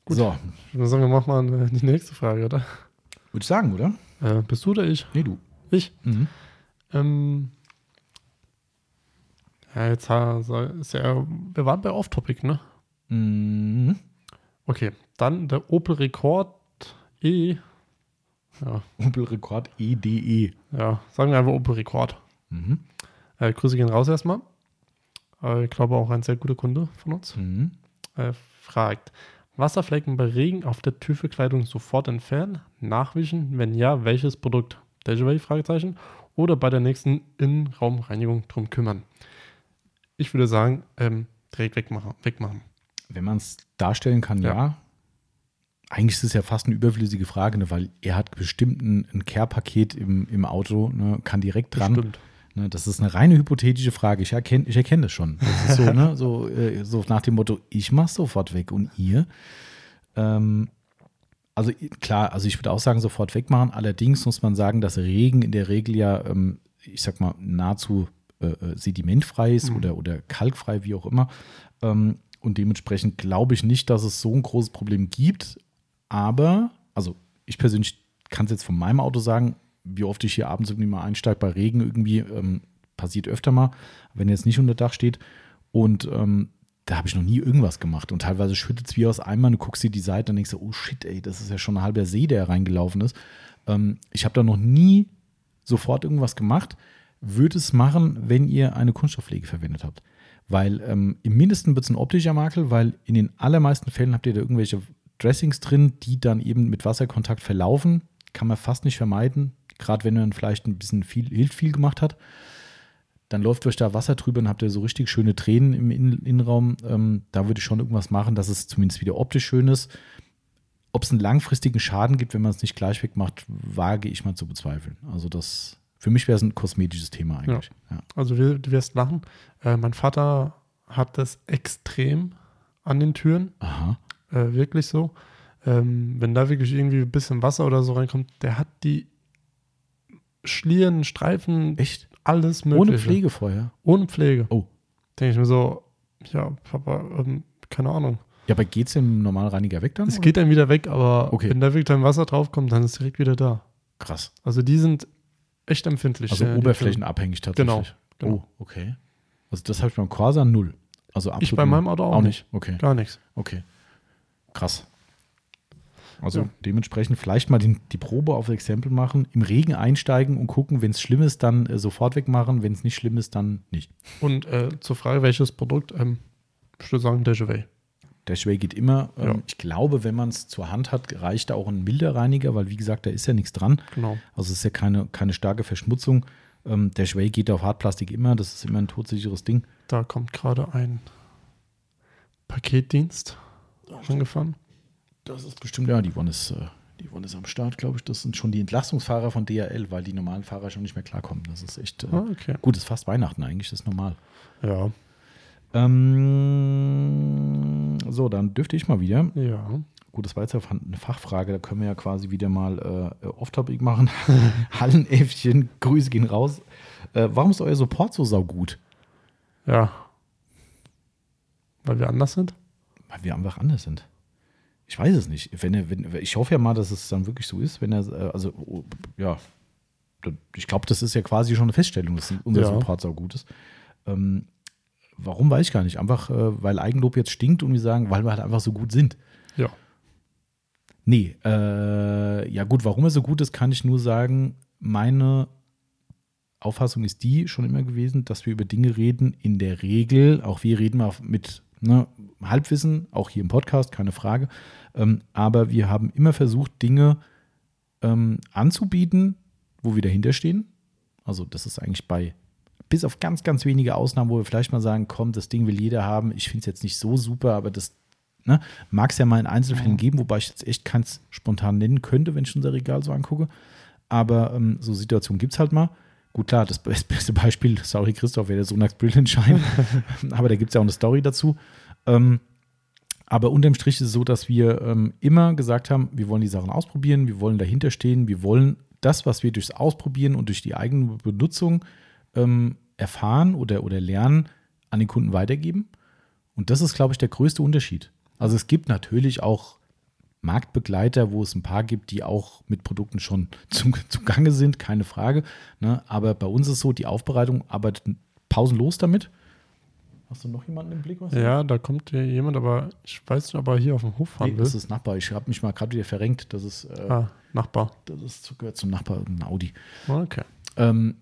Gut. So, Ich würde sagen, wir machen mal äh, die nächste Frage, oder? würde ich sagen, oder? Äh, bist du oder ich? Nee, du. Ich. Mhm. Ähm, ja, jetzt ist ja, wir waren bei Off-Topic, ne? Mhm. Okay, dann der Opel Rekord E. Ja, Opel Rekord EDE. ja, sagen wir einfach Opel Rekord. Mhm. Äh, Grüße gehen raus erstmal. Äh, ich glaube auch ein sehr guter Kunde von uns. Mhm. Äh, fragt, Wasserflecken bei Regen auf der Türverkleidung sofort entfernen, nachwischen, wenn ja, welches Produkt? Dejaway, Fragezeichen. Oder bei der nächsten Innenraumreinigung drum kümmern. Ich würde sagen, ähm, direkt wegmachen. wegmachen. Wenn man es darstellen kann, ja. Ja. Eigentlich ist es ja fast eine überflüssige Frage, ne, weil er hat bestimmt ein, ein Care-Paket im, im Auto, ne, kann direkt dran. Stimmt. Ne, das ist eine reine hypothetische Frage. Ich erkenne ich erkenn das schon. Das so, ne, so, äh, so nach dem Motto, ich mach's sofort weg und ihr. Ähm, also klar, also ich würde auch sagen, sofort wegmachen. Allerdings muss man sagen, dass Regen in der Regel ja, ähm, ich sag mal, nahezu äh, äh, sedimentfrei ist Mhm. oder, oder kalkfrei, wie auch immer. Ähm, und dementsprechend glaube ich nicht, dass es so ein großes Problem gibt. Aber, also ich persönlich kann es jetzt von meinem Auto sagen, wie oft ich hier abends irgendwie mal einsteige bei Regen irgendwie, ähm, passiert öfter mal, wenn jetzt nicht unter Dach steht. Und ähm, da habe ich noch nie irgendwas gemacht. Und teilweise schüttet es wie aus Eimer, du guckst dir die Seite und denkst so, oh shit, ey, das ist ja schon ein halber See, der reingelaufen ist. Ähm, ich habe da noch nie sofort irgendwas gemacht. Würde es machen, wenn ihr eine Kunststoffpflege verwendet habt. Weil ähm, im Mindesten wird es ein optischer Makel, weil in den allermeisten Fällen habt ihr da irgendwelche Dressings drin, die dann eben mit Wasserkontakt verlaufen. Kann man fast nicht vermeiden. Gerade wenn man vielleicht ein bisschen viel, hilft viel gemacht hat. Dann läuft euch da Wasser drüber und habt ihr so richtig schöne Tränen im Innen Innenraum. Ähm, da würde ich schon irgendwas machen, dass es zumindest wieder optisch schön ist. Ob es einen langfristigen Schaden gibt, wenn man es nicht gleich wegmacht, wage ich mal zu bezweifeln. Also das, für mich wäre es ein kosmetisches Thema eigentlich. Ja. Also wir- du wirst lachen. Äh, mein Vater hat das extrem an den Türen. Aha. Äh, wirklich so. Ähm, wenn da wirklich irgendwie ein bisschen Wasser oder so reinkommt, der hat die Schlieren, Streifen, Echt? alles mögliche. Ohne Pflege vorher? Ohne Pflege. Oh. Denke ich mir so, ja, Papa, ähm, keine Ahnung. Ja, aber geht es im Normalreiniger weg dann? Es oder? geht dann wieder weg, aber Okay. wenn da wirklich dann Wasser draufkommt, dann ist es direkt wieder da. Krass. Also die sind echt empfindlich. Also äh, die oberflächenabhängig tatsächlich. Genau, Oh, okay. Also das habe ich beim Corsa null. Also absolut Ich bei meinem Auto auch nicht. Okay, Filme. Gar nichts. okay. Krass. Also Ja. dementsprechend vielleicht mal die, die Probe auf Exempel machen, im Regen einsteigen und gucken, wenn es schlimm ist, dann äh, sofort wegmachen, wenn es nicht schlimm ist, dann nicht. Und äh, zur Frage, welches Produkt, ähm, ich würde sagen Dejaway. Der Schway geht immer. Ähm, Ja. Ich glaube, wenn man es zur Hand hat, reicht da auch ein milder Reiniger, weil wie gesagt, da ist ja nichts dran. Genau. Also es ist ja keine, keine starke Verschmutzung. Ähm, der Schway geht auf Hartplastik immer, das ist immer ein todsicheres Ding. Da kommt gerade ein Paketdienst angefahren. Das ist bestimmt, ja, die One ist, äh, die One ist am Start, glaube ich. Das sind schon die Entlastungsfahrer von DHL, weil die normalen Fahrer schon nicht mehr klarkommen. Das ist echt äh, Ah, okay. gut, ist fast Weihnachten eigentlich, das ist normal. Ja, Ähm, so, dann dürfte ich mal wieder. ja. Gut, das war jetzt eine Fachfrage, da können wir ja quasi wieder mal äh, Off-Topic machen. [laughs] Hallenäffchen, Grüße gehen raus. Äh, warum ist euer Support so saugut? Ja. Weil wir anders sind? Weil wir einfach anders sind. Ich weiß es nicht. Wenn er, wenn, ich hoffe ja mal, dass es dann wirklich so ist, wenn er, äh, also, oh, ja, ich glaube, das ist ja quasi schon eine Feststellung, dass unser Ja. Support saugut ist. Ähm, warum weiß ich gar nicht. Einfach, äh, weil Eigenlob jetzt stinkt und wir sagen, weil wir halt einfach so gut sind. Ja. Nee, äh, ja gut, warum er so gut ist, kann ich nur sagen, meine Auffassung ist die schon immer gewesen, dass wir über Dinge reden, in der Regel, auch wir reden mal mit ne, Halbwissen, auch hier im Podcast, keine Frage, ähm, aber wir haben immer versucht, Dinge ähm, anzubieten, wo wir dahinter stehen. Also das ist eigentlich bei, bis auf ganz, ganz wenige Ausnahmen, wo wir vielleicht mal sagen, komm, das Ding will jeder haben, ich finde es jetzt nicht so super, aber das ne, mag es ja mal in Einzelfällen geben, wobei ich jetzt echt keins spontan nennen könnte, wenn ich unser Regal so angucke. Aber ähm, so Situationen gibt es halt mal. Gut, klar, das best- [laughs] beste Beispiel, sorry Christoph, wäre der Sonax Brilliant Shine, aber da gibt es ja auch eine Story dazu. Ähm, aber unterm Strich ist es so, dass wir ähm, immer gesagt haben, wir wollen die Sachen ausprobieren, wir wollen dahinter stehen, wir wollen das, was wir durchs Ausprobieren und durch die eigene Benutzung ähm, erfahren oder, oder lernen, an den Kunden weitergeben. Und das ist, glaube ich, der größte Unterschied. Also es gibt natürlich auch Marktbegleiter, wo es ein paar gibt, die auch mit Produkten schon zum, zugange sind, keine Frage. Ne? Aber bei uns ist so, die Aufbereitung arbeitet pausenlos damit. Hast du noch jemanden im Blick? Ja, da kommt jemand, aber ich weiß nicht, ob er hier auf dem Hof fahren Nee, das ist Nachbar. Ich habe mich mal gerade wieder verrenkt. Das ist, äh, ah, Nachbar. das ist gehört zum Nachbar, ein Audi. Okay. Ähm,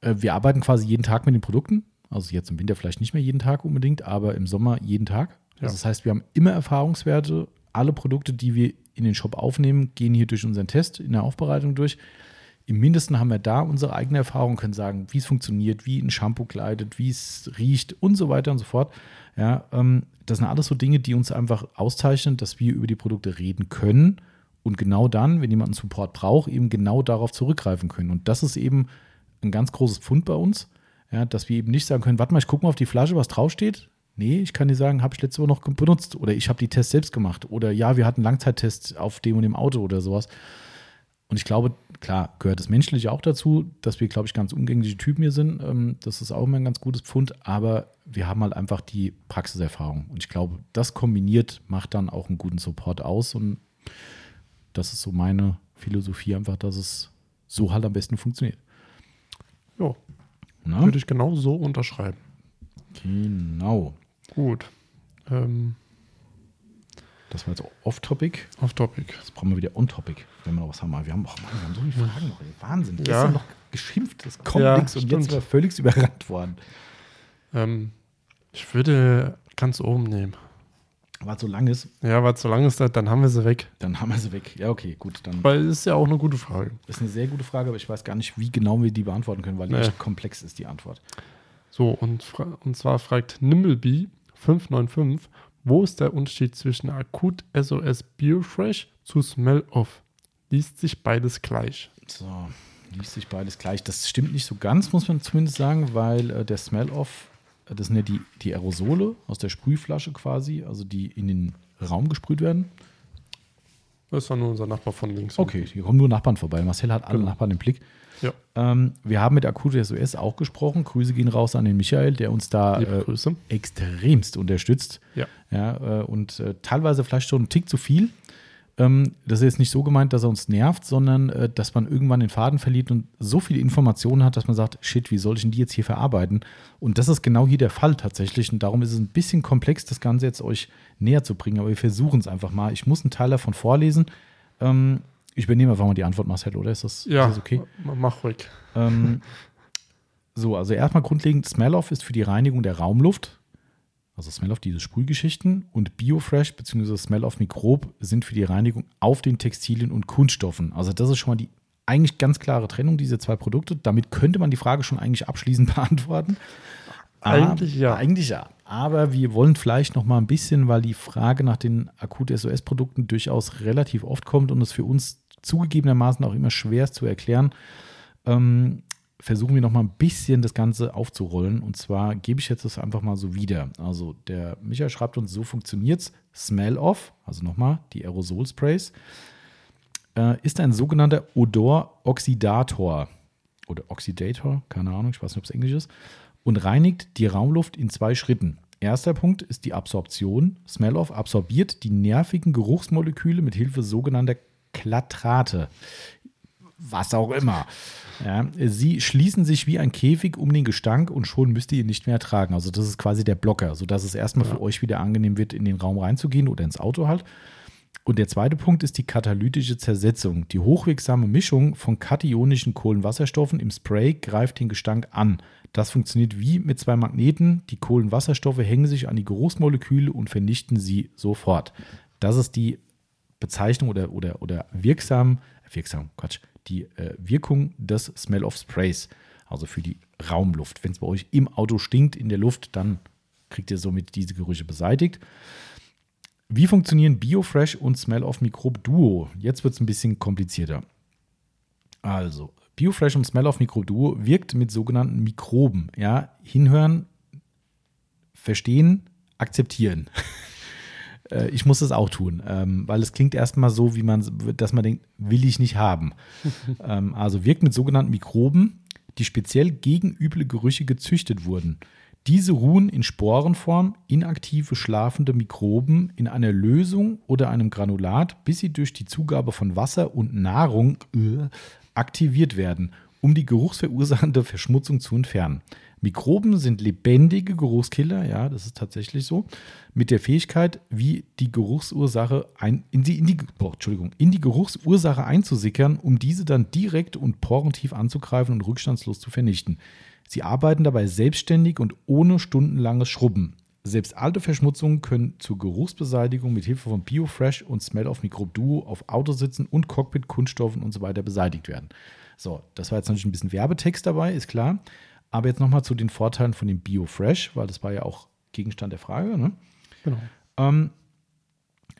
äh, wir arbeiten quasi jeden Tag mit den Produkten. Also jetzt im Winter vielleicht nicht mehr jeden Tag unbedingt, aber im Sommer jeden Tag. Ja. Also das heißt, wir haben immer Erfahrungswerte. Alle Produkte, die wir in den Shop aufnehmen, gehen hier durch unseren Test in der Aufbereitung durch. Im Mindesten haben wir da unsere eigene Erfahrung, können sagen, wie es funktioniert, wie ein Shampoo kleidet, wie es riecht und so weiter und so fort. Ja, ähm, das sind alles so Dinge, die uns einfach auszeichnen, dass wir über die Produkte reden können und genau dann, wenn jemand einen Support braucht, eben genau darauf zurückgreifen können. Und das ist eben ein ganz großes Pfund bei uns, ja, dass wir eben nicht sagen können, warte mal, ich gucke mal auf die Flasche, was draufsteht. Nee, ich kann dir sagen, habe ich letzte Woche noch benutzt oder ich habe die Tests selbst gemacht oder ja, wir hatten Langzeittests auf dem und dem Auto oder sowas. Und ich glaube, klar, gehört das Menschliche auch dazu, dass wir, glaube ich, ganz umgängliche Typen hier sind. Ähm, das ist auch immer ein ganz gutes Pfund, aber wir haben halt einfach die Praxiserfahrung. Und ich glaube, das kombiniert macht dann auch einen guten Support aus. Und das ist so meine Philosophie einfach, dass es so halt am besten funktioniert. Jo, Na? würde ich genau so unterschreiben. Genau. Gut. Ähm, Das war jetzt off-topic. off topic. Jetzt brauchen wir wieder on-topic, wenn wir noch was haben. Wir haben, oh Mann, wir haben so viele Fragen noch. Ey. Wahnsinn. Ja. Gestern noch geschimpft, es kommt Ja, nichts und jetzt stimmt. sind wir völlig überrannt worden. Ähm, ich würde ganz oben nehmen. Weil es so lang ist, Ja, weil solange es da, dann haben wir sie weg. dann haben wir sie weg. Ja, okay, gut. Dann Weil es ist ja auch eine gute Frage. ist eine sehr gute Frage, aber ich weiß gar nicht, wie genau wir die beantworten können, weil die Nee. echt komplex ist, die Antwort. So, und, und zwar fragt Nimblebee 595, wo ist der Unterschied zwischen Akut SOS Biofresh zu Smell Off? Liest sich beides gleich. So, liest sich beides gleich. Das stimmt nicht so ganz, muss man zumindest sagen, weil äh, der Smell-Off, äh, das sind ja die, die Aerosole aus der Sprühflasche quasi, also die in den Raum gesprüht werden. Das war nur unser Nachbar von links. Okay, hier kommen nur Nachbarn vorbei. Marcel hat alle Genau. Nachbarn im Blick. Ja, Ähm, wir haben mit Akut SOS auch gesprochen. Grüße gehen raus an den Michael, der uns da äh, extremst unterstützt. Ja. Ja, äh, und äh, teilweise vielleicht schon einen Tick zu viel. Ähm, das ist jetzt nicht so gemeint, dass er uns nervt, sondern äh, dass man irgendwann den Faden verliert und so viele Informationen hat, dass man sagt, shit, wie soll ich denn die jetzt hier verarbeiten? Und das ist genau hier der Fall tatsächlich. Und darum ist es ein bisschen komplex, das Ganze jetzt euch näher zu bringen. Aber wir versuchen es einfach mal. Ich muss einen Teil davon vorlesen. Ähm, ich übernehme einfach mal die Antwort, Marcel, oder? Ist das, Ja, ist das okay? ma- mach ruhig. Ähm, [laughs] so, also erstmal grundlegend, Smell-Off ist für die Reinigung der Raumluft. Also Smell-Off, diese Sprühgeschichten. Und Biofresh bzw. Smell-Off Mikrob sind für die Reinigung auf den Textilien und Kunststoffen. Also das ist schon mal die eigentlich ganz klare Trennung dieser zwei Produkte. Damit könnte man die Frage schon eigentlich abschließend [laughs] beantworten. Eigentlich ja. Eigentlich ja. Aber wir wollen vielleicht noch mal ein bisschen, weil die Frage nach den Akut-SOS-Produkten durchaus relativ oft kommt und es für uns zugegebenermaßen auch immer schwer ist zu erklären, ähm, versuchen wir noch mal ein bisschen das Ganze aufzurollen. Und zwar gebe ich jetzt das einfach mal so wieder. Also der Michael schreibt uns, so funktioniert es. Smell Off, also nochmal die Aerosol-Sprays, äh, ist ein sogenannter Odor-Oxidator oder Oxidator, keine Ahnung, ich weiß nicht, ob es Englisch ist, und reinigt die Raumluft in zwei Schritten. Erster Punkt ist die Absorption. Smell-Off absorbiert die nervigen Geruchsmoleküle mit Hilfe sogenannter Klatrate. Was auch immer. Ja, sie schließen sich wie ein Käfig um den Gestank und schon müsst ihr ihn nicht mehr ertragen. Also das ist quasi der Blocker, sodass es erstmal ja. für euch wieder angenehm wird, in den Raum reinzugehen oder ins Auto halt. Und der zweite Punkt ist die katalytische Zersetzung. Die hochwirksame Mischung von kationischen Kohlenwasserstoffen im Spray greift den Gestank an. Das funktioniert wie mit zwei Magneten. Die Kohlenwasserstoffe hängen sich an die Geruchsmoleküle und vernichten sie sofort. Das ist die Bezeichnung oder, oder, oder wirksam, wirksam, Quatsch, die äh, Wirkung des Smell of Sprays, also für die Raumluft. Wenn es bei euch im Auto stinkt, in der Luft, dann kriegt ihr somit diese Gerüche beseitigt. Wie funktionieren BioFresh und Smell of Microbe Duo? Jetzt wird es ein bisschen komplizierter. Also, BioFresh und Smell of Microbe Duo wirkt mit sogenannten Mikroben. Ja, hinhören, verstehen, akzeptieren. [laughs] Äh, ich muss das auch tun, ähm, weil es klingt erstmal so, wie man, dass man denkt, will ich nicht haben. [laughs] ähm, also wirkt mit sogenannten Mikroben, die speziell gegen üble Gerüche gezüchtet wurden. Diese ruhen in Sporenform inaktive schlafende Mikroben in einer Lösung oder einem Granulat, bis sie durch die Zugabe von Wasser und Nahrung äh, aktiviert werden, um die geruchsverursachende Verschmutzung zu entfernen. Mikroben sind lebendige Geruchskiller, ja, das ist tatsächlich so, mit der Fähigkeit, wie die Geruchsursache ein, in, die, in, die, oh, Entschuldigung, in die Geruchsursache einzusickern, um diese dann direkt und porentief anzugreifen und rückstandslos zu vernichten. Sie arbeiten dabei selbstständig und ohne stundenlanges Schrubben. Selbst alte Verschmutzungen können zur Geruchsbeseitigung mit Hilfe von BioFresh und Smell of Microbe Duo auf Autositzen und Cockpit, Kunststoffen und so weiter beseitigt werden. So, das war jetzt natürlich ein bisschen Werbetext dabei, ist klar. Aber jetzt nochmal zu den Vorteilen von dem BioFresh, weil das war ja auch Gegenstand der Frage. Ne? Genau. Ähm,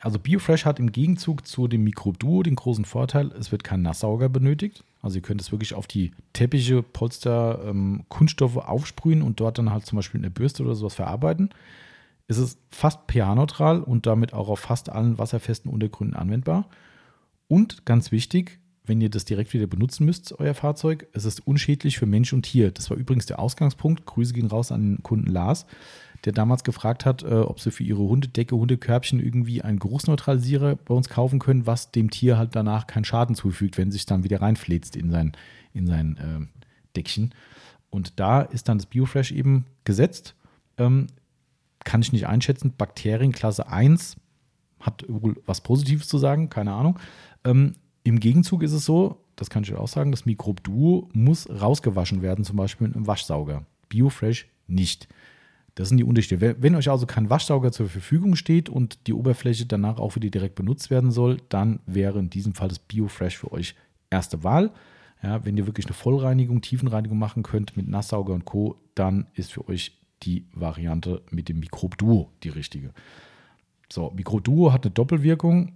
also BioFresh hat im Gegenzug zu dem Microbe Duo den großen Vorteil, es wird kein Nasssauger benötigt. Also ihr könnt es wirklich auf die Teppiche, Polster, ähm, Kunststoffe aufsprühen und dort dann halt zum Beispiel in der Bürste oder sowas verarbeiten. Es ist fast pH-neutral und damit auch auf fast allen wasserfesten Untergründen anwendbar. Und ganz wichtig, wenn ihr das direkt wieder benutzen müsst, euer Fahrzeug. Es ist unschädlich für Mensch und Tier. Das war übrigens der Ausgangspunkt. Grüße gehen raus an den Kunden Lars, der damals gefragt hat, äh, ob sie für ihre Hundedecke, Hundekörbchen irgendwie einen Geruchsneutralisierer bei uns kaufen können, was dem Tier halt danach keinen Schaden zufügt, wenn sich dann wieder reinfläzt in sein, in sein äh, Deckchen. Und da ist dann das Biofresh eben gesetzt. Ähm, kann ich nicht einschätzen. Bakterienklasse 1 hat wohl was Positives zu sagen, keine Ahnung. Ähm, im Gegenzug ist es so, das kann ich auch sagen, das Mikrob Duo muss rausgewaschen werden, zum Beispiel mit einem Waschsauger. Biofresh nicht. Das sind die Unterschiede. Wenn euch also kein Waschsauger zur Verfügung steht und die Oberfläche danach auch wieder direkt benutzt werden soll, dann wäre in diesem Fall das Biofresh für euch erste Wahl. Ja, wenn ihr wirklich eine Vollreinigung, Tiefenreinigung machen könnt mit Nasssauger und Co., dann ist für euch die Variante mit dem Mikrob Duo die richtige. So, Mikrob Duo hat eine Doppelwirkung.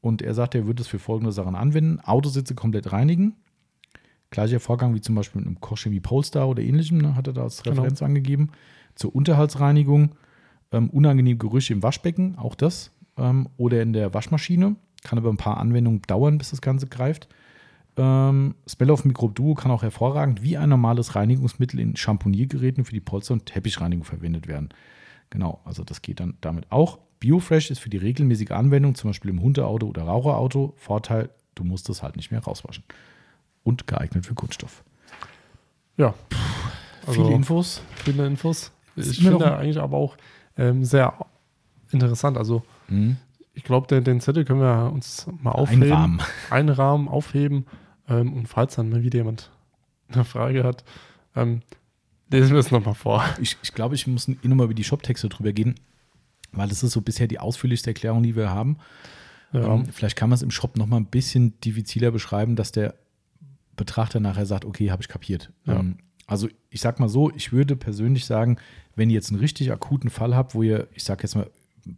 Und er sagt, er würde es für folgende Sachen anwenden: Autositze komplett reinigen. Gleicher Vorgang wie zum Beispiel mit einem Kochchemie Polestar oder ähnlichem, ne, hat er da als genau. Referenz genau. angegeben. Zur Unterhaltsreinigung, ähm, unangenehme Gerüche im Waschbecken, auch das. Ähm, oder in der Waschmaschine. Kann aber ein paar Anwendungen dauern, bis das Ganze greift. Ähm, Smell of Microbe Duo kann auch hervorragend wie ein normales Reinigungsmittel in Champoniergeräten für die Polster- und Teppichreinigung verwendet werden. Genau, also das geht dann damit auch. BioFresh ist für die regelmäßige Anwendung, zum Beispiel im Hundeauto oder Raucherauto, Vorteil, du musst es halt nicht mehr rauswaschen. Und geeignet für Kunststoff. Ja. Also viele Infos. Viele Infos. Ich finde eigentlich aber auch ähm, sehr interessant. Also, mhm. ich glaube, den, den, Zettel können wir uns mal aufheben. Einrahmen. Einrahmen, aufheben. Ähm, und falls dann mal wieder jemand eine Frage hat, ähm, lesen wir es nochmal vor. Ich, ich glaube, ich muss eh nochmal über die Shop-Texte drüber gehen weil das ist so bisher die ausführlichste Erklärung, die wir haben. Ja. Ähm, vielleicht kann man es im Shop noch mal ein bisschen diffiziler beschreiben, dass der Betrachter nachher sagt, okay, habe ich kapiert. Ja. Ähm, also ich sag mal so, ich würde persönlich sagen, wenn ihr jetzt einen richtig akuten Fall habt, wo ihr, ich sag jetzt mal,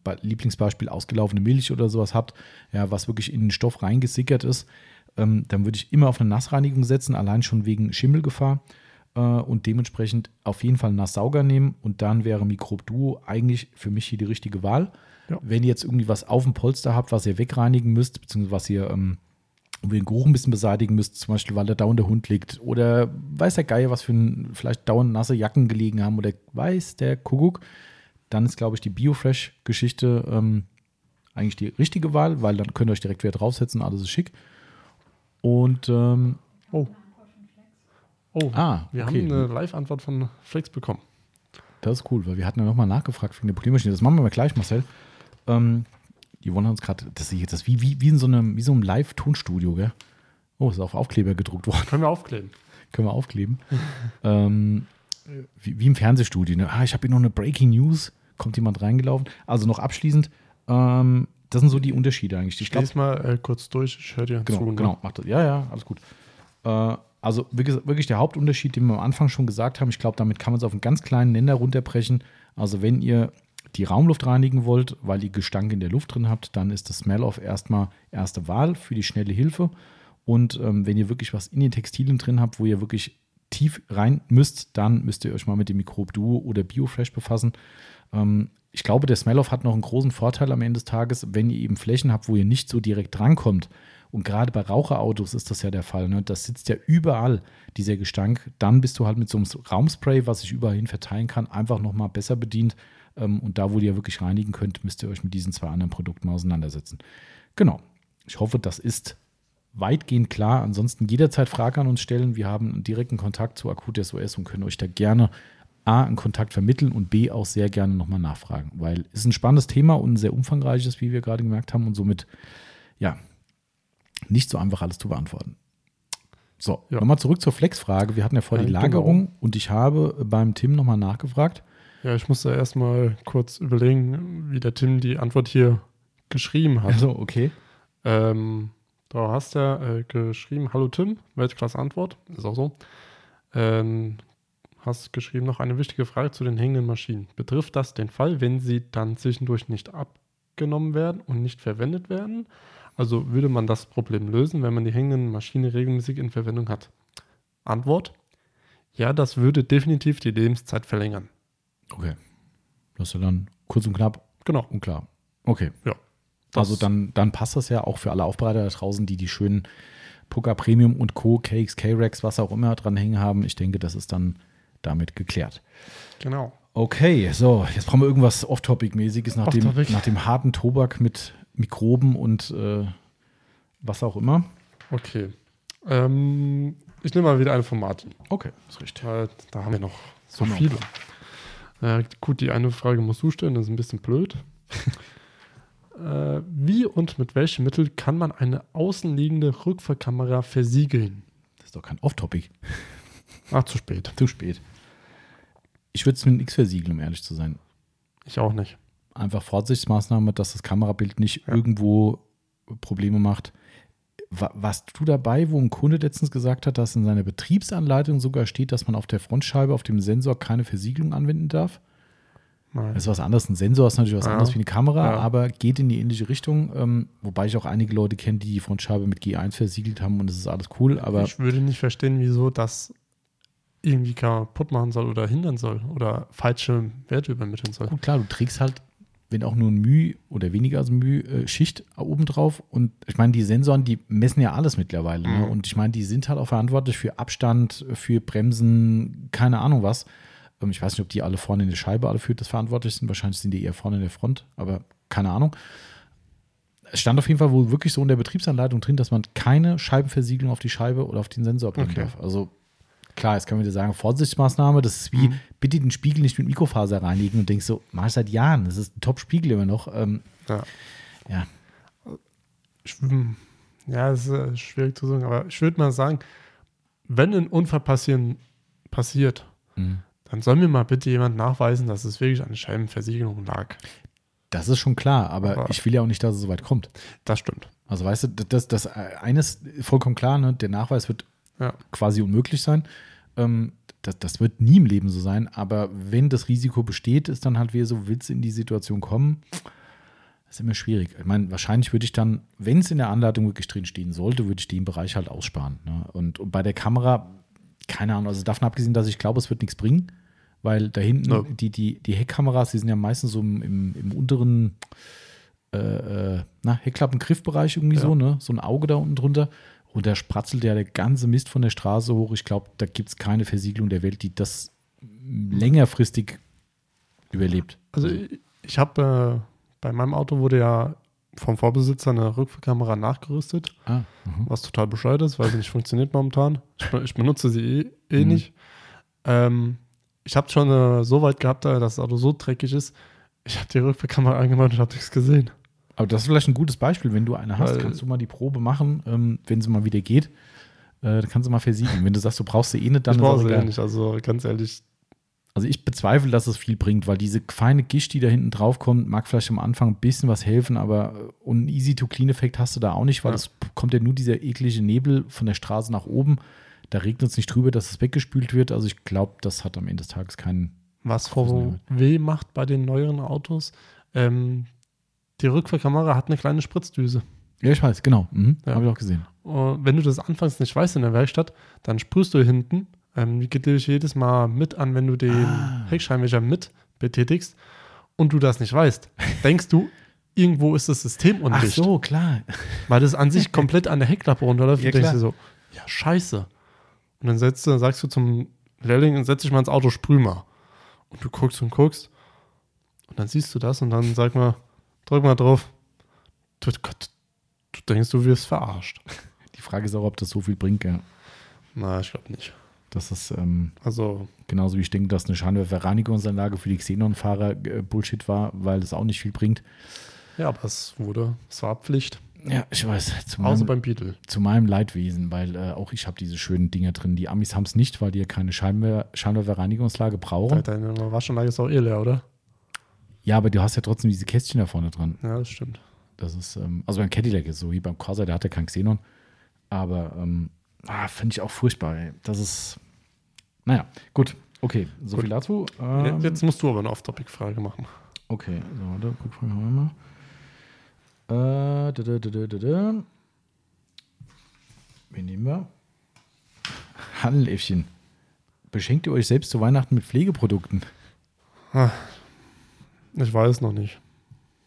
bei- Lieblingsbeispiel ausgelaufene Milch oder sowas habt, ja, was wirklich in den Stoff reingesickert ist, ähm, dann würde ich immer auf eine Nassreinigung setzen, allein schon wegen Schimmelgefahr äh, und dementsprechend auf jeden Fall einen Nasssauger nehmen und dann wäre Mikrob Duo eigentlich für mich hier die richtige Wahl. Ja. Wenn ihr jetzt irgendwie was auf dem Polster habt, was ihr wegreinigen müsst, beziehungsweise was ihr ähm, wo ihr den Geruch ein bisschen beseitigen müsst, zum Beispiel, weil da dauernd der Hund liegt oder weiß der Geier, was für ein, vielleicht dauernd nasse Jacken gelegen haben oder weiß der Kuckuck, dann ist, glaube ich, die Biofresh-Geschichte ähm, eigentlich die richtige Wahl, weil dann könnt ihr euch direkt wieder draufsetzen, alles ist schick. Und ähm, Oh. Oh, Ah, wir okay. haben eine Live-Antwort von Flex bekommen. das ist cool, weil wir hatten ja nochmal nachgefragt wegen der Poliermaschine. Das machen wir mal gleich, Marcel. Ähm, die wollen uns gerade, das ist jetzt das wie, wie, wie in so einem, wie so einem Live-Tonstudio, gell? Oh, ist auf Aufkleber gedruckt worden. Können wir aufkleben. Können wir aufkleben. [laughs] ähm, wie, wie im Fernsehstudio. Ne? Ah, ich habe hier noch eine Breaking News. Kommt jemand reingelaufen? Also noch abschließend, ähm, das sind so die Unterschiede eigentlich. Ich Ich lese mal äh, kurz durch, ich höre dir genau, zu. ne? genau, macht das. Ja, ja, alles gut. Äh, also wirklich der Hauptunterschied, den wir am Anfang schon gesagt haben, ich glaube, damit kann man es auf einen ganz kleinen Nenner runterbrechen. Also wenn ihr die Raumluft reinigen wollt, weil ihr Gestank in der Luft drin habt, dann ist das Smell-Off erstmal erste Wahl für die schnelle Hilfe. Und ähm, wenn ihr wirklich was in den Textilien drin habt, wo ihr wirklich tief rein müsst, dann müsst ihr euch mal mit dem Mikrob Duo oder Biofresh befassen. Ähm, ich glaube, der Smell-Off hat noch einen großen Vorteil am Ende des Tages, wenn ihr eben Flächen habt, wo ihr nicht so direkt drankommt. Und gerade bei Raucherautos ist das ja der Fall. Ne? Das sitzt ja überall, dieser Gestank. Dann bist du halt mit so einem Raumspray, was sich überall hin verteilen kann, einfach nochmal besser bedient. Ähm, und da, wo ihr wirklich reinigen könnt, müsst ihr euch mit diesen zwei anderen Produkten auseinandersetzen. Genau. Ich hoffe, das ist weitgehend klar. Ansonsten jederzeit Fragen an uns stellen. Wir haben einen direkten Kontakt zu Akut SOS und können euch da gerne A, einen Kontakt vermitteln und B, auch sehr gerne nochmal nachfragen, weil es ist ein spannendes Thema und ein sehr umfangreiches, wie wir gerade gemerkt haben und somit, ja, nicht so einfach alles zu beantworten. So, Ja. nochmal zurück zur Flex-Frage. Wir hatten ja vor Ja, die genau. Lagerung und ich habe beim Tim nochmal nachgefragt. Ja, ich musste erstmal kurz überlegen, wie der Tim die Antwort hier geschrieben hat. Also, okay. Ähm, da hast du äh, geschrieben, hallo Tim, Weltklasse Antwort, ist auch so. Ähm, hast geschrieben, noch eine wichtige Frage zu den hängenden Maschinen. Betrifft das den Fall, wenn sie dann zwischendurch nicht abgenommen werden und nicht verwendet werden? Also würde man das Problem lösen, wenn man die hängenden Maschinen regelmäßig in Verwendung hat? Antwort, ja, das würde definitiv die Lebenszeit verlängern. Okay. Das ist ja dann kurz und knapp Genau. und klar. Okay. Ja. Also dann, dann passt das ja auch für alle Aufbereiter da draußen, die die schönen Poker Premium und Co., Cakes, K-Rex, was auch immer dran hängen haben. Ich denke, das ist dann damit geklärt. Genau. Okay, so, jetzt brauchen wir irgendwas Off-Topic-mäßiges nach, dem, Off-Topic. nach dem harten Tobak mit Mikroben und äh, was auch immer. Okay. Ähm, ich nehme mal wieder eine von Martin. Okay, ist richtig. Weil da haben wir noch so viele. Äh, gut, die eine Frage musst du stellen, das ist ein bisschen blöd. [laughs] äh, wie und mit welchem Mittel kann man eine außenliegende Rückfahrkamera versiegeln? Das ist doch kein Off-Topic. Ach, zu spät. Zu spät. Ich würde es mit X versiegeln, um ehrlich zu sein. Ich auch nicht. einfach Vorsichtsmaßnahme, dass das Kamerabild nicht Ja. irgendwo Probleme macht. Wa- Warst du dabei, wo ein Kunde letztens gesagt hat, dass in seiner Betriebsanleitung sogar steht, dass man auf der Frontscheibe auf dem Sensor keine Versiegelung anwenden darf? Nein. Das ist was anderes. Ein Sensor ist natürlich was Ja. anderes wie eine Kamera, Ja. aber geht in die ähnliche Richtung. Ähm, wobei ich auch einige Leute kenne, die die Frontscheibe mit G1 versiegelt haben und das ist alles cool. Aber ich würde nicht verstehen, wieso das irgendwie kaputt machen soll oder hindern soll oder falsche Werte übermitteln soll. Gut, klar, du trägst halt, wenn auch nur ein Müh oder weniger als Müh, äh, Schicht oben drauf. Und ich meine, die Sensoren, die messen ja alles mittlerweile. Ne? Mhm. Und ich meine, die sind halt auch verantwortlich für Abstand, für Bremsen, keine Ahnung was. Ähm, Ich weiß nicht, ob die alle vorne in der Scheibe alle für das verantwortlich sind. Wahrscheinlich sind die eher vorne in der Front, aber keine Ahnung. Es stand auf jeden Fall wohl wirklich so in der Betriebsanleitung drin, dass man keine Scheibenversiegelung auf die Scheibe oder auf den Sensor bringen Okay. darf. Also klar, jetzt kann man wieder sagen, Vorsichtsmaßnahme, das ist wie, Mhm. bitte den Spiegel nicht mit Mikrofaser reinigen und denkst so, mach ich seit Jahren, das ist ein Top-Spiegel immer noch. Ähm, Ja. ja, ja, es ist äh, schwierig zu sagen, aber ich würde mal sagen, wenn ein Unfall passieren, passiert, Mhm. dann soll mir mal bitte jemand nachweisen, dass es wirklich an Scheibenversiegelung lag. das ist schon klar, aber, Aber- ich will ja auch nicht, dass es so weit kommt. Das stimmt. Also weißt du, das, das eine ist vollkommen klar, ne? der Nachweis wird Ja. quasi unmöglich sein. Ähm, das, das wird nie im Leben so sein, aber wenn das Risiko besteht, ist dann halt wieder so, willst du in die Situation kommen? Das ist immer schwierig. Ich meine, wahrscheinlich würde ich dann, wenn es in der Anleitung wirklich drin stehen sollte, würde ich den Bereich halt aussparen. Ne? Und, und bei der Kamera, keine Ahnung, also davon abgesehen, dass ich glaube, es wird nichts bringen, weil da hinten Ja. die, die, die Heckkameras, die sind ja meistens so im, im, im unteren äh, äh, na, Heckklappen-Griffbereich irgendwie Ja. so, ne? So ein Auge da unten drunter. Und da spratzelt ja der ganze Mist von der Straße hoch. Ich glaube, da gibt es keine Versiegelung der Welt, die das längerfristig überlebt. Also ich, habe äh, bei meinem Auto wurde ja vom Vorbesitzer eine Rückfahrkamera nachgerüstet, Ah, mhm. was total bescheuert ist, weil sie nicht funktioniert momentan. Ich, ich benutze sie eh, eh Mhm. nicht. Ähm, ich habe schon äh, so weit gehabt, äh, dass das Auto so dreckig ist. Ich habe die Rückfahrkamera angemacht und habe nichts gesehen. Aber das ist vielleicht ein gutes Beispiel. Wenn du eine hast, Weil- kannst du mal die Probe machen, ähm, wenn sie mal wieder geht. Äh, dann kannst du mal versiegeln. Wenn du sagst, du brauchst sie eh nicht, dann ich brauche sie eh nicht. Also ganz ehrlich, Also ich bezweifle, dass es viel bringt, weil diese feine Gischt, die da hinten drauf kommt, mag vielleicht am Anfang ein bisschen was helfen, aber äh, einen Easy-to-Clean-Effekt hast du da auch nicht, weil Ja. es kommt ja nur dieser eklige Nebel von der Straße nach oben. Da regnet es nicht drüber, dass es weggespült wird. Also ich glaube, das hat am Ende des Tages keinen. was VW macht bei den neueren Autos, ähm, die Rückfahrkamera hat eine kleine Spritzdüse. Ja, ich weiß, genau. Mhm, Ja. Habe ich auch gesehen. Und wenn du das anfangs nicht weißt in der Werkstatt, dann sprühst du hinten, ähm, die geht dich jedes Mal mit an, wenn du den Ah. Heckscheinwerfer mit betätigst und du das nicht weißt. [laughs] Denkst du, irgendwo ist das System Ach undicht, so, klar. weil das an sich komplett an der Heckklappe runterläuft Ja, und denkst klar. dir so, ja, scheiße. Und dann setzt sagst du zum Lehrling, setz dich mal ins Auto, sprüh mal. Und du guckst und guckst und dann siehst du das und dann sag mal, drück mal drauf. Du, Gott, du denkst, du wirst verarscht. Die Frage ist auch, ob das so viel bringt. Ja. Na, ich glaube nicht. Das ist ähm, Also, genauso wie ich denke, dass eine Scheinwerferreinigungsanlage für die Xenon-Fahrer äh, Bullshit war, weil das auch nicht viel bringt. ja, aber es wurde, es war Pflicht. Ja, ich weiß. Zu Außer meinem, beim Beetle. zu meinem Leidwesen, weil äh, auch ich habe diese schönen Dinger drin. Die Amis haben es nicht, weil die ja keine Scheinwer Scheinwerferreinigungslage brauchen. Deine Waschanlage ist auch eh leer, oder? Ja, aber du hast ja trotzdem diese Kästchen da vorne dran. Ja, das stimmt. Das ist, ähm, also beim Cadillac ist so, wie beim Corsa, der hat ja kein Xenon. Aber ähm, ah, finde ich auch furchtbar. Ey. Das ist, naja, gut. Okay, so Gut. viel dazu. Ähm, Jetzt musst du aber eine Off-Topic-Frage machen. Okay, so, warte, guck mal, mal. Äh, da, da, da, da, da. Wen nehmen wir? [laughs] Handeläffchen. Beschenkt ihr euch selbst zu Weihnachten mit Pflegeprodukten? Ich weiß noch nicht.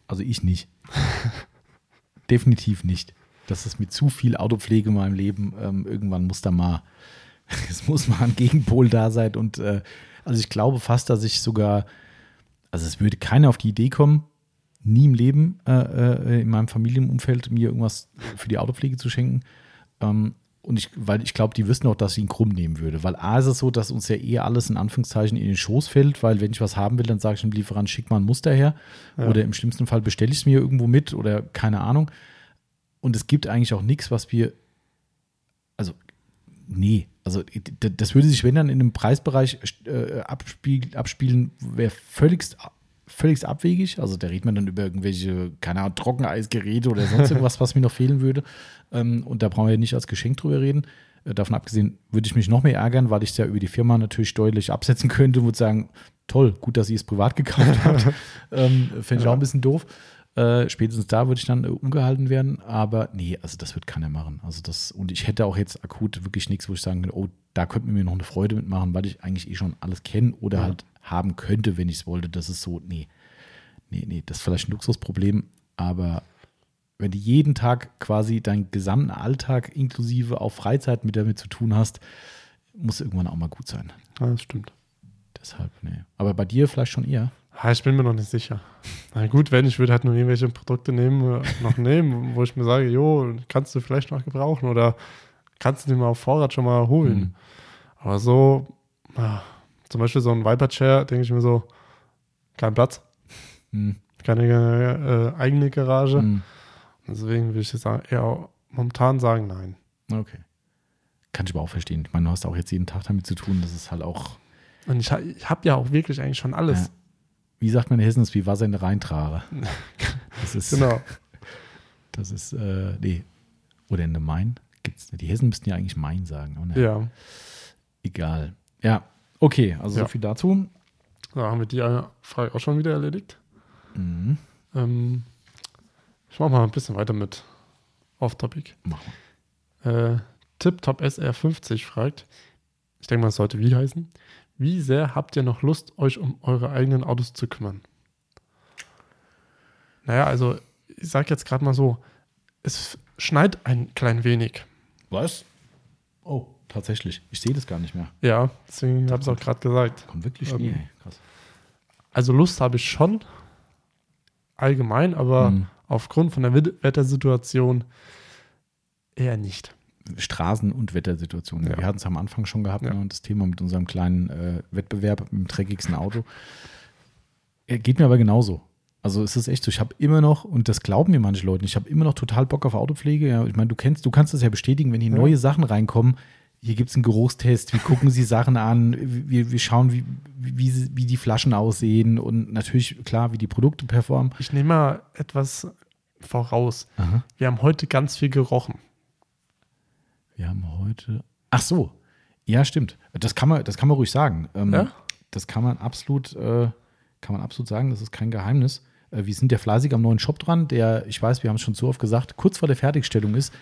Also ich nicht. [laughs] Definitiv nicht. Das ist mit zu viel Autopflege in meinem Leben. Ähm, irgendwann muss da mal, [laughs] es muss mal ein Gegenpol da sein. Und äh, also ich glaube fast, dass ich sogar, also es würde keiner auf die Idee kommen, nie im Leben äh, äh, in meinem Familienumfeld mir irgendwas für die Autopflege zu schenken. Ähm, und ich, weil ich glaube, die wissen auch, dass ich ihn krumm nehmen würde. Weil A ist es so, dass uns ja eher alles in Anführungszeichen in den Schoß fällt, weil wenn ich was haben will, dann sage ich dem Lieferant, schick mal ein Muster her. Ja. Oder im schlimmsten Fall bestelle ich es mir irgendwo mit oder keine Ahnung. Und es gibt eigentlich auch nichts, was wir, also, nee, also das würde sich, wenn dann in einem Preisbereich äh, abspiel, abspielen, wäre völligst, völligst abwegig. Also da redet man dann über irgendwelche, keine Ahnung, Trockeneisgeräte oder sonst irgendwas, was mir noch fehlen würde. Ähm, und da brauchen wir ja nicht als Geschenk drüber reden. Äh, davon abgesehen würde ich mich noch mehr ärgern, weil ich es ja über die Firma natürlich deutlich absetzen könnte und würde sagen, toll, gut, dass ihr es privat gekauft habt. [laughs] ähm, Fände ich auch ein bisschen doof. Äh, spätestens da würde ich dann äh, umgehalten werden. Aber nee, also das wird keiner machen. Also das, und ich hätte auch jetzt akut wirklich nichts, wo ich sagen könnte, oh, da könnte man mir noch eine Freude mitmachen, weil ich eigentlich eh schon alles kenne oder Ja. halt haben könnte, wenn ich es wollte. Das ist so, nee, nee, nee, das ist vielleicht ein Luxusproblem, aber wenn du jeden Tag quasi deinen gesamten Alltag inklusive auch Freizeit mit damit zu tun hast, muss irgendwann auch mal gut sein. Ja, das stimmt. Deshalb, nee. Aber bei dir vielleicht schon eher. Ich bin mir noch nicht sicher. Na gut, wenn, ich würde halt nur irgendwelche Produkte nehmen, äh, noch nehmen, wo ich mir sage, jo, kannst du vielleicht noch gebrauchen oder kannst du den mal auf Vorrat schon mal holen. Mhm. Aber so, ah, zum Beispiel so ein Viper-Chair, denke ich mir so, kein Platz, Hm. keine äh, eigene Garage. Hm. Deswegen würde ich jetzt eher momentan sagen, nein. Okay. Kann ich aber auch verstehen. Ich meine, du hast auch jetzt jeden Tag damit zu tun. Das ist halt auch, Und ich, ich habe ja auch wirklich eigentlich schon alles. Ja. wie sagt man in Hessen, wie Wasser in der Rheintrare. [laughs] Das ist, Genau. [laughs] das ist, äh, nee. Oder in der Main. gibt's nicht. Die Hessen müssten ja eigentlich Main sagen. naja, Ja, Egal. Ja, okay, also Ja. so viel dazu. da haben wir die Frage auch schon wieder erledigt. Mhm. Ähm, ich mache mal ein bisschen weiter mit Off-Topic. Mach Äh, TipTop SR50 fragt, ich denke mal, es sollte wie heißen, wie sehr habt ihr noch Lust, euch um eure eigenen Autos zu kümmern? Naja, also ich sage jetzt gerade mal so, es schneit ein klein wenig. Was? Oh, tatsächlich. Ich sehe das gar nicht mehr. Ja, deswegen habe ich es auch gerade gesagt. Kommt wirklich Ähm, ey. Krass. Also Lust habe ich schon, allgemein, aber Mhm. aufgrund von der Wet- Wettersituation eher nicht. Straßen- und Wettersituation. Ja. Wir hatten es am Anfang schon gehabt, Ja. ne, das Thema mit unserem kleinen äh, Wettbewerb mit dem dreckigsten Auto. Äh, Geht mir aber genauso. Also es ist echt so, ich habe immer noch, und das glauben mir manche Leute, ich habe immer noch total Bock auf Autopflege. Ja, ich meine, du kennst, du kannst das ja bestätigen, wenn hier Ja. neue Sachen reinkommen. Hier gibt es einen Geruchstest, wir gucken sie Sachen an, wir, wir schauen, wie, wie, wie die Flaschen aussehen und natürlich, klar, wie die Produkte performen. Ich nehme mal etwas voraus. Aha. Wir haben heute ganz viel gerochen. Wir haben heute. Ach so. Ja, stimmt. Das kann man, das kann man ruhig sagen. Ähm, Ja? Das kann man absolut, äh, kann man absolut sagen. Das ist kein Geheimnis. Äh, wir sind ja fleißig am neuen Shop dran, der, ich weiß, wir haben es schon so oft gesagt, kurz vor der Fertigstellung ist.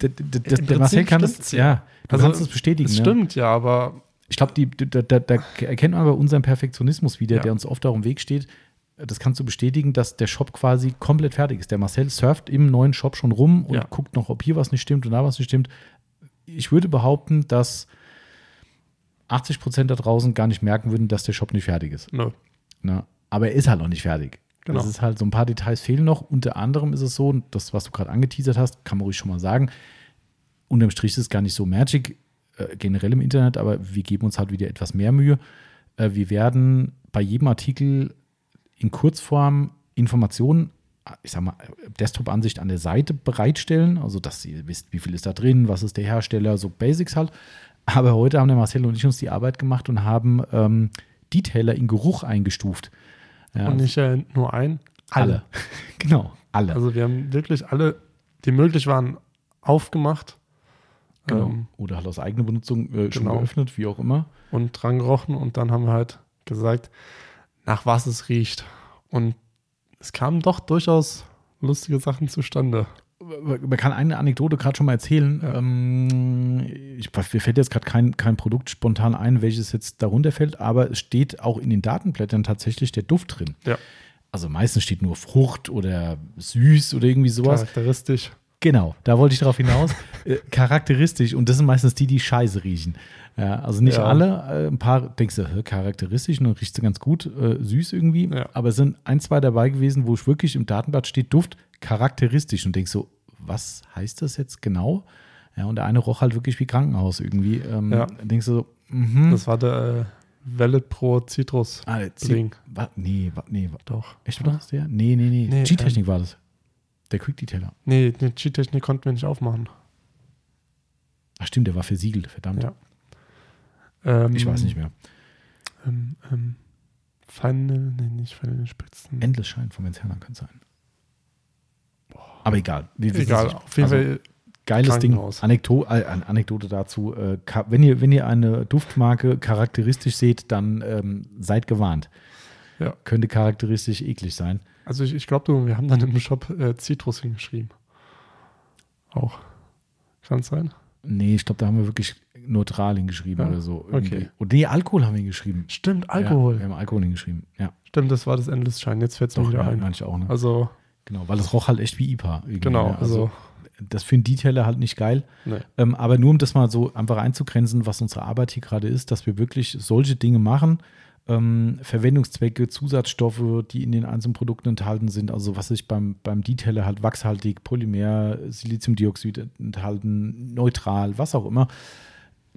Der Marcel kann das, ja. du Also, kannst das bestätigen. Das stimmt ja, aber Ich glaube, die- da, da, da erkennt man bei unserem Perfektionismus wieder, Ja. der uns oft auch im Weg steht. Das kannst du bestätigen, dass der Shop quasi komplett fertig ist. Der Marcel surft im neuen Shop schon rum und Ja. guckt noch, ob hier was nicht stimmt und da was nicht stimmt. Ich würde behaupten, dass 80 Prozent da draußen gar nicht merken würden, dass der Shop nicht fertig ist. nö. Ne? Aber er ist halt noch nicht fertig. Genau. Das ist halt so ein paar Details fehlen noch. Unter anderem ist es so, das, was du gerade angeteasert hast, kann man ruhig schon mal sagen. Unterm Strich ist es gar nicht so magic, äh, generell im Internet, aber wir geben uns halt wieder etwas mehr Mühe. Äh, wir werden bei jedem Artikel in Kurzform Informationen, ich sag mal, Desktop-Ansicht an der Seite bereitstellen, also dass ihr wisst, wie viel ist da drin, was ist der Hersteller, so Basics halt. Aber heute haben der Marcel und ich uns die Arbeit gemacht und haben ähm, Detailer in Geruch eingestuft. Ja, Und nicht äh, nur ein, alle. [laughs] genau, alle. Also wir haben wirklich alle, die möglich waren, aufgemacht genau. ähm, Oder halt aus eigener Benutzung äh, schon genau. geöffnet, wie auch immer. und dran gerochen und dann haben wir halt gesagt, nach was es riecht. Und es kamen doch durchaus lustige Sachen zustande. Man kann eine Anekdote gerade schon mal erzählen. Ähm, ich, mir fällt jetzt gerade kein, kein Produkt spontan ein, welches jetzt darunter fällt, aber es steht auch in den Datenblättern tatsächlich der Duft drin. Ja. Also meistens steht nur Frucht oder süß oder irgendwie sowas. Charakteristisch. Genau, da wollte ich darauf hinaus. [laughs] äh, charakteristisch und das sind meistens die, die scheiße riechen. Ja, also nicht Ja. alle, äh, ein paar denkst du, hä, charakteristisch und dann riecht sie ganz gut, äh, süß irgendwie. Ja. Aber es sind ein, zwei dabei gewesen, wo ich wirklich im Datenblatt steht, Duft charakteristisch und denkst so, was heißt das jetzt genau? Ja, und der eine roch halt wirklich wie Krankenhaus irgendwie. Ähm, Ja. Denkst du so, mhm. Das war der äh, Velvet Pro Citrus. ah, der Bling. Zi- wa- nee, wa- nee, wa- Doch. echt war das der? Nee, nee, nee. Nee, G-Technik war das. Der Quick Detailer. Nee, die Cheat-Technik konnten wir nicht aufmachen. Ach stimmt, der war versiegelt, verdammt. Ja. Ähm, Ich weiß nicht mehr. Ähm, ähm, Final, nee, nicht Final Spitzen. Endless Schein von Benzerner könnte sein. Aber egal. Wir wissen Egal, auf jeden Also, Fall. Geiles Ding. Anekdo äh, Anekdote dazu. Äh, wenn, ihr, wenn ihr eine Duftmarke charakteristisch seht, dann ähm, seid gewarnt. Ja. Könnte charakteristisch eklig sein. Also ich, ich glaube, wir haben dann im Shop äh, Citrus hingeschrieben. Auch. Kann es sein? Nee, ich glaube, da haben wir wirklich neutral hingeschrieben Ja, oder so. Irgendwie. okay. Und nee, Alkohol haben wir hingeschrieben. Stimmt, Alkohol. Ja, wir haben Alkohol hingeschrieben. Ja, Stimmt, das war das Endless Schein. Jetzt fällt es mir doch, wieder ja, ein. manche auch. Ne? Also, genau, weil es roch halt echt wie IPA. irgendwie, genau. ne? Also, das für einen Detailer halt nicht geil. nee. Ähm, aber nur um das mal so einfach einzugrenzen, was unsere Arbeit hier gerade ist, dass wir wirklich solche Dinge machen, ähm, Verwendungszwecke, Zusatzstoffe, die in den einzelnen Produkten enthalten sind, also was sich beim, beim Detailer halt wachshaltig, Polymer, Siliziumdioxid enthalten, neutral, was auch immer.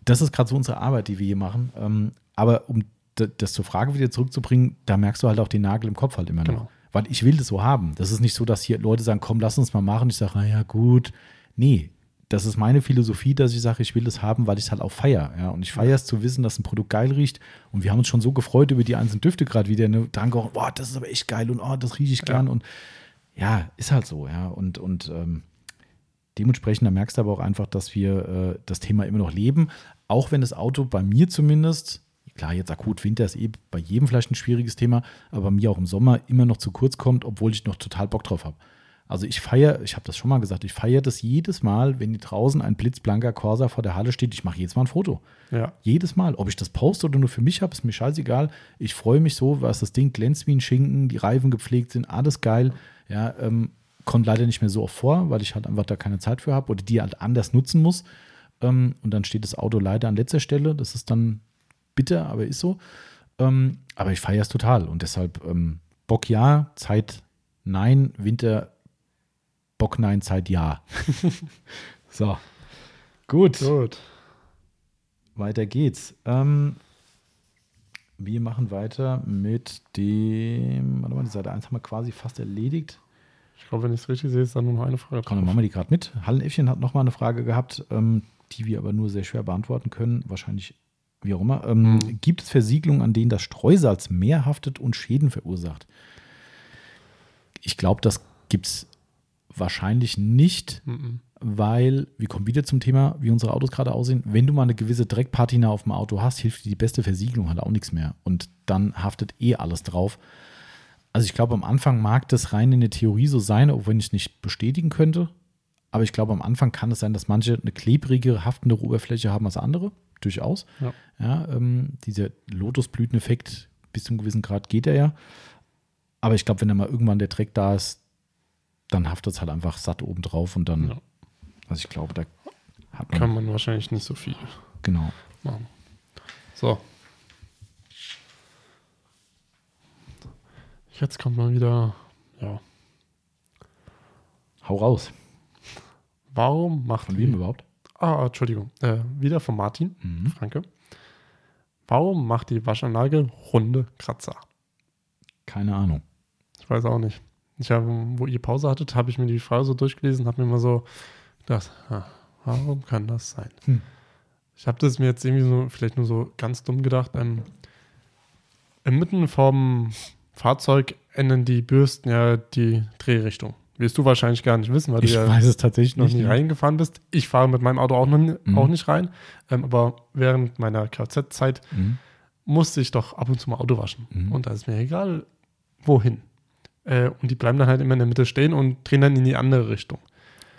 Das ist gerade so unsere Arbeit, die wir hier machen. Ähm, aber um das zur Frage wieder zurückzubringen, da merkst du halt auch den Nagel im Kopf halt immer noch. Genau. Weil ich will das so haben. Das ist nicht so, dass hier Leute sagen, komm, lass uns mal machen. Ich sage, ja gut. Nee, das ist meine Philosophie, dass ich sage, ich will das haben, weil ich es halt auch feiere. Ja? Und ich feiere es zu wissen, dass ein Produkt geil riecht. Und wir haben uns schon so gefreut über die einzelnen Düfte gerade wieder. Ne? Dran gerochen, boah, das ist aber echt geil und oh, das rieche ich gern. Ja. Und ja, ist halt so, ja. Und, und ähm, dementsprechend, da merkst du aber auch einfach, dass wir äh, das Thema immer noch leben. Auch wenn das Auto bei mir zumindest, klar, jetzt akut Winter ist eh bei jedem vielleicht ein schwieriges Thema, aber bei mir auch im Sommer immer noch zu kurz kommt, obwohl ich noch total Bock drauf habe. Also ich feiere, ich habe das schon mal gesagt, ich feiere das jedes Mal, wenn hier draußen ein blitzblanker Corsa vor der Halle steht. Ich mache jedes Mal ein Foto. Ja. Jedes Mal. Ob ich das poste oder nur für mich habe, ist mir scheißegal. Ich freue mich so, was das Ding glänzt wie ein Schinken, die Reifen gepflegt sind, alles geil. Ja, ähm, kommt leider nicht mehr so oft vor, weil ich halt einfach da keine Zeit für habe oder die halt anders nutzen muss. Ähm, und dann steht das Auto leider an letzter Stelle. Das ist dann bitter, aber ist so. Ähm, aber ich feiere es total und deshalb ähm, Bock ja, Zeit nein, Winter Bock nein, Zeit ja. [laughs] so. Gut. Gut. Weiter geht's. Ähm, wir machen weiter mit dem, warte mal, die Seite 1 haben wir quasi fast erledigt. Ich glaube, wenn ich es richtig sehe, ist da nur noch eine Frage Komm, dann machen wir die gerade mit. Hallenäffchen hat nochmal eine Frage gehabt, ähm, die wir aber nur sehr schwer beantworten können. Wahrscheinlich wie auch immer. Ähm, Mhm. Gibt es Versiegelungen, an denen das Streusalz mehr haftet und Schäden verursacht? Ich glaube, das gibt es wahrscheinlich nicht, Mhm. weil wir kommen wieder zum Thema, wie unsere Autos gerade aussehen. Wenn du mal eine gewisse Dreckpatina auf dem Auto hast, hilft dir die beste Versiegelung halt auch nichts mehr. Und dann haftet eh alles drauf. Also ich glaube, am Anfang mag das rein in der Theorie so sein, auch wenn ich es nicht bestätigen könnte. Aber ich glaube, am Anfang kann es sein, dass manche eine klebrige, haftende Oberfläche haben als andere. Durchaus. Ja. Ja, ähm, dieser Lotusblüteneffekt bis zu einem gewissen Grad geht er ja. Aber ich glaube, wenn dann mal irgendwann der Dreck da ist, dann haftet es halt einfach satt oben drauf und dann, Ja. also ich glaube, da hat man, Kann man wahrscheinlich nicht so viel genau. machen. So. Jetzt kommt mal wieder, ja. Hau raus. Warum macht Von wem überhaupt? Ah, Entschuldigung. Äh, wieder von Martin Mhm. Franke. Warum macht die Waschanlage runde Kratzer? Keine Ahnung. Ich weiß auch nicht. Ich habe, wo ihr Pause hattet, habe ich mir die Frage so durchgelesen, habe mir mal so gedacht, ah, warum kann das sein? Hm. Ich habe das mir jetzt irgendwie so, vielleicht nur so ganz dumm gedacht. Ähm, Inmitten vom Fahrzeug ändern die Bürsten ja die Drehrichtung. Wirst du wahrscheinlich gar nicht wissen, weil Ich du ja weiß es tatsächlich noch nicht. reingefahren bist. Ich fahre mit meinem Auto auch, noch, Mhm. auch nicht rein. Ähm, aber während meiner Kfz-Zeit Mhm. musste ich doch ab und zu mal Auto waschen. Mhm. Und da ist mir egal, wohin. Äh, und die bleiben dann halt immer in der Mitte stehen und drehen dann in die andere Richtung.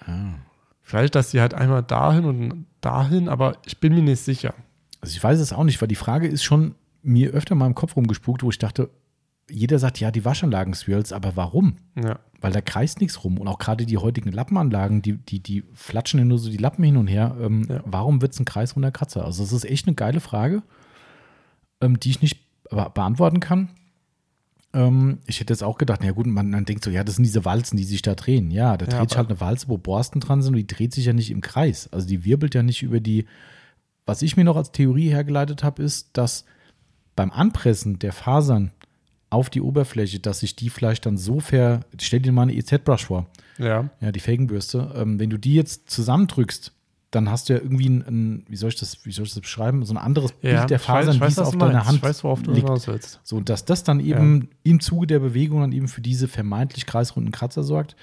Ah. Vielleicht, dass die halt einmal dahin und dahin, aber ich bin mir nicht sicher. Also ich weiß es auch nicht, weil die Frage ist schon mir öfter mal im Kopf rumgespukt, wo ich dachte, jeder sagt, ja, die Waschanlagen-Swirls, aber warum? Ja, Weil da kreist nichts rum. Und auch gerade die heutigen Lappenanlagen, die, die, die flatschen ja nur so die Lappen hin und her. Ähm, Ja. Warum wird es ein kreisrunder Kratzer? Also, das ist echt eine geile Frage, ähm, die ich nicht be beantworten kann. Ähm, ich hätte jetzt auch gedacht, na gut, man, man denkt so, ja, das sind diese Walzen, die sich da drehen. Ja, da Ja, dreht sich halt eine Walze, wo Borsten dran sind und die dreht sich ja nicht im Kreis. Also, die wirbelt ja nicht über die. Was ich mir noch als Theorie hergeleitet habe, ist, dass beim Anpressen der Fasern auf die Oberfläche, dass sich die vielleicht dann so ver. Stell dir mal eine EZ-Brush vor, ja, ja, die Felgenbürste. Ähm, wenn du die jetzt zusammendrückst, dann hast du ja irgendwie ein, ein wie, soll ich das, wie soll ich das beschreiben, so ein anderes ja. Bild der weiß, Fasern, wie es auf deiner meinst. Hand Ich weiß, worauf du liegt. willst. So, dass das dann eben im Zuge der Bewegung dann eben für diese vermeintlich kreisrunden Kratzer sorgt,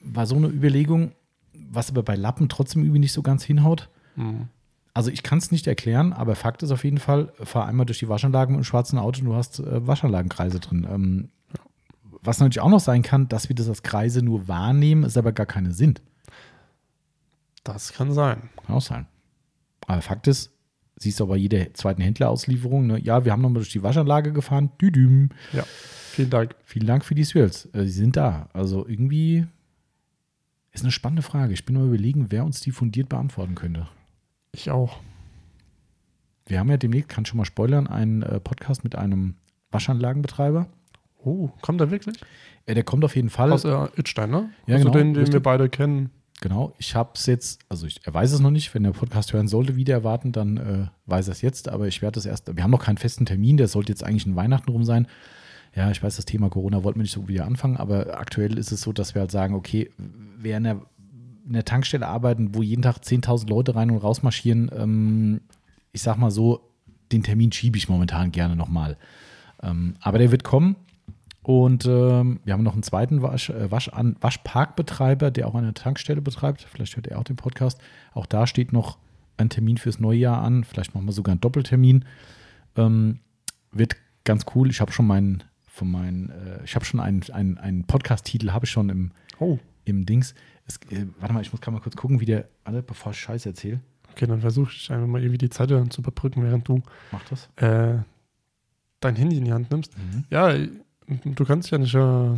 war so eine Überlegung, was aber bei Lappen trotzdem irgendwie nicht so ganz hinhaut. Mhm. Also ich kann es nicht erklären, aber Fakt ist auf jeden Fall, fahr einmal durch die Waschanlagen mit einem schwarzen Auto und du hast äh, Waschanlagenkreise drin. Ähm, was natürlich auch noch sein kann, dass wir das als Kreise nur wahrnehmen, es aber gar keine sind. Das kann sein. Kann auch sein. Aber Fakt ist, siehst du aber jede zweiten Händlerauslieferung, ne? ja, wir haben nochmal durch die Waschanlage gefahren, düdüm. Ja, vielen Dank. Vielen Dank für die Swirls. Äh, die sind da. Also irgendwie ist eine spannende Frage. Ich bin nur überlegen, wer uns die fundiert beantworten könnte. Ich auch. Wir haben ja demnächst, kann schon mal spoilern, einen äh, Podcast mit einem Waschanlagenbetreiber. Oh, kommt er wirklich? Äh, der kommt auf jeden Fall. Aus äh, Itstein, ne? Ja, also genau, den, den wir richtig. beide kennen. Genau, ich habe es jetzt, also ich, er weiß es noch nicht, wenn der Podcast hören sollte, wieder erwarten, dann äh, weiß er es jetzt, aber ich werde es erst, wir haben noch keinen festen Termin, der sollte jetzt eigentlich in Weihnachten rum sein. Ja, ich weiß, das Thema Corona wollten wir nicht so wieder anfangen, aber aktuell ist es so, dass wir halt sagen, okay, wer in der, in der Tankstelle arbeiten, wo jeden Tag 10.000 Leute rein und raus marschieren, ähm, ich sag mal so, den Termin schiebe ich momentan gerne nochmal. Ähm, aber der wird kommen Und ähm, wir haben noch einen zweiten Wasch, äh, Wasch an, Waschparkbetreiber, der auch eine Tankstelle betreibt. Vielleicht hört er auch den Podcast. Auch da steht noch ein Termin fürs neue Jahr an. Vielleicht machen wir sogar einen Doppeltermin. Ähm, wird ganz cool. Ich habe schon meinen, von meinen, äh, ich habe schon einen, einen, einen Podcast-Titel, habe ich schon im, Oh, im Dings. Es, äh, warte mal, ich muss gerade mal kurz gucken, wie der, alle, bevor ich Scheiße erzähle. okay, dann versuche ich einfach mal irgendwie die Zeit zu überbrücken, während du Mach das. äh, dein Handy in die Hand nimmst. Mhm. Ja, du kannst ja nicht äh,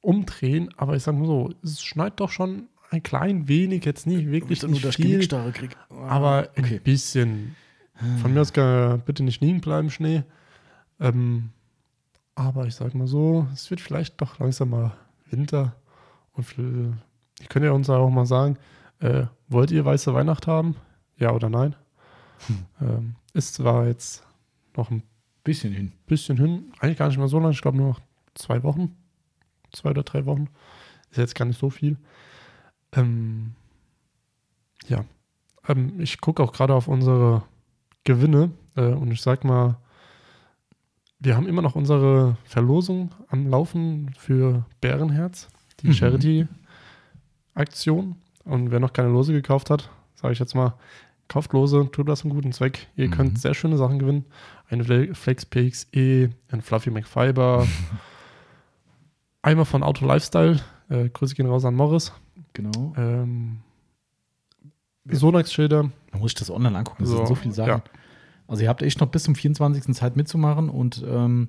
umdrehen, aber ich sag mal so, es schneit doch schon ein klein wenig, jetzt nicht wirklich nicht viel, krieg. aber okay. ein bisschen. Von mir aus kann bitte nicht liegen bleiben, Schnee. Ähm, aber ich sag mal so, es wird vielleicht doch langsam mal Winter. Und ich könnte ja uns auch mal sagen, äh, wollt ihr weiße Weihnacht haben? Ja oder nein? Ähm, ist zwar jetzt noch ein Bisschen hin. bisschen hin, eigentlich gar nicht mehr so lange, ich glaube nur noch zwei Wochen, zwei oder drei Wochen. Ist jetzt gar nicht so viel. Ähm, ja, ähm, ich gucke auch gerade auf unsere Gewinne äh, und ich sag mal, wir haben immer noch unsere Verlosung am Laufen für Bärenherz, die Mhm. Charity-Aktion. Und wer noch keine Lose gekauft hat, sage ich jetzt mal, kauft Lose, tut das einen guten Zweck. Ihr Mhm. könnt sehr schöne Sachen gewinnen. Eine Fle- Flex PXE, ein Fluffy McFiber, [laughs] einmal von Auto Lifestyle. Äh, Grüße gehen raus an Morris. Genau. Ähm, Sonax-Schilder. Man muss sich das online angucken. Das So, sind so viele Sachen. ja. Also ihr habt echt noch bis zum 24. Zeit mitzumachen und ähm,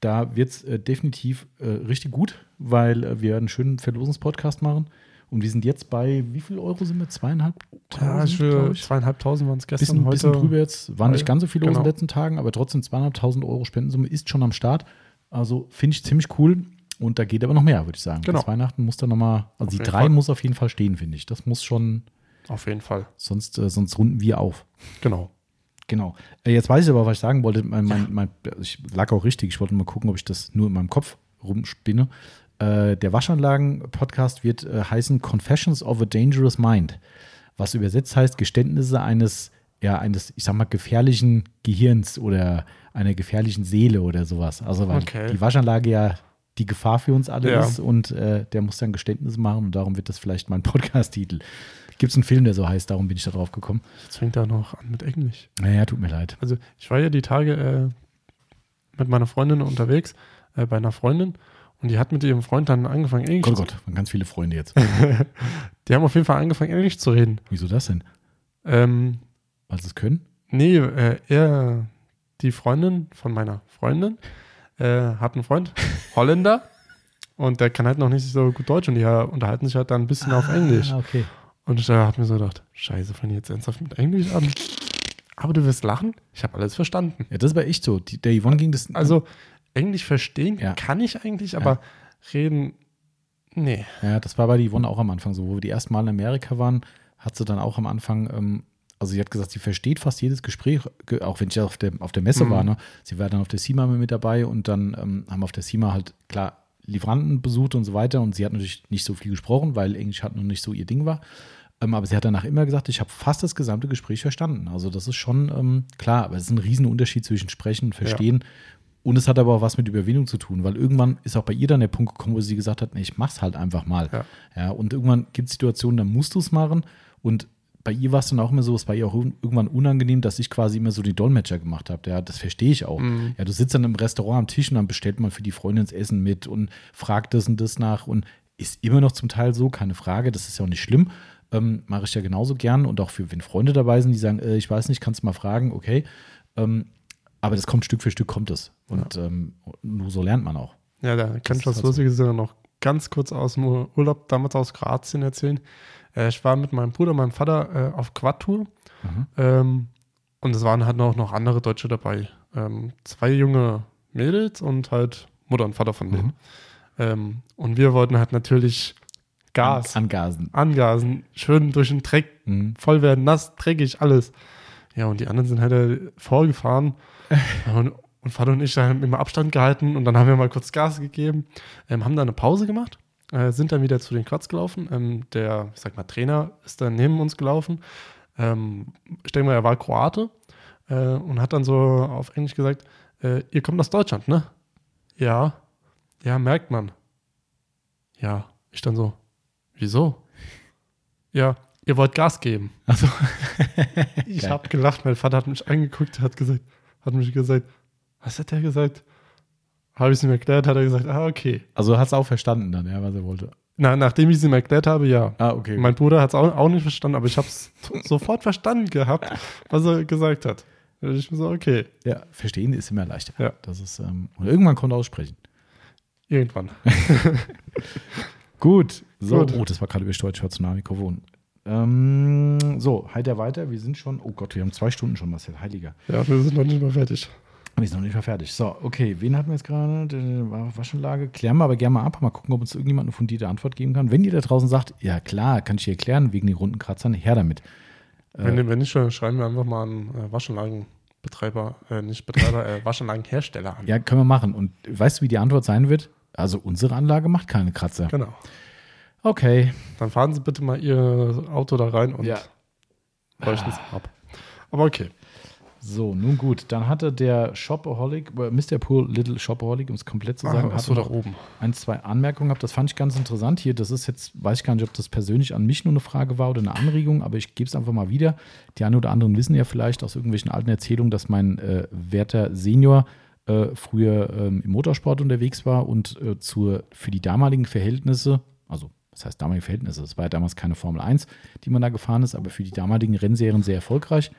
da wird es äh, definitiv äh, richtig gut, weil äh, wir einen schönen Verlosungspodcast machen. Und wir sind jetzt bei, wie viel Euro sind wir? Zweieinhalb? Ja, ich zweieinhalbtausend waren es gestern. bisschen, heute. bisschen drüber jetzt. Waren nicht Heute. ganz so viele los in den Genau. letzten Tagen, aber trotzdem zweieinhalbtausend Euro Spendensumme ist schon am Start. Also finde ich ziemlich cool. Und da geht aber noch mehr, würde ich sagen. Genau. Bis Weihnachten muss da nochmal, also Auf die drei Fall. muss auf jeden Fall stehen, finde ich. Das muss schon, Auf jeden Fall. sonst, äh, sonst runden wir auf. Genau. Genau. Äh, Jetzt weiß ich aber, was ich sagen wollte. Mein, mein, mein, ich lag auch richtig. Ich wollte mal gucken, ob ich das nur in meinem Kopf rumspinne. Äh, der Waschanlagen-Podcast wird äh, heißen Confessions of a Dangerous Mind. Was übersetzt heißt Geständnisse eines, ja, eines, ich sag mal, gefährlichen Gehirns oder einer gefährlichen Seele oder sowas. Also, weil Okay. die Waschanlage ja die Gefahr für uns alle Ja. ist und äh, der muss dann Geständnisse machen und darum wird das vielleicht mein [laughs] Podcast-Titel. Gibt es einen Film, der so heißt, darum bin ich da drauf gekommen. Jetzt fängt er noch an mit Englisch. Naja, tut mir leid. Also ich war ja die Tage äh, mit meiner Freundin unterwegs, äh, bei einer Freundin und die hat mit ihrem Freund dann angefangen, Englisch Gott, oh zu Gott, waren ganz viele Freunde jetzt. [laughs] Die haben auf jeden Fall angefangen, Englisch zu reden. Wieso das denn? Ähm, Weil sie es können? nee, äh, er, die Freundin von meiner Freundin, äh, hat einen Freund, [laughs] Holländer, und der kann halt noch nicht so gut Deutsch und die unterhalten sich halt dann ein bisschen auf Englisch. Ah, okay. Und ich äh, habe mir so gedacht, scheiße, fangen die jetzt ernsthaft mit Englisch an? Aber du wirst lachen, ich habe alles verstanden. Ja, das war echt so. Die, der Yvonne ging das. Also Englisch verstehen Ja. kann ich eigentlich, aber reden, nee. Ja, das war bei der Yvonne auch am Anfang so. Wo wir die ersten Mal in Amerika waren, hat sie dann auch am Anfang, ähm, also sie hat gesagt, sie versteht fast jedes Gespräch, ge- auch wenn ich auf der, auf der Messe Mhm. war. Ne? Sie war dann auf der CIMA mit dabei und dann ähm, haben wir auf der CIMA halt, klar, Lieferanten besucht und so weiter. Und sie hat natürlich nicht so viel gesprochen, weil Englisch halt noch nicht so ihr Ding war. Ähm, aber sie hat danach immer gesagt, ich habe fast das gesamte Gespräch verstanden. Also das ist schon ähm, klar, aber es ist ein Riesenunterschied zwischen Sprechen und Verstehen. Und es hat aber auch was mit Überwindung zu tun, weil irgendwann ist auch bei ihr dann der Punkt gekommen, wo sie gesagt hat, nee, ich mach's halt einfach mal. Ja. Ja, und irgendwann gibt es Situationen, da musst du es machen. Und bei ihr war es dann auch immer so, es war ihr auch irgendwann unangenehm, dass ich quasi immer so die Dolmetscher gemacht habe. Ja, das verstehe ich auch. Mhm. Ja, du sitzt dann im Restaurant am Tisch und dann bestellt man für die Freundin das Essen mit und fragt das und das nach und ist immer noch zum Teil so, keine Frage, das ist ja auch nicht schlimm. Ähm, Mache ich ja genauso gern und auch für, wenn Freunde dabei sind, die sagen, äh, ich weiß nicht, kannst du mal fragen, okay. Ähm, aber das kommt Stück für Stück, kommt es. Und ähm, nur so lernt man auch. Ja, da kann ich was so. Lustiges noch ganz kurz aus dem Urlaub damals aus Kroatien erzählen. Äh, ich war mit meinem Bruder, meinem Vater äh, auf Quad-Tour Mhm. ähm, und es waren halt noch, noch andere Deutsche dabei. Ähm, zwei junge Mädels und halt Mutter und Vater von denen. Mhm. Ähm, und wir wollten halt natürlich Gas, An, angasen. angasen, schön durch den Dreck Mhm. voll werden, nass, dreckig, alles. Ja, und die anderen sind halt äh, vorgefahren [laughs] und, und Vater und ich haben immer Abstand gehalten und dann haben wir mal kurz Gas gegeben, ähm, haben dann eine Pause gemacht, äh, sind dann wieder zu den Quads gelaufen. Ähm, der, ich sag mal, Trainer ist dann neben uns gelaufen. Ähm, ich denke mal, er war Kroate äh, und hat dann so auf Englisch gesagt, äh, ihr kommt aus Deutschland, ne? Ja. Ja, merkt man. Ja, ich dann so, wieso? Ja, ihr wollt Gas geben. Also, [laughs] Ich habe gelacht, mein Vater hat mich angeguckt, hat gesagt, hat mich gesagt, was hat er gesagt? Habe ich es ihm erklärt, hat er gesagt, ah, okay. also hat es auch verstanden dann, ja, was er wollte. Na, nachdem ich es ihm erklärt habe, ja. Ah, okay. Mein Bruder hat es auch, auch nicht verstanden, aber ich habe es [laughs] sofort verstanden gehabt, was er gesagt hat. Dachte ich mir so, okay, ja, verstehen ist immer leichter. Ja. Das ist, ähm, und irgendwann kommt aussprechen. irgendwann. [laughs] Gut. So, Gut. oh, das war gerade übersteuert, ich war zu nah am Mikrofon. Ähm, so, heiter weiter. Wir sind schon, oh Gott, wir haben zwei Stunden schon, Marcel, heiliger. Ja, wir sind noch nicht mal fertig. Wir sind noch nicht mal fertig. So, okay, wen hatten wir jetzt gerade? Waschanlage. Klären wir aber gerne mal ab. Mal gucken, ob uns irgendjemand eine fundierte Antwort geben kann. Wenn ihr da draußen sagt, ja klar, kann ich dir erklären, wegen den runden Kratzern, her damit. Wenn, wenn nicht, schon, schreiben wir einfach mal einen äh, Waschanlagenbetreiber, äh, nicht Betreiber, äh, [laughs] Waschanlagenhersteller an. Ja, können wir machen. Und weißt du, wie die Antwort sein wird? Also unsere Anlage macht keine Kratzer. Genau. Okay. Dann fahren Sie bitte mal Ihr Auto da rein und Ja. leuchten es ab. Aber okay. So, nun gut. Dann hatte der Shopaholic, äh, Mr. Poor Little Shopaholic, um es komplett zu sagen, Ah, da oben. ein, zwei Anmerkungen gehabt. Das fand ich ganz interessant hier. Das ist jetzt, weiß ich gar nicht, ob das persönlich an mich nur eine Frage war oder eine Anregung, aber ich gebe es einfach mal wieder. Die einen oder anderen wissen ja vielleicht aus irgendwelchen alten Erzählungen, dass mein äh, werter Senior äh, früher ähm, im Motorsport unterwegs war und äh, zur, für die damaligen Verhältnisse, also das heißt damalige Verhältnisse, es war ja damals keine Formel 1, die man da gefahren ist, aber für die damaligen Rennserien sehr erfolgreich.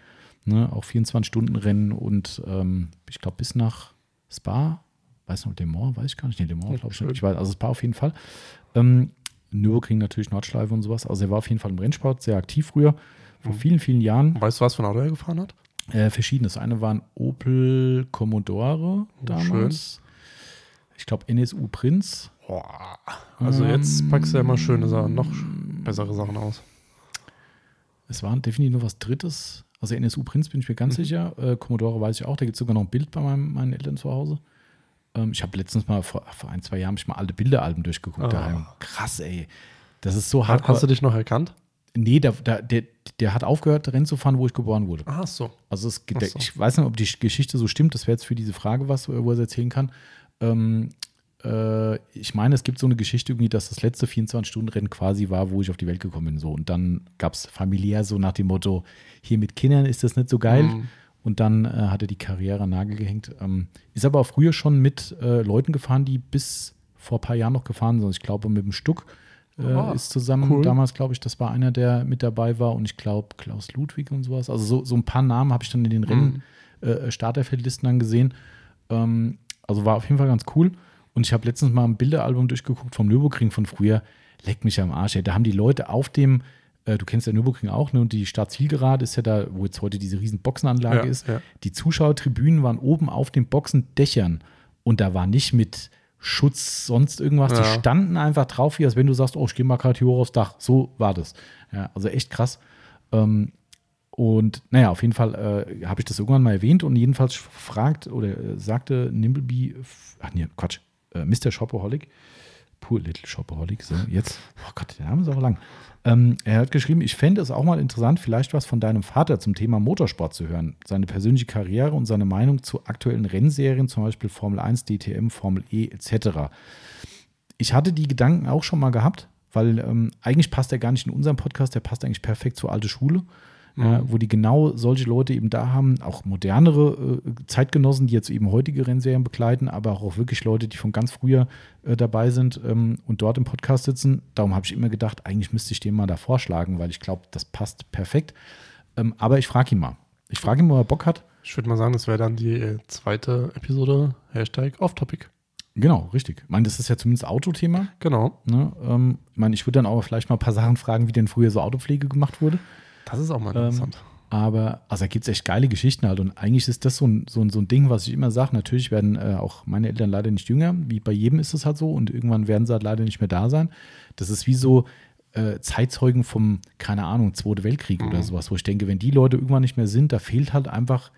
Ne, auch 24-Stunden-Rennen und ähm, ich glaube bis nach Spa, weiß noch, Le Mans, weiß ich gar nicht, nee, Le Mans, glaube ich nicht, ich weiß, also Spa auf jeden Fall. Ähm, Nürburgring natürlich, Nordschleife und sowas, also er war auf jeden Fall im Rennsport sehr aktiv früher, vor Mhm. vielen, vielen Jahren. Weißt du, was für ein Auto er gefahren hat? Äh, verschiedenes. Eine war ein Opel Commodore damals. Ich glaube NSU Prinz. Boah. Also Ähm, jetzt packst du ja mal schöne Sachen, noch bessere Sachen aus. Es war definitiv noch was Drittes. Also NSU Prinz bin ich mir ganz Mhm. sicher. Äh, Commodore weiß ich auch. Da gibt es sogar noch ein Bild bei meinem, meinen Eltern zu Hause. Ähm, ich habe letztens mal vor, vor ein, zwei Jahren ich mal alte Bilderalben durchgeguckt Ah. Krass, ey. Das ist so hardcore. hast du dich noch erkannt? nee, der, der, der, der hat aufgehört, Rennen zu fahren, wo ich geboren wurde. Ach so. Also es, Ach der, so. ich weiß nicht, ob die Geschichte so stimmt. Das wäre jetzt für diese Frage was, wo er es erzählen kann. Ähm, äh, ich meine, es gibt so eine Geschichte irgendwie, dass das letzte 24-Stunden-Rennen quasi war, wo ich auf die Welt gekommen bin. So. Und dann gab es familiär so nach dem Motto, hier mit Kindern ist das nicht so geil. Mhm. Und dann äh, hat er die Karriere an Nagel gehängt. Ähm, ist aber auch früher schon mit äh, Leuten gefahren, die bis vor ein paar Jahren noch gefahren sind. Ich glaube, mit dem Stuck Ah, ist zusammen. cool. Damals, glaube ich, das war einer, der mit dabei war. Und ich glaube, Klaus Ludwig und sowas. Also so, so ein paar Namen habe ich dann in den Rennen, äh, Starterfeldlisten dann gesehen. Ähm, also war auf jeden Fall ganz cool. Und ich habe letztens mal ein Bilderalbum durchgeguckt vom Nürburgring von früher. Leck mich am Arsch. Ey. Da haben die Leute auf dem, äh, du kennst ja Nürburgring auch, ne? Und die Startzielgerade ist ja da, wo jetzt heute diese riesen Boxenanlage Ja, ist. ja. Die Zuschauertribünen waren oben auf den Boxendächern. Und da war nicht mit Schutz, sonst irgendwas. Die Ja. standen einfach drauf, wie als wenn du sagst, oh, ich gehe mal gerade hier hoch aufs Dach. So war das. Ja, also echt krass. Ähm, und naja, auf jeden Fall äh, habe ich das irgendwann mal erwähnt und jedenfalls fragt oder äh, sagte Nimbleby, ach nee, Quatsch, äh, Mr. Shopaholic, Poor Little Shopaholic, so jetzt, oh Gott, der Name ist auch lang. Ähm, er hat geschrieben, ich fände es auch mal interessant, vielleicht was von deinem Vater zum Thema Motorsport zu hören. Seine persönliche Karriere und seine Meinung zu aktuellen Rennserien, zum Beispiel Formel 1, DTM, Formel E etc. Ich hatte die Gedanken auch schon mal gehabt, weil ähm, eigentlich passt er gar nicht in unseren Podcast, der passt eigentlich perfekt zur alte Schule, ja, wo die genau solche Leute eben da haben, auch modernere äh, Zeitgenossen, die jetzt eben heutige Rennserien begleiten, aber auch wirklich Leute, die von ganz früher äh, dabei sind ähm, und dort im Podcast sitzen. Darum habe ich immer gedacht, eigentlich müsste ich den mal da vorschlagen, weil ich glaube, das passt perfekt. Ähm, aber ich frage ihn mal. Ich frage ihn, ob er Bock hat. Ich würde mal sagen, das wäre dann die äh, zweite Episode, Hashtag Off-Topic. Genau, richtig. Ich meine, das ist ja zumindest Autothema. Genau. Ne? Ähm, ich meine, ich würde dann auch vielleicht mal ein paar Sachen fragen, wie denn früher so Autopflege gemacht wurde. Das ist auch mal Ähm, interessant. Aber, also da gibt es echt geile Geschichten halt. Und eigentlich ist das so ein, so ein, so ein Ding, was ich immer sage. Natürlich werden äh, auch meine Eltern leider nicht jünger. Wie bei jedem ist es halt so. Und irgendwann werden sie halt leider nicht mehr da sein. Das ist wie so äh, Zeitzeugen vom, keine Ahnung, Zweite Weltkrieg oder sowas, wo ich denke, wenn die Leute irgendwann nicht mehr sind, da fehlt halt einfach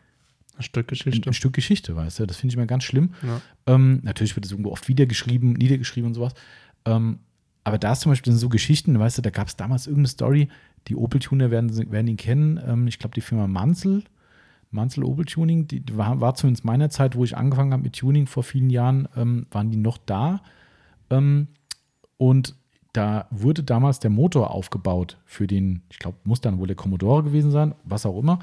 Ein Stück ein, Geschichte. ein Stück Geschichte, weißt du? Das finde ich immer ganz schlimm. Ja. Ähm, natürlich wird es irgendwo oft wiedergeschrieben, niedergeschrieben und sowas. Ähm, aber da ist zum Beispiel so Geschichten, weißt du, da gab es damals irgendeine Story, die Opel-Tuner werden, werden ihn kennen. Ähm, ich glaube, die Firma Manzel, Mansell Opel Tuning, die war, war zumindest meiner Zeit, wo ich angefangen habe mit Tuning vor vielen Jahren, ähm, waren die noch da. Ähm, und da wurde damals der Motor aufgebaut für den, ich glaube, muss dann wohl der Commodore gewesen sein, was auch immer.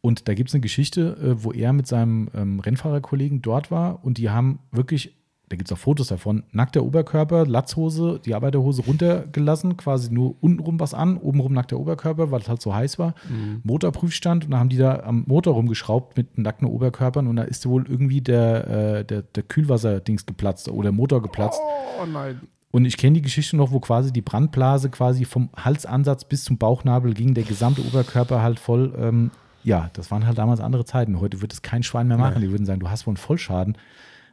Und da gibt es eine Geschichte, äh, wo er mit seinem ähm, Rennfahrerkollegen dort war und die haben wirklich da gibt es auch Fotos davon, nackter Oberkörper, Latzhose, die Arbeiterhose runtergelassen, quasi nur untenrum was an, obenrum nackter Oberkörper, weil es halt so heiß war. Mhm. Motorprüfstand und dann haben die da am Motor rumgeschraubt mit nackten Oberkörpern und da ist wohl irgendwie der, äh, der, der Kühlwasserdings geplatzt oder der Motor geplatzt. Oh nein. Und ich kenne die Geschichte noch, wo quasi die Brandblase quasi vom Halsansatz bis zum Bauchnabel ging, der gesamte Oberkörper halt voll. Ähm, ja, das waren halt damals andere Zeiten. Heute wird es kein Schwein mehr machen. Ja. Die würden sagen, du hast wohl einen Vollschaden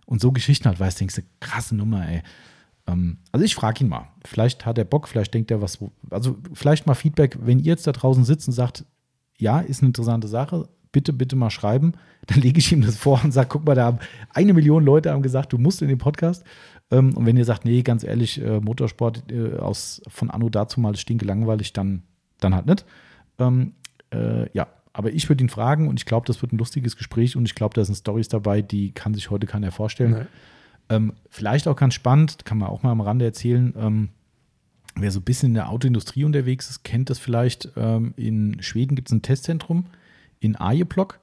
und so Geschichten halt weißt, denkst du, krasse Nummer, ey. Ähm, also ich frage ihn mal. Vielleicht hat er Bock, vielleicht denkt er was. Also vielleicht mal Feedback, wenn ihr jetzt da draußen sitzt und sagt, ja, ist eine interessante Sache, bitte, bitte mal schreiben. [laughs] Dann lege ich ihm das vor und sage, guck mal, da haben eine Million Leute haben gesagt, du musst in den Podcast. Ähm, und wenn ihr sagt, nee, ganz ehrlich, äh, Motorsport äh, aus, von Anno dazu mal stinke langweilig, dann, dann halt nicht. Ähm, äh, ja, aber ich würde ihn fragen und ich glaube, das wird ein lustiges Gespräch und ich glaube, da sind Stories dabei, die kann sich heute keiner vorstellen. Ähm, vielleicht auch ganz spannend, kann man auch mal am Rande erzählen. Ähm, wer so ein bisschen in der Autoindustrie unterwegs ist, kennt das vielleicht. Ähm, in Schweden gibt es ein Testzentrum in Arjeplog.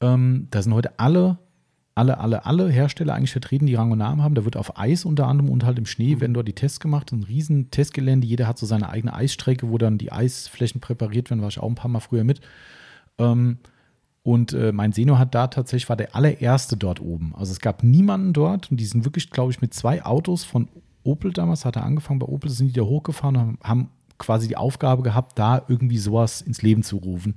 Ähm, da sind heute alle alle, alle, alle Hersteller eigentlich vertreten, die Rang und Namen haben. Da wird auf Eis unter anderem und halt im Schnee mhm. werden dort die Tests gemacht. Ein riesen Testgelände. Jeder hat so seine eigene Eisstrecke, wo dann die Eisflächen präpariert werden. War ich auch ein paar Mal früher mit. Ähm, und äh, mein Senior hat da tatsächlich, war der allererste dort oben. Also es gab niemanden dort und die sind wirklich, glaube ich, mit zwei Autos von Opel damals, hat er angefangen bei Opel, sind die da hochgefahren und haben quasi die Aufgabe gehabt, da irgendwie sowas ins Leben zu rufen.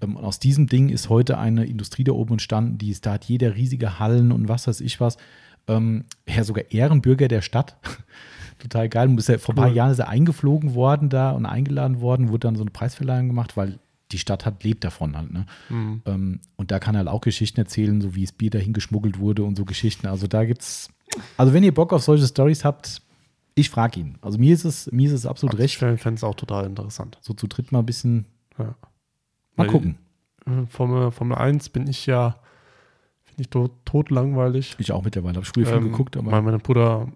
Ähm, und aus diesem Ding ist heute eine Industrie da oben entstanden, die ist, da hat jeder riesige Hallen und was weiß ich was. Ähm, ja, sogar Ehrenbürger der Stadt. [laughs] Total geil. Und ja, vor ein paar Jahren ist er eingeflogen worden da und eingeladen worden, wurde dann so eine Preisverleihung gemacht, weil die Stadt hat, lebt davon halt. Ne? Mhm. Ähm, und da kann er halt auch Geschichten erzählen, so wie das Bier dahin geschmuggelt wurde und so Geschichten. Also da gibt's, also wenn ihr Bock auf solche Stories habt, ich frage ihn. Also mir ist es, mir ist es absolut Ach, recht. Ich fände es auch total interessant. So zu dritt mal ein bisschen ja. Mal Weil gucken. Äh, Formel, Formel 1 bin ich ja, finde ich tot, tot langweilig. Ich auch mittlerweile, habe früher ähm, viel geguckt. Aber mein, mein Bruder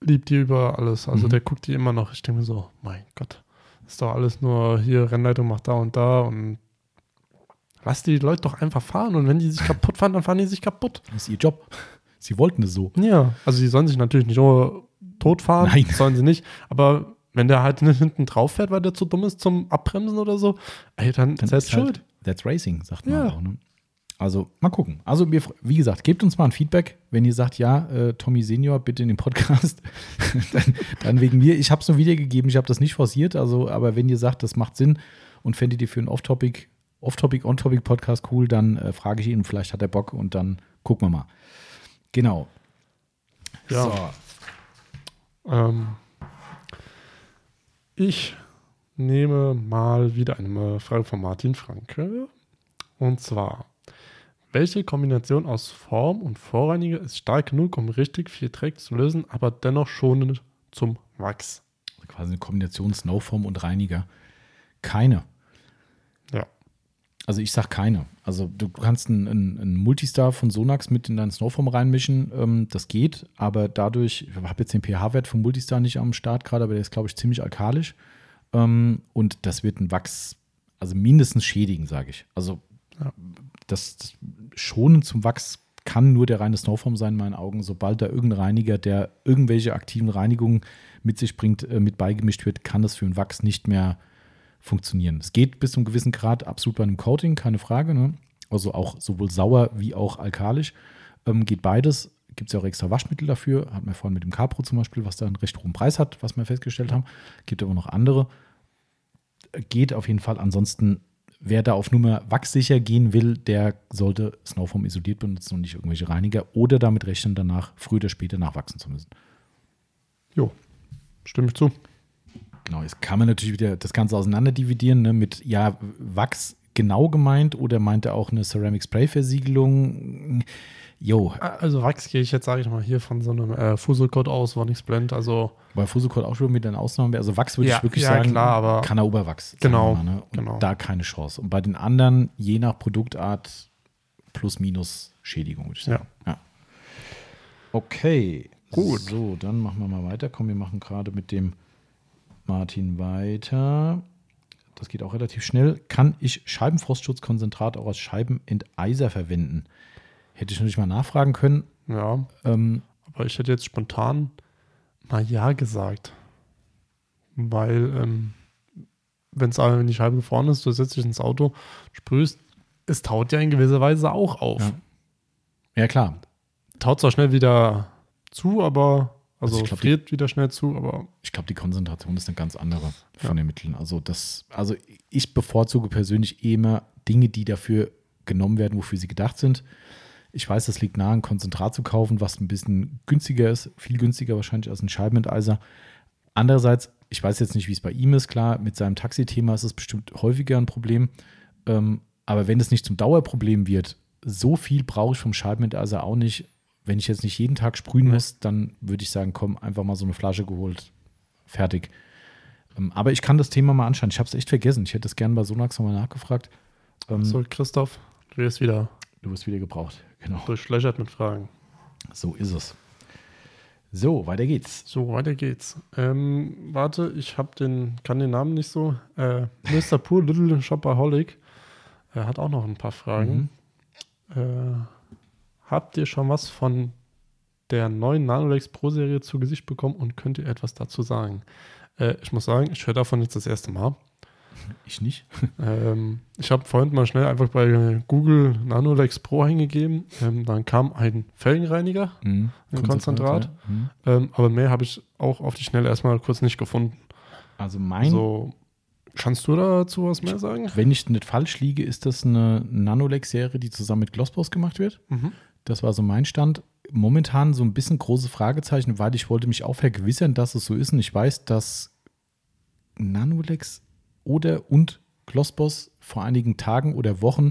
liebt die über alles. Also mhm. der guckt die immer noch. Ich denke mir so, mein Gott, ist doch alles nur hier, Rennleitung macht da und da und lass die Leute doch einfach fahren und wenn die sich kaputt fahren, dann fahren die sich kaputt. Das ist ihr Job. Sie wollten es so. Ja, also sie sollen sich natürlich nicht nur tot fahren, Nein. sollen sie nicht, aber wenn der halt nicht hinten drauf fährt, weil der zu dumm ist zum Abbremsen oder so, ey, dann, dann selbst schuld. Halt, that's Racing, sagt man ja. auch. Ne? Also mal gucken. Also wir, wie gesagt, gebt uns mal ein Feedback, wenn ihr sagt, ja, äh, Tommy Senior, bitte in den Podcast. [laughs] dann, dann, wegen mir. Ich habe es nur wiedergegeben, ich habe das nicht forciert. Also, aber wenn ihr sagt, das macht Sinn und fändet ihr für einen Off-Topic, Off-Topic, On-Topic-Podcast cool, dann äh, frage ich ihn, vielleicht hat er Bock und dann gucken wir mal. Genau. Ja. So. Ähm, ich nehme mal wieder eine Frage von Martin Franke. Und zwar, welche Kombination aus Form und Vorreiniger ist stark genug, um richtig viel Dreck zu lösen, aber dennoch schonend zum Wachs? Quasi eine Kombination Snowform und Reiniger. Keine. Ja. Also ich sag keine. Also du kannst einen, einen, Multistar von Sonax mit in deinen Snowform reinmischen, ähm, das geht, aber dadurch, ich habe jetzt den pH-Wert vom Multistar nicht am Start gerade, aber der ist, glaube ich, ziemlich alkalisch. Ähm, und das wird ein Wachs, also mindestens schädigen, sage ich. Also ja. das, das Schonen zum Wachs kann nur der reine Snowform sein, in meinen Augen. Sobald da irgendein Reiniger, der irgendwelche aktiven Reinigungen mit sich bringt, äh, mit beigemischt wird, kann das für ein Wachs nicht mehr funktionieren. Es geht bis zu einem gewissen Grad absolut bei einem Coating, keine Frage. Ne? Also auch sowohl sauer wie auch alkalisch. Ähm, geht beides. Gibt es ja auch extra Waschmittel dafür. Hat man vorhin mit dem Capro zum Beispiel, was da einen recht hohen Preis hat, was wir festgestellt haben. Gibt aber noch andere. Geht auf jeden Fall. Ansonsten, wer da auf Nummer wachssicher gehen will, der sollte Snowform isoliert benutzen und nicht irgendwelche Reiniger oder damit rechnen, danach früher oder später nachwachsen zu müssen. Jo, stimme ich zu. Genau, jetzt kann man natürlich wieder das Ganze auseinander dividieren ne, mit, ja, Wachs genau gemeint oder meint er auch eine Ceramic Spray Versiegelung? Jo, Also Wachs gehe ich jetzt, sage ich mal, hier von so einem äh, Fuselcode aus, war nichts blend. Also bei Fusukot auch schon mit den Ausnahmen. Also Wachs würde Ja, ich wirklich ja, sagen, klar, aber- kann er Oberwachs. Genau, Mal, ne? Genau. Da keine Chance. Und bei den anderen, je nach Produktart, plus minus Schädigung, würde ich sagen. Ja. Okay. Gut. So, dann machen wir mal weiter. Komm, wir machen gerade mit dem Martin weiter. Das geht auch relativ schnell. Kann ich Scheibenfrostschutzkonzentrat auch als Scheibenenteiser verwenden? Hätte ich natürlich mal nachfragen können. ja, Ähm, aber ich hätte jetzt spontan mal Ja gesagt. Weil, ähm, wenn es wenn die Scheibe gefroren ist, du setzt dich ins Auto, sprühst, es taut ja in gewisser Weise auch auf. Ja. ja, klar. Taut zwar schnell wieder zu, aber also, Also ich glaub, die- friert wieder schnell zu, aber Ich glaube, die Konzentration ist eine ganz andere von den Mitteln. Also das, also ich bevorzuge persönlich eh immer Dinge, die dafür genommen werden, wofür sie gedacht sind. Ich weiß, das liegt nahe, ein Konzentrat zu kaufen, was ein bisschen günstiger ist, viel günstiger wahrscheinlich als ein Scheibenenteiser. Andererseits, ich weiß jetzt nicht, wie es bei ihm ist, klar, mit seinem Taxithema ist es bestimmt häufiger ein Problem. Ähm, aber wenn es nicht zum Dauerproblem wird, so viel brauche ich vom Scheibenenteiser auch nicht. Wenn ich jetzt nicht jeden Tag sprühen muss, dann würde ich sagen, komm, einfach mal so eine Flasche geholt, fertig. Ähm, aber ich kann das Thema mal anschauen. Ich habe es echt vergessen. Ich hätte es gerne bei Sonax nochmal nachgefragt. Ähm, so, Christoph, du wirst wieder Du wirst wieder gebraucht. Genau. durchlöchert mit Fragen. So ist es. So, weiter geht's. So, weiter geht's. Ähm, warte, ich hab den, kann den Namen nicht so. Äh, Mr. Poor Little Shopaholic. Er hat auch noch ein paar Fragen. Äh, habt ihr schon was von der neuen Nanolex Pro Serie zu Gesicht bekommen und könnt ihr etwas dazu sagen? Äh, ich muss sagen, ich höre davon jetzt das erste Mal. [laughs] Ich nicht. [laughs] Ähm, ich habe vorhin mal schnell einfach bei Google Nanolex Pro eingegeben. Ähm, dann kam ein Felgenreiniger, Mhm. Ein Konzentrat? ja. Mhm. ähm, aber mehr habe ich auch auf die Schnelle erstmal kurz nicht gefunden. Also mein, So, kannst du dazu was mehr sagen? wenn ich nicht falsch liege, ist das eine Nanolex-Serie, die zusammen mit Glossboss gemacht wird. Mhm. Das war so mein Stand. Momentan so ein bisschen große Fragezeichen, weil ich wollte mich auch vergewissern, dass es so ist. Und ich weiß, dass Nanolex oder und Glossboss vor einigen Tagen oder Wochen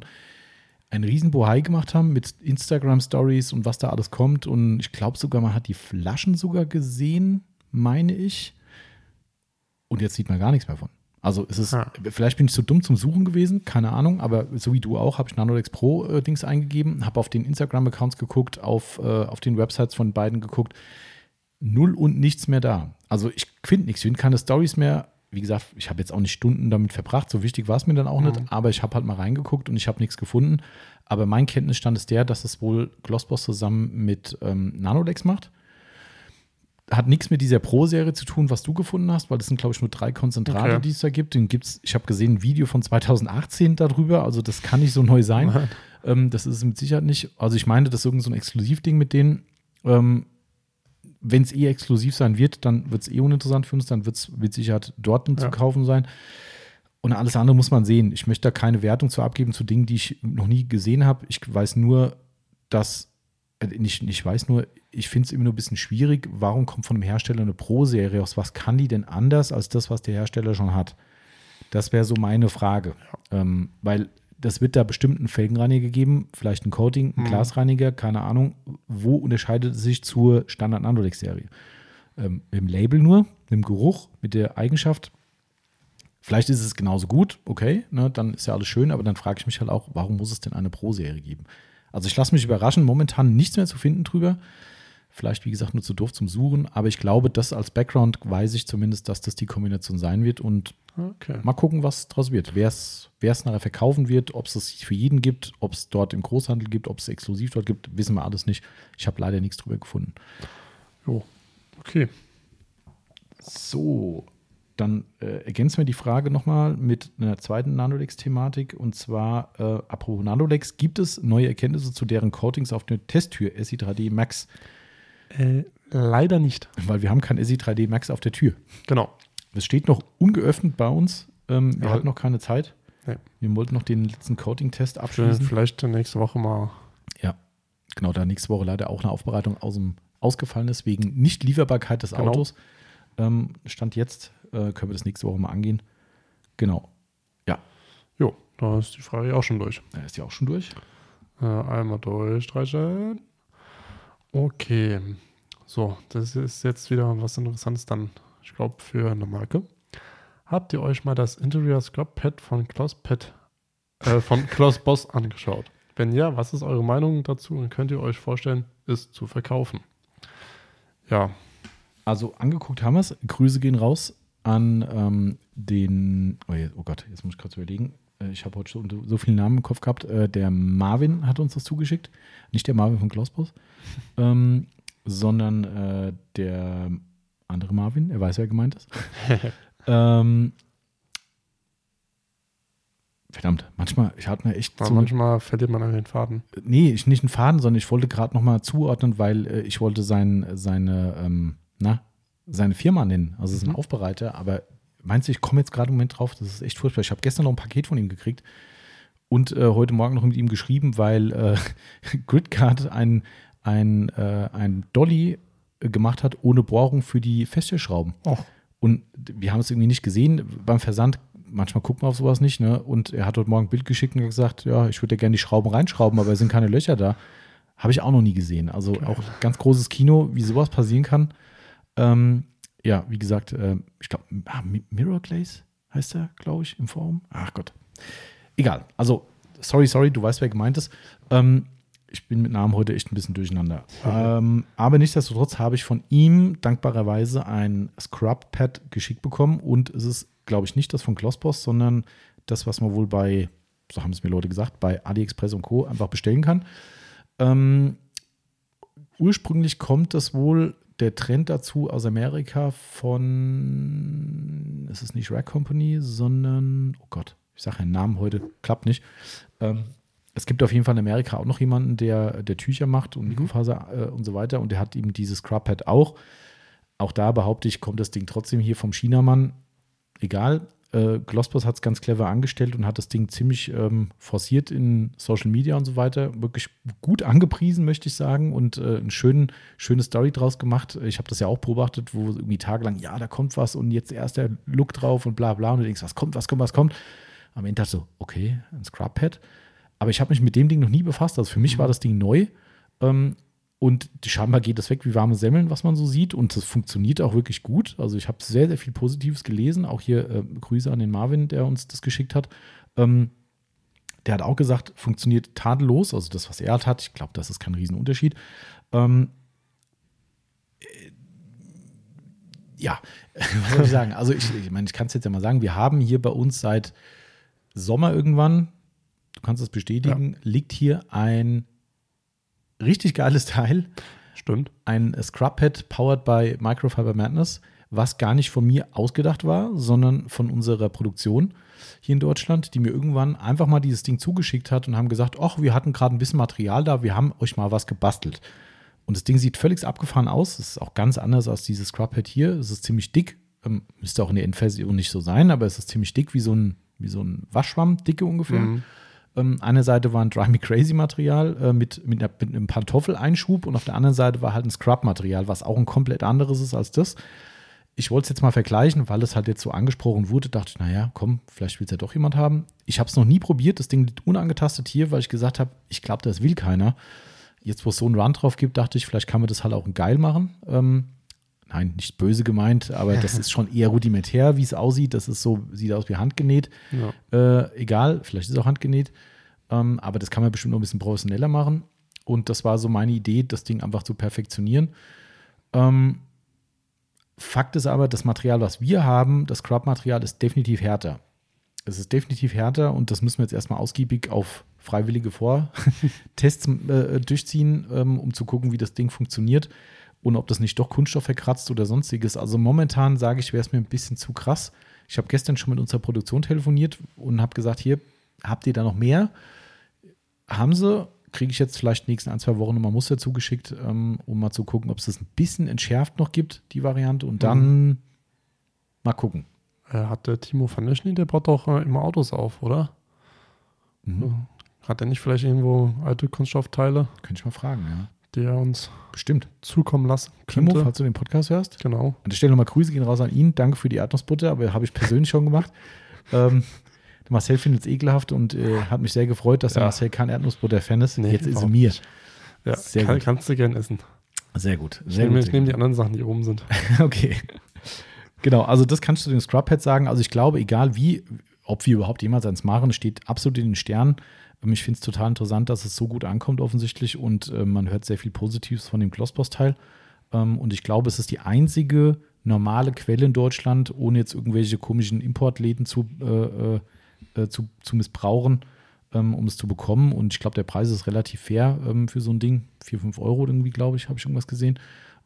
ein riesen Bohai gemacht haben mit Instagram-Stories und was da alles kommt. Und ich glaube sogar, man hat die Flaschen sogar gesehen, meine ich. Und jetzt sieht man gar nichts mehr von. Also es ist, Ah. vielleicht bin ich zu dumm zum Suchen gewesen, keine Ahnung, aber so wie du auch, habe ich Nanolex Pro äh, Dings eingegeben, habe auf den Instagram-Accounts geguckt, auf, äh, auf den Websites von beiden geguckt. Null und nichts mehr da. Also ich finde nichts, ich finde keine Stories mehr. Wie gesagt, ich habe jetzt auch nicht Stunden damit verbracht, so wichtig war es mir dann auch nicht, aber ich habe halt mal reingeguckt und ich habe nichts gefunden. Aber mein Kenntnisstand ist der, dass es wohl Glossboss zusammen mit ähm, Nanolex macht hat nichts mit dieser Pro-Serie zu tun, was du gefunden hast, weil das sind, glaube ich, nur drei Konzentrate, Okay. die es da gibt. Den gibt's, ich habe gesehen, ein Video von 2018 darüber, also das kann nicht so neu sein. Ähm, das ist es mit Sicherheit nicht. Also ich meine, das ist irgend so ein Exklusivding mit denen. Ähm, Wenn es eh exklusiv sein wird, dann wird es eh uninteressant für uns, dann wird es mit Sicherheit dort zu Ja. kaufen sein. Und alles andere muss man sehen. Ich möchte da keine Wertung zu abgeben zu Dingen, die ich noch nie gesehen habe. Ich weiß nur, dass, äh, nicht, ich weiß nur, ich finde es immer nur ein bisschen schwierig, warum kommt von einem Hersteller eine Pro-Serie aus? Was kann die denn anders als das, was der Hersteller schon hat? Das wäre so meine Frage. Ähm, weil das wird da bestimmt einen Felgenreiniger geben, vielleicht ein Coating, ein Mhm. Glasreiniger, keine Ahnung. Wo unterscheidet es sich zur Standard Nanolex-Serie? Ähm, mit dem Label nur, mit dem Geruch, mit der Eigenschaft. Vielleicht ist es genauso gut, okay, ne, dann ist ja alles schön, aber dann frage ich mich halt auch, warum muss es denn eine Pro-Serie geben? Also ich lasse mich überraschen, momentan nichts mehr zu finden drüber. Vielleicht, wie gesagt, nur zu doof zum Suchen, aber ich glaube, das als Background weiß ich zumindest, dass das die Kombination sein wird und Okay. mal gucken, was draus wird. Wer es nachher verkaufen wird, ob es es für jeden gibt, ob es dort im Großhandel gibt, ob es exklusiv dort gibt, wissen wir alles nicht. Ich habe leider nichts drüber gefunden. Jo. Okay. So, dann äh, ergänzen wir die Frage nochmal mit einer zweiten Nanolex-Thematik. Und zwar, äh, apropos Nanolex, gibt es neue Erkenntnisse zu deren Coatings auf der Testtür SI3D Max? Äh, leider nicht. Weil wir haben kein SI3D Max auf der Tür. Genau. Es steht noch ungeöffnet bei uns. Ähm, wir Ja. hatten noch keine Zeit. Nee. Wir wollten noch den letzten Coating-Test abschließen. Vielleicht nächste Woche mal. Ja, genau, da nächste Woche leider auch eine Aufbereitung aus dem, ausgefallen ist, wegen Nicht-Lieferbarkeit des Genau. Autos. Ähm, Stand jetzt äh, können wir das nächste Woche mal angehen. Genau. Ja, Jo, da ist die Frage auch schon durch. da ist ja auch schon durch. Äh, einmal durchstreichen. Okay. So, das ist jetzt wieder was Interessantes dann, ich glaube, für eine Marke. Habt ihr euch mal das Interior Scrub Pad von Klaus Pet, äh, von [laughs] Klaus Boss angeschaut? Wenn ja, was ist eure Meinung dazu und könnt ihr euch vorstellen, es zu verkaufen? Ja. Also angeguckt haben wir es. Grüße gehen raus an ähm, den, oh, oh Gott, jetzt muss ich kurz überlegen. Äh, Ich habe heute so, so viele Namen im Kopf gehabt. Äh, Der Marvin hat uns das zugeschickt. Nicht der Marvin von Klausbus, [laughs] ähm, sondern äh, der andere Marvin. Er weiß, wer gemeint ist. [laughs] ähm, verdammt, manchmal, ich hatte mir echt so manchmal verliert man an den Faden. Nee, ich nicht einen Faden, sondern ich wollte gerade nochmal zuordnen, weil äh, ich wollte sein, seine, ähm, na, seine Firma nennen. Also es ist ein Mhm. Aufbereiter, aber meinst du, ich komme jetzt gerade im Moment drauf, das ist echt furchtbar. Ich habe gestern noch ein Paket von ihm gekriegt und äh, heute Morgen noch mit ihm geschrieben, weil äh, [laughs] Gridcard ein, ein, äh, ein Dolly gemacht hat ohne Bohrung für die Feststellschrauben. Och. Und wir haben es irgendwie nicht gesehen beim Versand. Manchmal guckt man auf sowas nicht. Ne? Und er hat heute Morgen ein Bild geschickt und gesagt, ja, ich würde ja gerne die Schrauben reinschrauben, aber es sind keine Löcher da. Habe ich auch noch nie gesehen. Also auch ganz großes Kino, wie sowas passieren kann. Ähm, ja, wie gesagt, äh, ich glaube, ah, Mi- Mirror Glaze heißt er, glaube ich, im Forum. Ach Gott. Egal. Also, sorry, sorry, du weißt, wer gemeint ist. Ähm, ich bin mit Namen heute echt ein bisschen durcheinander. [laughs] Ähm, aber nichtsdestotrotz habe ich von ihm dankbarerweise ein Scrub-Pad geschickt bekommen und es ist, glaube ich, nicht das von Glossboss, sondern das, was man wohl bei, so haben es mir Leute gesagt, bei AliExpress und Co. einfach bestellen kann. Ähm, ursprünglich kommt das wohl der Trend dazu aus Amerika von, es ist nicht Rack Company, sondern, oh Gott, ich sage einen Namen heute, klappt nicht. Ähm, es gibt auf jeden Fall in Amerika auch noch jemanden, der, der Tücher macht und Mikrofaser äh, und so weiter und der hat eben dieses Scrub-Pad auch. Auch da behaupte ich, kommt das Ding trotzdem hier vom Chinamann. Egal. Äh, Glossboss hat es ganz clever angestellt und hat das Ding ziemlich ähm, forciert in Social Media und so weiter. Wirklich gut angepriesen, möchte ich sagen, und äh, eine schönen, schöne Story draus gemacht. Ich habe das ja auch beobachtet, wo irgendwie tagelang, ja, da kommt was und jetzt erst der Look drauf und bla bla. Und du denkst, was kommt, was kommt, was kommt. Am Ende dachte ich so, okay, ein Scrub-Pad. Aber ich habe mich mit dem Ding noch nie befasst. Also für mich war das Ding neu. Ähm, und die scheinbar geht das weg wie warme Semmeln, was man so sieht. Und das funktioniert auch wirklich gut. Also ich habe sehr, sehr viel Positives gelesen. Auch hier äh, Grüße an den Marvin, der uns das geschickt hat. Ähm, der hat auch gesagt, funktioniert tadellos. Also das, was er halt hat. Ich glaube, das ist kein Riesenunterschied. Ähm, äh, ja, [laughs] was soll ich sagen? Also ich, ich meine, ich kann es jetzt ja mal sagen. Wir haben hier bei uns seit Sommer irgendwann, du kannst es bestätigen, liegt hier ein richtig geiles Teil Stimmt. ein Scrub-Pad powered by Microfiber Madness, was gar nicht von mir ausgedacht war, sondern von unserer Produktion hier in Deutschland, die mir irgendwann einfach mal dieses Ding zugeschickt hat und haben gesagt, ach, wir hatten gerade ein bisschen Material da, wir haben euch mal was gebastelt. Und das Ding sieht völlig abgefahren aus. Es ist auch ganz anders als dieses Scrub-Pad hier. Es ist ziemlich dick. Ähm, müsste auch in der Endversion nicht so sein, aber es ist ziemlich dick, wie so ein, wie so ein Waschschwamm, dicke ungefähr. Mhm. Ähm, eine Seite war ein Dry Me Crazy Material äh, mit, mit, mit einem Pantoffeleinschub und auf der anderen Seite war halt ein Scrub-Material, was auch ein komplett anderes ist als das. Ich wollte es jetzt mal vergleichen, weil es halt jetzt so angesprochen wurde, dachte ich, naja, komm, vielleicht will es ja doch jemand haben. Ich habe es noch nie probiert, das Ding liegt unangetastet hier, weil ich gesagt habe, ich glaube, das will keiner. Jetzt, wo es so einen Run drauf gibt, dachte ich, vielleicht kann man das halt auch geil machen. Ähm, nein, nicht böse gemeint, aber das ist schon eher rudimentär, wie es aussieht. Das ist so, sieht aus wie handgenäht. Ja. Äh, egal, vielleicht ist es auch handgenäht. Ähm, aber das kann man bestimmt noch ein bisschen professioneller machen. Und das war so meine Idee, das Ding einfach zu perfektionieren. Ähm, Fakt ist aber, das Material, was wir haben, das Scrub-Material ist definitiv härter. Es ist definitiv härter und das müssen wir jetzt erstmal ausgiebig auf freiwillige Vortests [laughs] äh, durchziehen, ähm, um zu gucken, wie das Ding funktioniert und ob das nicht doch Kunststoff verkratzt oder sonstiges. Also momentan sage ich, wäre es mir ein bisschen zu krass. Ich habe gestern schon mit unserer Produktion telefoniert und habe gesagt, hier, habt ihr da noch mehr? Haben sie, kriege ich jetzt vielleicht nächsten ein, zwei Wochen nochmal Muster zugeschickt, ähm, um mal zu gucken, ob es das ein bisschen entschärft noch gibt, die Variante. Und dann mal gucken. Äh, hat der Timo van Neschny, der baut doch äh, immer Autos auf, oder? Mhm. Hat er nicht vielleicht irgendwo alte Kunststoffteile, Könnte ich mal fragen, ja. Die er uns Bestimmt. zukommen lassen Timo, könnte? falls du den Podcast hörst, Genau. an der Stelle nochmal Grüße gehen raus an ihn. Danke für die Erdnussbutter, aber habe ich persönlich schon gemacht. Ähm, der Marcel findet es ekelhaft und äh, hat mich sehr gefreut, dass der Ja. Marcel kein Erdnussbutter-Fan ist. Nee, Jetzt ist er mir. Ja, Sehr kann, gut. kannst du gern essen. Sehr gut. Ich Sehr nehme, gut. ich nehme die anderen Sachen, die oben sind. [laughs] Okay. Genau, also das kannst du den Scrubhead sagen. Also ich glaube, egal wie, ob wir überhaupt jemals eins machen, steht absolut in den Sternen. Ich finde es total interessant, dass es so gut ankommt offensichtlich und äh, man hört sehr viel Positives von dem Glossboss-Teil. Ähm, und ich glaube, es ist die einzige normale Quelle in Deutschland, ohne jetzt irgendwelche komischen Importläden zu, äh, äh, äh, zu, zu missbrauchen, ähm, um es zu bekommen. Und ich glaube, der Preis ist relativ fair ähm, für so ein Ding. 4, 5 Euro irgendwie, glaube ich, habe ich irgendwas gesehen.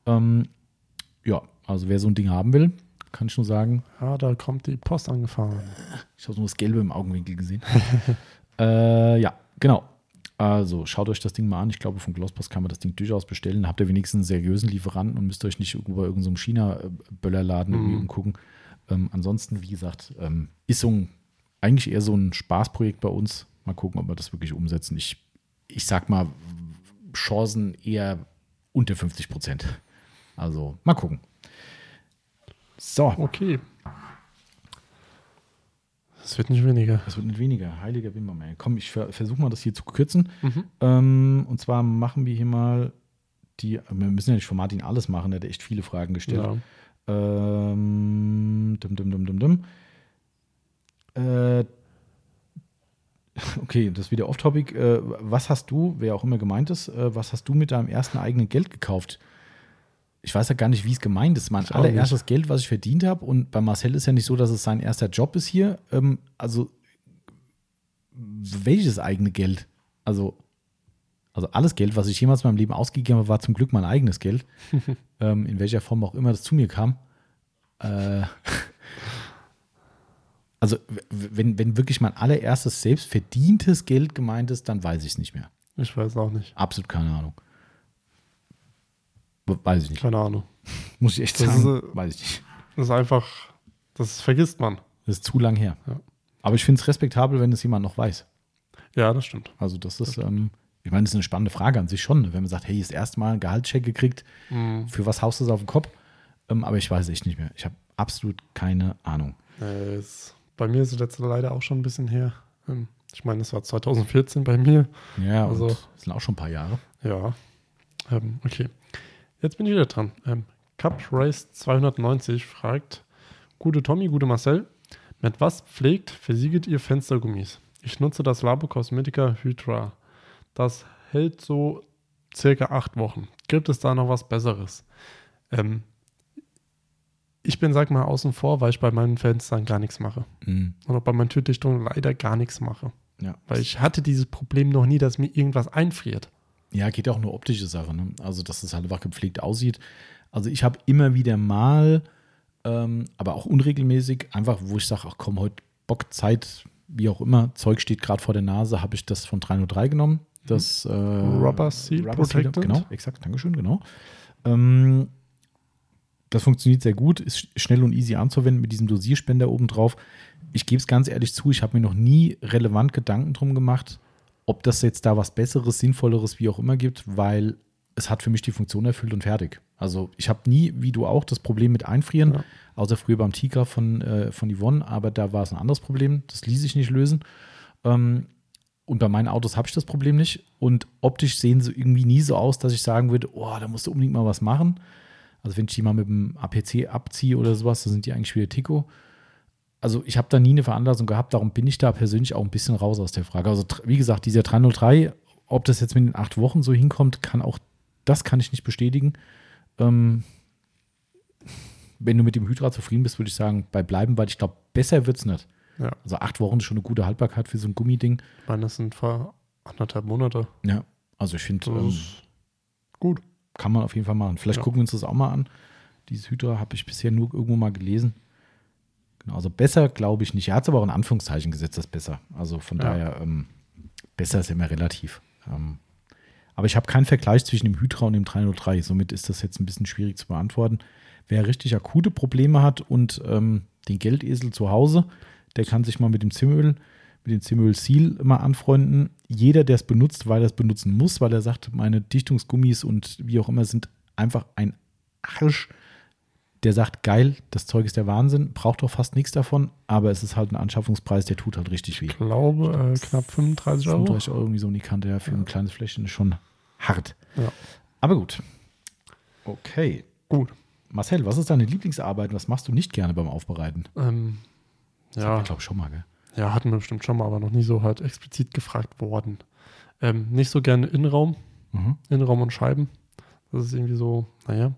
Ähm, ja, also wer so ein Ding haben will, kann ich nur sagen, Ja, da kommt die Post angefahren. ich habe nur das Gelbe im Augenwinkel gesehen. [laughs] äh, ja, genau. Also schaut euch das Ding mal an. Ich glaube, von Glossboss kann man das Ding durchaus bestellen. Da habt ihr wenigstens einen seriösen Lieferanten und müsst euch nicht irgendwo bei irgendeinem China-Böllerladen irgendwie Mhm. umgucken. Ähm, ansonsten, wie gesagt, ähm, ist so ein, eigentlich eher so ein Spaßprojekt bei uns. Mal gucken, ob wir das wirklich umsetzen. Ich, ich sag mal, Chancen eher unter 50 Prozent. Also mal gucken. So, Okay. Es wird nicht weniger. Das wird nicht weniger. Heiliger Wimmermann. Komm, ich ver versuche mal, das hier zu kürzen. Mhm. Ähm, und zwar machen wir hier mal die. Wir müssen ja nicht von Martin alles machen, der hat echt viele Fragen gestellt. Ja. Ähm, dum, dum, dum, dum, dum. Äh, [laughs] okay, das ist wieder off-topic. Äh, was hast du, wer auch immer gemeint ist, äh, was hast du mit deinem ersten eigenen Geld gekauft? Ich weiß ja gar nicht, wie es gemeint ist. Mein Ich allererstes Geld, was ich verdient habe. Und bei Marcel ist ja nicht so, dass es sein erster Job ist hier. Ähm, also, welches eigene Geld? Also, also alles Geld, was ich jemals in meinem Leben ausgegeben habe, war zum Glück mein eigenes Geld. [laughs] ähm, in welcher Form auch immer das zu mir kam. Äh, also, wenn, wenn wirklich mein allererstes selbst verdientes Geld gemeint ist, dann weiß ich es nicht mehr. Ich weiß auch nicht. Absolut keine Ahnung. We- Weiß ich nicht. Keine Ahnung. Muss ich echt Das sagen. ist, äh, weiß ich nicht. Das ist einfach, das vergisst man. Das ist zu lang her. Ja. Aber ich finde es respektabel, wenn es jemand noch weiß. Ja, das stimmt. Also, das ist, ähm, ich meine, das ist eine spannende Frage an sich schon, ne? wenn man sagt, hey, das erste Mal einen Gehaltscheck gekriegt, Mhm. für was haust du es auf den Kopf? Ähm, aber ich weiß echt nicht mehr. Ich habe absolut keine Ahnung. Äh, es, bei mir ist es jetzt leider auch schon ein bisschen her. Ähm, Ich meine, es war 2014 bei mir. Ja, Also- und das sind auch schon ein paar Jahre. Ja. Ähm, okay. Jetzt bin ich wieder dran. Ähm, Cup Race 290 fragt: Gute Tommy, gute Marcel, mit was pflegt, versiegelt ihr Fenstergummis? Ich nutze das Labo Cosmetica Hydra. Das hält so circa acht Wochen. Gibt es da noch was Besseres? Ähm, ich bin, sag mal, außen vor, weil ich bei meinen Fenstern gar nichts mache. Mhm. Und auch bei meinen Türdichtungen leider gar nichts mache. Ja. Weil ich hatte dieses Problem noch nie, dass mir irgendwas einfriert. Ja, geht ja auch nur optische Sache. Ne? Also, dass es halt einfach gepflegt aussieht. Also, ich habe immer wieder mal, ähm, aber auch unregelmäßig, einfach, wo ich sage, ach komm, heute Bock, Zeit, wie auch immer, Zeug steht gerade vor der Nase, habe ich das von 303 genommen. Das äh, Rubber Seal Protectant. Genau, exakt, Dankeschön, genau. Ähm, das funktioniert sehr gut, ist schnell und easy anzuwenden mit diesem Dosierspender oben drauf. Ich gebe es ganz ehrlich zu, ich habe mir noch nie relevant Gedanken drum gemacht, ob das jetzt da was Besseres, Sinnvolleres, wie auch immer gibt, weil es hat für mich die Funktion erfüllt und fertig. Also ich habe nie, wie du auch, das Problem mit Einfrieren, Ja. außer früher beim Tika von, äh, von Yvonne, aber da war es ein anderes Problem. Das ließ sich nicht lösen. Ähm, und bei meinen Autos habe ich das Problem nicht. Und optisch sehen sie irgendwie nie so aus, dass ich sagen würde, oh, da musst du unbedingt mal was machen. Also wenn ich die mal mit dem APC abziehe oder sowas, dann sind die eigentlich wieder Tico. Also ich habe da nie eine Veranlassung gehabt, darum bin ich da persönlich auch ein bisschen raus aus der Frage. Also wie gesagt, dieser 303, ob das jetzt mit den acht Wochen so hinkommt, kann auch, das kann ich nicht bestätigen. Ähm, wenn du mit dem Hydra zufrieden bist, würde ich sagen, bei bleiben, weil ich glaube, besser wird es nicht. Ja. Also acht Wochen ist schon eine gute Haltbarkeit für so ein Gummiding. Ich meine, das sind vor anderthalb Monate. Ja, also ich finde, ähm, gut. kann man auf jeden Fall machen. Vielleicht Ja. gucken wir uns das auch mal an. Dieses Hydra habe ich bisher nur irgendwo mal gelesen. Genau, also besser glaube ich nicht. Er hat es aber auch in Anführungszeichen gesetzt, das besser. Also von Ja. daher, ähm, besser ist immer relativ. Ähm, aber ich habe keinen Vergleich zwischen dem Hydra und dem 303. Somit ist das jetzt ein bisschen schwierig zu beantworten. Wer richtig akute Probleme hat und ähm, den Geldesel zu Hause, der kann sich mal mit dem Zimöl, mit dem Zimöl Seal mal anfreunden. Jeder, der es benutzt, weil er es benutzen muss, weil er sagt, meine Dichtungsgummis und wie auch immer sind einfach ein Arsch, der sagt, geil, das Zeug ist der Wahnsinn, braucht doch fast nichts davon, aber es ist halt ein Anschaffungspreis, der tut halt richtig weh. Ich glaube, äh, knapp 35 Euro. 35 Euro irgendwie so um die Kante, ja, für ein kleines Fläschchen ist schon hart. Ja. Aber gut. Okay. Gut. Marcel, was ist deine Lieblingsarbeit? Was machst du nicht gerne beim Aufbereiten? Ähm, Das ja, ich glaube schon mal, gell? ja, hatten wir bestimmt schon mal, aber noch nie so halt explizit gefragt worden. Ähm, nicht so gerne Innenraum, Mhm. Innenraum und Scheiben. Das ist irgendwie so, naja.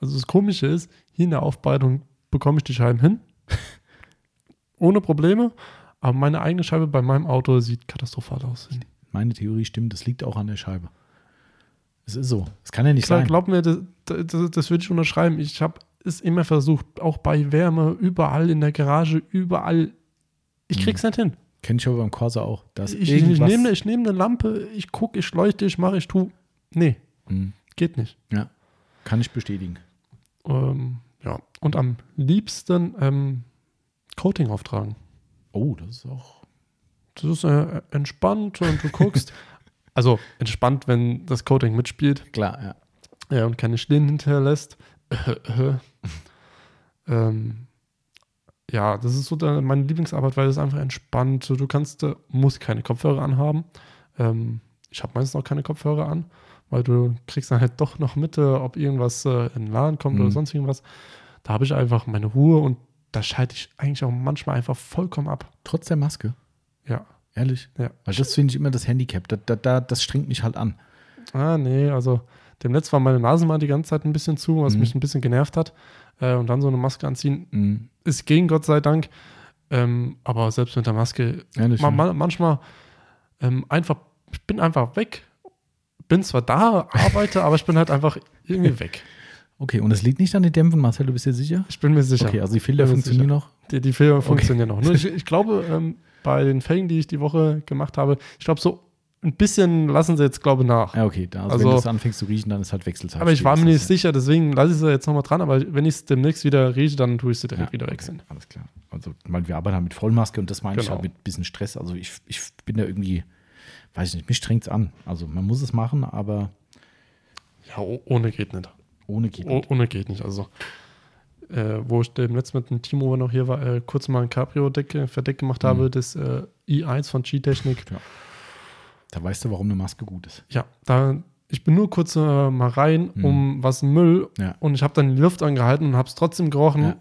Also das Komische ist, hier in der Aufbereitung bekomme ich die Scheiben hin. [laughs] Ohne Probleme. Aber meine eigene Scheibe bei meinem Auto sieht katastrophal aus. Meine Theorie stimmt, das liegt auch an der Scheibe. Es ist so. Es kann ja nicht Klar, sein. glaub mir, das, das, das würde ich unterschreiben. Ich habe es immer versucht, auch bei Wärme, überall in der Garage, überall. Ich krieg's nicht hin. Kenn ich aber beim Corsa auch. Da ist Ich, ich, nehme ich nehm eine Lampe, ich gucke, ich leuchte, ich mache, ich tue. Nee, Mhm. geht nicht. Ja, kann ich bestätigen. Ähm, ja, und am liebsten ähm, Coating auftragen. Oh, das ist auch. Das ist äh, entspannt und du guckst. [laughs] also entspannt, wenn das Coating mitspielt Klar, ja. ja, und keine Stellen hinterlässt. [laughs] ähm, ja, das ist so meine Lieblingsarbeit, weil es einfach entspannt. Du kannst, äh, musst keine Kopfhörer anhaben. Ähm, ich habe meistens auch keine Kopfhörer an, weil du kriegst dann halt doch noch mit, ob irgendwas äh, in den Laden kommt Mhm. oder sonst irgendwas. Da habe ich einfach meine Ruhe und da schalte ich eigentlich auch manchmal einfach vollkommen ab. Trotz der Maske. Ja. Ehrlich. Ja. Weil das finde ich immer das Handicap. Da, da, da, das strengt mich halt an. Ah, nee, also demnächst war meine Nase mal die ganze Zeit ein bisschen zu, was Mhm. mich ein bisschen genervt hat. Äh, und dann so eine Maske anziehen, Mhm. ist gegen Gott sei Dank. Ähm, aber selbst mit der Maske, Ehrlich. ma ja. ma manchmal ähm, einfach, ich bin einfach weg. Bin zwar da, arbeite, aber ich bin halt einfach irgendwie [laughs] weg. Okay, und es liegt nicht an den Dämpfen, Marcel, du bist dir sicher? Ich bin mir sicher. Okay, also die Filter funktionieren noch. Die, die Filme funktionieren noch. Nur ich, [laughs] ich glaube, ähm, bei den Felgen, die ich die Woche gemacht habe, ich glaube, so ein bisschen lassen sie jetzt, glaube ich, nach. Ja, okay. Da, also, Also- wenn du es anfängst zu riechen, dann ist halt Wechselzeit. aber ich war mir nicht sicher, deswegen lasse ich sie jetzt nochmal dran. Aber wenn ich es demnächst wieder rieche, dann tue ich sie direkt Ja, wieder okay, wechseln. Alles klar. Also, weil wir arbeiten halt mit Vollmaske und das meine ich Genau. halt mit bisschen Stress. Also, ich, ich bin da irgendwie, weiß ich nicht, mich strengt es an. Also, man muss es machen, aber Ja, oh- ohne geht nicht. ohne geht nicht. ohne geht nicht. Also, äh, wo ich dem letzten mit dem Timo, wo er noch hier war, äh, kurz mal ein Cabrio-Deck äh, Verdeck gemacht Mhm. habe, das äh, i1 von G-Technik. Da weißt du, warum eine Maske gut ist. Ja, da, ich bin nur kurz äh, mal rein, Mhm. um was Müll Ja. und ich habe dann die Luft angehalten und habe es trotzdem gerochen. Ja.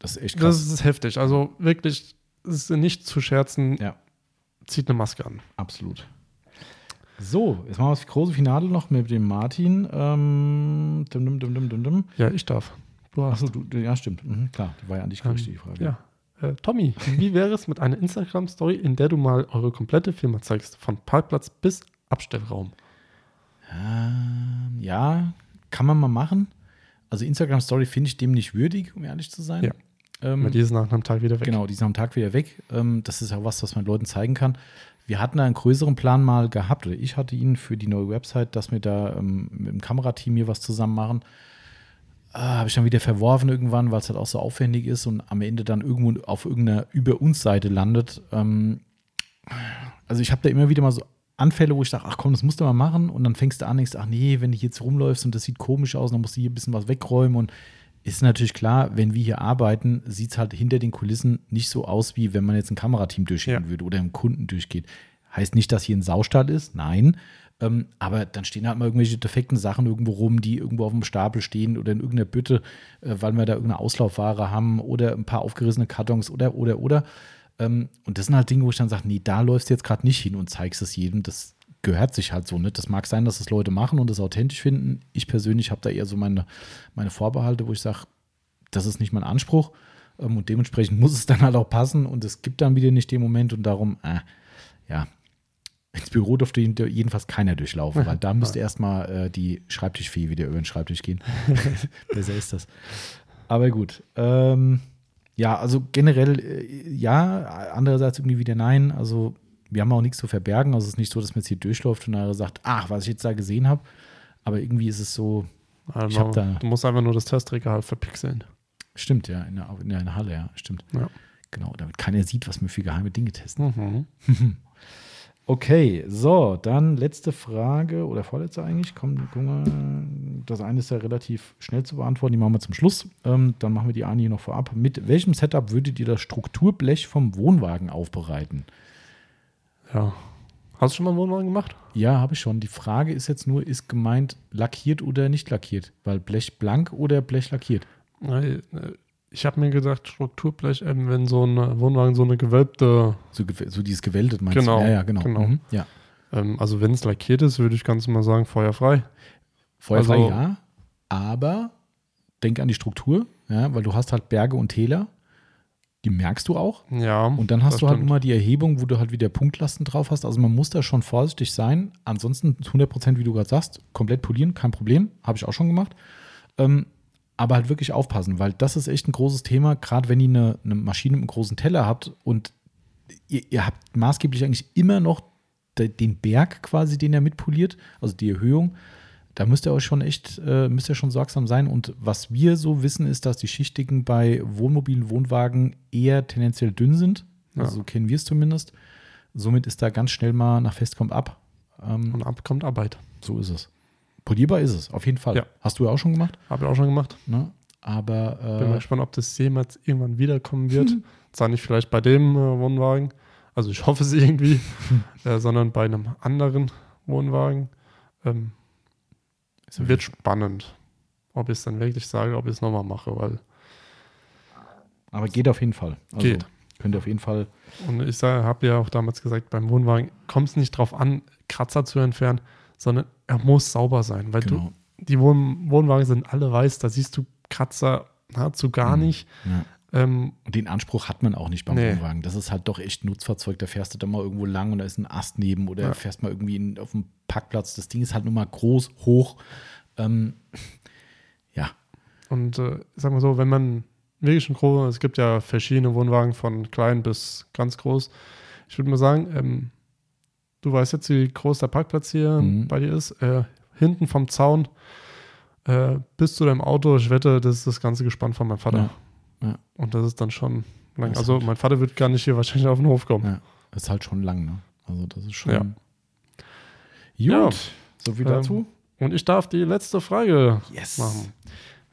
Das ist echt krass. Das ist heftig. Also wirklich, es ist nicht zu scherzen. Ja. Zieht eine Maske an. Absolut. So, jetzt machen wir das große Finale noch mit dem Martin. Ähm, dum, dum, dum, dum, dum, dum. Ja, ich darf. Du hast. Achso, du, du, ja, stimmt. Mhm, klar, die war ja an dich gerichtet, die Frage. Ja. Äh, Tommy, wie wäre es mit einer Instagram-Story, in der du mal eure komplette Firma zeigst, von Parkplatz bis Abstellraum? Ähm, ja, kann man mal machen. Also Instagram-Story finde ich dem nicht würdig, um ehrlich zu sein. Ja. Ähm, die ist nach einem Tag wieder weg. Genau, die sind am Tag wieder weg. Ähm, das ist auch was, was man Leuten zeigen kann. Wir hatten da einen größeren Plan mal gehabt, oder ich hatte ihn für die neue Website, dass wir da ähm, mit dem Kamerateam hier was zusammen machen. Äh, Habe ich dann wieder verworfen irgendwann, weil es halt auch so aufwendig ist und am Ende dann irgendwo auf irgendeiner Über uns Seite landet. Ähm, also ich habe da immer wieder mal so Anfälle, wo ich dachte, ach komm, das musst du mal machen. Und dann fängst du an, denkst, ach nee, wenn du jetzt rumläufst und das sieht komisch aus, dann musst du hier ein bisschen was wegräumen. Und ist natürlich klar, wenn wir hier arbeiten, sieht es halt hinter den Kulissen nicht so aus, wie wenn man jetzt ein Kamerateam durchgehen Ja. würde oder einen Kunden durchgeht. Heißt nicht, dass hier ein Saustall ist, nein. Ähm, aber dann stehen halt mal irgendwelche defekten Sachen irgendwo rum, die irgendwo auf dem Stapel stehen oder in irgendeiner Bütte, äh, weil wir da irgendeine Auslaufware haben oder ein paar aufgerissene Kartons oder, oder, oder. Ähm, und das sind halt Dinge, wo ich dann sage, nee, da läufst du jetzt gerade nicht hin und zeigst es jedem. Das gehört sich halt so nicht. Das mag sein, dass das Leute machen und das authentisch finden. Ich persönlich habe da eher so meine, meine Vorbehalte, wo ich sage, das ist nicht mein Anspruch. Ähm, und dementsprechend muss es dann halt auch passen und es gibt dann wieder nicht den Moment und darum, äh, ja, ins Büro durfte jedenfalls keiner durchlaufen, weil da müsste [laughs] erstmal äh, die Schreibtischfee wieder über den Schreibtisch gehen. [laughs] Besser ist das. Aber gut. Ähm, ja, also generell äh, ja, andererseits irgendwie wieder nein. Also wir haben auch nichts zu verbergen. Also es ist nicht so, dass man jetzt hier durchläuft und nachher sagt, ach, was ich jetzt da gesehen habe. Aber irgendwie ist es so, Also, Ich da- du musst einfach nur das Testregal verpixeln. stimmt ja, in der, in der Halle, ja, stimmt. Ja. Genau, damit keiner sieht, was wir für geheime Dinge testen. Mhm. [laughs] Okay, so, dann letzte Frage oder vorletzte eigentlich. Komm, guck. Das eine ist ja relativ schnell zu beantworten, die machen wir zum Schluss. Ähm, dann machen wir die eine hier noch vorab. Mit welchem Setup würdet ihr das Strukturblech vom Wohnwagen aufbereiten? Ja. Hast du schon mal einen Wohnwagen gemacht? Ja, habe ich schon. Die Frage ist jetzt nur, ist gemeint lackiert oder nicht lackiert? Weil Blech blank oder Blech lackiert? Äh, Ich habe mir gedacht, Strukturblech, eben wenn so ein Wohnwagen so eine gewölbte, So, so dieses geweltet meinst Genau, du? Ja, ja, genau. genau. Mhm. Ja. ähm, also wenn es lackiert ist, würde ich ganz mal sagen, feuerfrei. Feuerfrei Also- ja, aber denk an die Struktur, ja, weil du hast halt Berge und Täler, die merkst du auch. Ja. Und dann hast du halt stimmt. immer die Erhebung, wo du halt wieder Punktlasten drauf hast. Also man muss da schon vorsichtig sein. Ansonsten 100 Prozent, wie du gerade sagst, komplett polieren, kein Problem. Habe ich auch schon gemacht. Ähm, aber halt wirklich aufpassen, weil das ist echt ein großes Thema, gerade wenn ihr eine, eine Maschine mit einem großen Teller habt und ihr, ihr habt maßgeblich eigentlich immer noch de, den Berg quasi, den er mitpoliert, also die Erhöhung. Da müsst ihr euch schon echt, äh, müsst ihr schon sorgsam sein. Und was wir so wissen, ist, dass die Schichtigen bei Wohnmobilen, Wohnwagen eher tendenziell dünn sind. Also Ja. so kennen wir es zumindest. Somit ist da ganz schnell mal nach Fest kommt ab. Ähm, Und ab kommt Arbeit. so ist es. Polierbar ist es, auf jeden Fall. Ja. Hast du ja auch schon gemacht. Habe ich auch schon gemacht. Ne? Aber Bin mal äh, gespannt, ob das jemals irgendwann wiederkommen wird. Zwar nicht vielleicht bei dem äh, Wohnwagen, also ich hoffe es [laughs] irgendwie, äh, sondern bei einem anderen Wohnwagen. Ähm, ist wird spannend, ob ich es dann wirklich sage, ob ich es nochmal mache, weil aber geht auf jeden Fall. Also Geht. Könnt ihr auf jeden Fall. Und ich habe ja auch damals gesagt, beim Wohnwagen kommt es nicht drauf an, Kratzer zu entfernen, sondern er muss sauber sein. Weil Genau. du, die Wohn Wohnwagen sind alle weiß, da siehst du Kratzer nahezu gar Mhm. nicht. Ja. Ähm, Und den Anspruch hat man auch nicht beim Nee. Wohnwagen. Das ist halt doch echt ein Nutzfahrzeug. Da fährst du dann mal irgendwo lang und da ist ein Ast neben oder Ja. fährst mal irgendwie in, auf dem Parkplatz. Das Ding ist halt nur mal groß, hoch. Ähm, ja, und äh, ich sag mal so, wenn man wirklich ein groß, es gibt ja verschiedene Wohnwagen von klein bis ganz groß. Ich würde mal sagen, ähm, du weißt jetzt, wie groß der Parkplatz hier Mhm. bei dir ist. Äh, hinten vom Zaun äh, bis zu deinem Auto, ich wette, das ist das ganze Gespann von meinem Vater. Ja. Ja. Und das ist dann schon lang. Also halt- mein Vater wird gar nicht hier wahrscheinlich auf den Hof kommen. ja, ist halt schon lang. Ne? Also, das ist schon. Ja. Gut. Ja. So viel Ähm, dazu. Und ich darf die letzte Frage Yes. machen.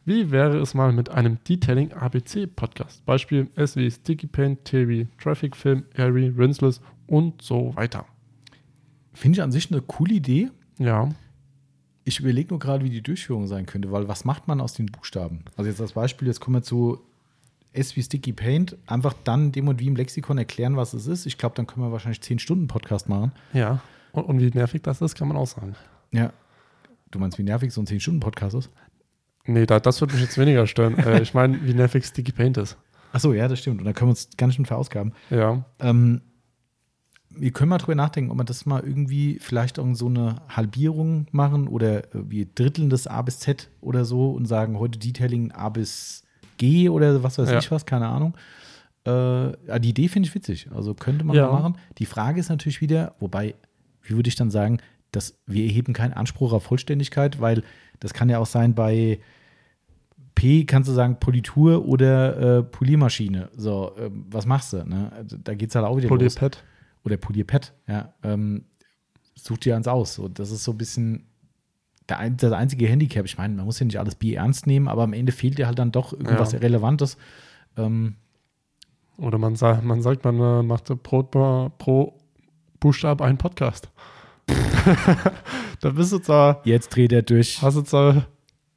Wie wäre es mal mit einem Detailing ABC Podcast? Beispiel S wie Sticky Paint, T wie Traffic Film, wie Rinseless und so weiter. Finde ich an sich eine coole Idee. Ja, Ich überlege nur gerade, wie die Durchführung sein könnte, weil was macht man aus den Buchstaben? Also jetzt als Beispiel, jetzt kommen wir zu S wie Sticky Paint, einfach dann dem und wie im Lexikon erklären, was es ist. Ich glaube, dann können wir wahrscheinlich 10 Stunden Podcast machen. ja. Und, und wie nervig das ist, kann man auch sagen. Ja. Du meinst, wie nervig so ein 10 Stunden Podcast ist? Nee, da, das würde mich jetzt weniger stören. äh, ich meine, wie nervig Sticky Paint ist. Achso, ja, das stimmt. Und da können wir uns ganz schön verausgaben. Ja, Ähm, wir können mal drüber nachdenken, ob wir das mal irgendwie vielleicht auch so eine Halbierung machen oder äh, wir dritteln das A bis Z oder so und sagen heute Detailing A bis G oder was weiß Ja. ich was, keine Ahnung. Äh, die Idee finde ich witzig. Also könnte man Ja. mal machen. Die Frage ist natürlich wieder, wobei, wie würde ich dann sagen, dass wir erheben keinen Anspruch auf Vollständigkeit, weil das kann ja auch sein bei P kannst du sagen Politur oder äh, Poliermaschine. So, ähm, was machst du? Ne? Also, Da geht es halt auch wieder los. Polypad. Oder Polierpad, ja. Ähm, such dir eins aus. So, das ist so ein bisschen der, das einzige Handicap. Ich meine, man muss ja nicht alles Bier ernst nehmen, aber am Ende fehlt dir halt dann doch irgendwas Ja. Relevantes. Ähm, Oder man, sa man sagt, man äh, macht pro, pro Buchstab einen Podcast. [laughs] da bist du zwar jetzt dreht er durch. Hast du äh,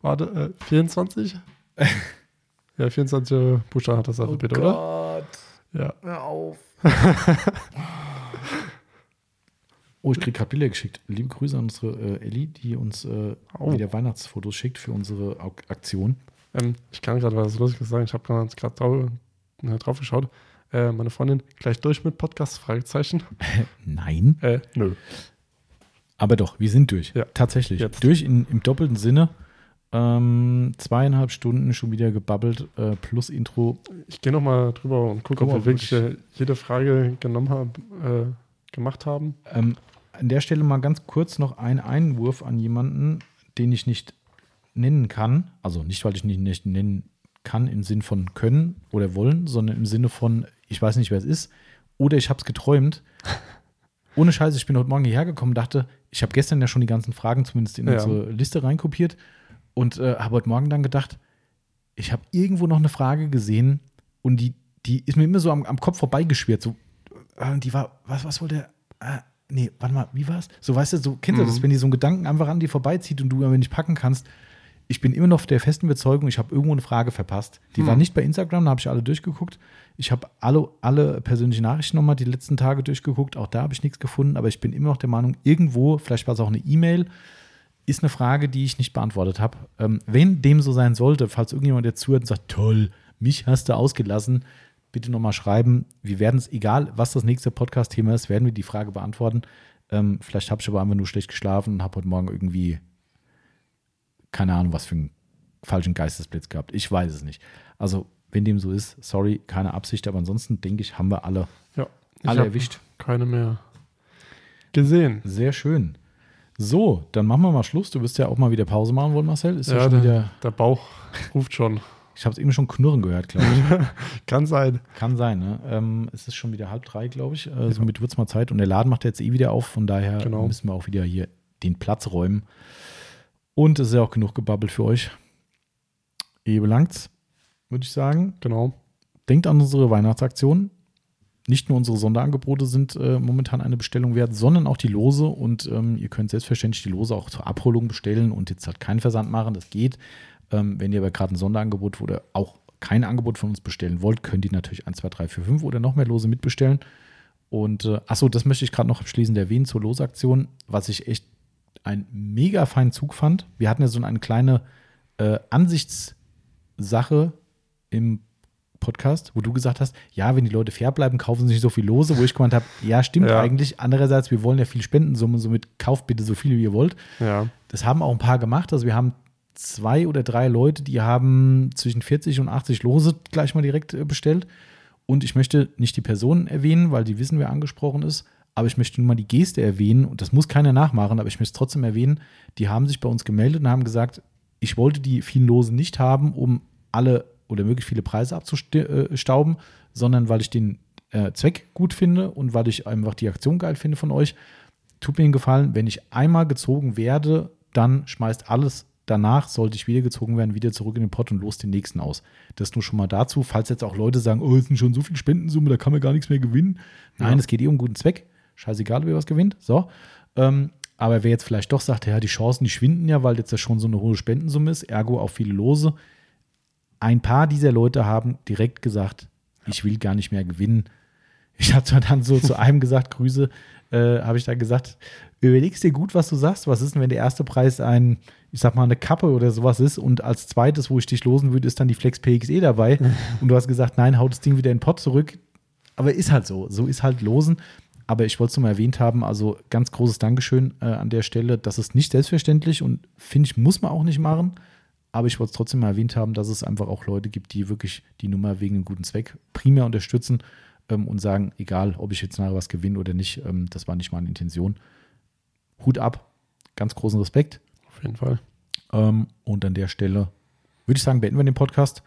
warte, äh, 24? [laughs] ja, 24 äh, Buchstaben hat das Alphabet, oder? Gott, Ja. hör auf. [laughs] oh, ich krieg gerade Bilder geschickt. Liebe Grüße an unsere äh, Ellie, die uns äh, Oh. wieder Weihnachtsfotos schickt für unsere Aktion. Ähm, ich kann gerade was Lustiges sagen. Ich habe gerade drauf, äh, drauf geschaut. Äh, meine Freundin gleich durch mit Podcast? Fragezeichen. [laughs] Nein. Äh, nö. Aber doch, wir sind durch. Ja. Tatsächlich. Jetzt. Durch in, im doppelten Sinne. Ähm, zweieinhalb Stunden schon wieder gebabbelt, äh, plus Intro. Ich gehe nochmal drüber und gucke, Guck ob wir wirklich äh, jede Frage genommen haben, äh, gemacht haben. Ähm, an der Stelle mal ganz kurz noch ein Einwurf an jemanden, den ich nicht nennen kann. Also nicht, weil ich ihn nicht nennen kann im Sinn von können oder wollen, sondern im Sinne von, ich weiß nicht, wer es ist. Oder ich habe es geträumt. [laughs] Ohne Scheiße, ich bin heute Morgen hierher gekommen, dachte, ich habe gestern ja schon die ganzen Fragen zumindest in Ja. unsere Liste reinkopiert und äh, habe heute Morgen dann gedacht, ich habe irgendwo noch eine Frage gesehen und die, die ist mir immer so am, am Kopf vorbeigeschwirrt. So, äh, die war, was, was wollte er? Äh, nee, warte mal, wie war's? So, weißt du, so, kennst du das, Mhm. wenn dir so ein Gedanken einfach an dir vorbeizieht und du aber nicht packen kannst. Ich bin immer noch der festen Überzeugung, ich habe irgendwo eine Frage verpasst. Die war Mhm. nicht bei Instagram, da habe ich alle durchgeguckt. Ich habe alle, alle persönlichen Nachrichten nochmal die letzten Tage durchgeguckt. Auch da habe ich nichts gefunden, aber ich bin immer noch der Meinung, irgendwo, vielleicht war es auch eine E-Mail, ist eine Frage, die ich nicht beantwortet habe. Ähm, wenn dem so sein sollte, falls irgendjemand jetzt zuhört und sagt, toll, mich hast du ausgelassen, bitte nochmal schreiben. Wir werden es, egal was das nächste Podcast-Thema ist, werden wir die Frage beantworten. Ähm, vielleicht habe ich aber einfach nur schlecht geschlafen und habe heute Morgen irgendwie, keine Ahnung, was für einen falschen Geistesblitz gehabt. Ich weiß es nicht. Also, wenn dem so ist, sorry, keine Absicht, aber ansonsten denke ich, haben wir alle, Ja. Ich alle erwischt. Keine mehr gesehen. Sehr schön. So, dann machen wir mal Schluss. Du wirst ja auch mal wieder Pause machen wollen, Marcel. Ist ja, Ja, schon der, wieder. der Bauch ruft schon. Ich habe es eben schon knurren gehört, glaube ich. [laughs] Kann sein. Kann sein, ne? Ähm, es ist schon wieder halb drei, glaube ich. Äh, somit wird es mal Zeit. Und der Laden macht jetzt eh wieder auf. Von daher Genau. müssen wir auch wieder hier den Platz räumen. Und es ist ja auch genug gebabbelt für euch. Eh belangt's, würde ich sagen. Genau. Denkt an unsere Weihnachtsaktion. Nicht nur unsere Sonderangebote sind äh, momentan eine Bestellung wert, sondern auch die Lose. Und ähm, ihr könnt selbstverständlich die Lose auch zur Abholung bestellen und jetzt halt keinen Versand machen. Das geht. Ähm, wenn ihr aber gerade ein Sonderangebot oder auch kein Angebot von uns bestellen wollt, könnt ihr natürlich 1, 2, 3, 4, 5 oder noch mehr Lose mitbestellen. Und äh, achso, das möchte ich gerade noch abschließend erwähnen zur Losaktion, was ich echt einen mega feinen Zug fand. Wir hatten ja so eine kleine äh, Ansichtssache im Podcast, wo du gesagt hast, ja, wenn die Leute fair bleiben, kaufen sie nicht so viel Lose, wo ich gemeint habe, ja, stimmt Ja. eigentlich. Andererseits, wir wollen ja viel Spendensumme, somit kauft bitte so viel, wie ihr wollt. Ja. Das haben auch ein paar gemacht. Also wir haben zwei oder drei Leute, die haben zwischen 40 und 80 Lose gleich mal direkt äh, bestellt. Und ich möchte nicht die Personen erwähnen, weil die wissen, wer angesprochen ist. Aber ich möchte nur mal die Geste erwähnen. Und das muss keiner nachmachen, aber ich möchte es trotzdem erwähnen. Die haben sich bei uns gemeldet und haben gesagt, ich wollte die vielen Lose nicht haben, um alle oder möglichst viele Preise abzustauben, sondern weil ich den äh, Zweck gut finde und weil ich einfach die Aktion geil finde von euch tut mir einen Gefallen, wenn ich einmal gezogen werde, dann schmeißt alles danach, sollte ich wieder gezogen werden, wieder zurück in den Pott und los den nächsten aus. Das nur schon mal dazu, falls jetzt auch Leute sagen, oh, es sind schon so viel Spendensumme, da kann man gar nichts mehr gewinnen. Nein, Ja. es geht eh um einen guten Zweck. Scheißegal, wer was gewinnt. So. Ähm, aber wer jetzt vielleicht doch sagt, ja, die Chancen, die schwinden ja, weil jetzt ja schon so eine hohe Spendensumme ist, ergo auch viele Lose. Ein paar dieser Leute haben direkt gesagt, ich will gar nicht mehr gewinnen. Ich habe zwar dann so [laughs] zu einem gesagt, Grüße, äh, habe ich dann gesagt, überlegst dir gut, was du sagst. Was ist denn, wenn der erste Preis ein, ich sag mal, eine Kappe oder sowas ist und als zweites, wo ich dich losen würde, ist dann die Flex PXE dabei. [laughs] und du hast gesagt, nein, hau das Ding wieder in den Pott zurück. Aber ist halt so. So ist halt losen. Aber ich wollte es nur mal erwähnt haben, also ganz großes Dankeschön äh, an der Stelle. Das ist nicht selbstverständlich und finde ich, muss man auch nicht machen. Aber ich wollte es trotzdem mal erwähnt haben, dass es einfach auch Leute gibt, die wirklich die Nummer wegen einem guten Zweck primär unterstützen ähm, und sagen, egal, ob ich jetzt nachher was gewinne oder nicht, ähm, das war nicht meine Intention. Hut ab, ganz großen Respekt. Auf jeden Fall. Ähm, und an der Stelle würde ich sagen, beenden wir den Podcast.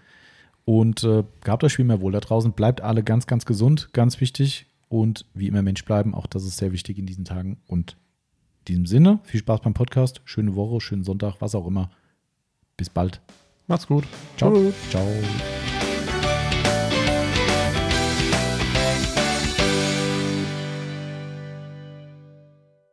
Und äh, gehabt euch viel mehr wohl da draußen. Bleibt alle ganz, ganz gesund, ganz wichtig. Und wie immer Mensch bleiben, auch das ist sehr wichtig in diesen Tagen. Und in diesem Sinne, viel Spaß beim Podcast, schöne Woche, schönen Sonntag, was auch immer. Bis bald. Macht's gut. Ciao. Tschüss. Ciao.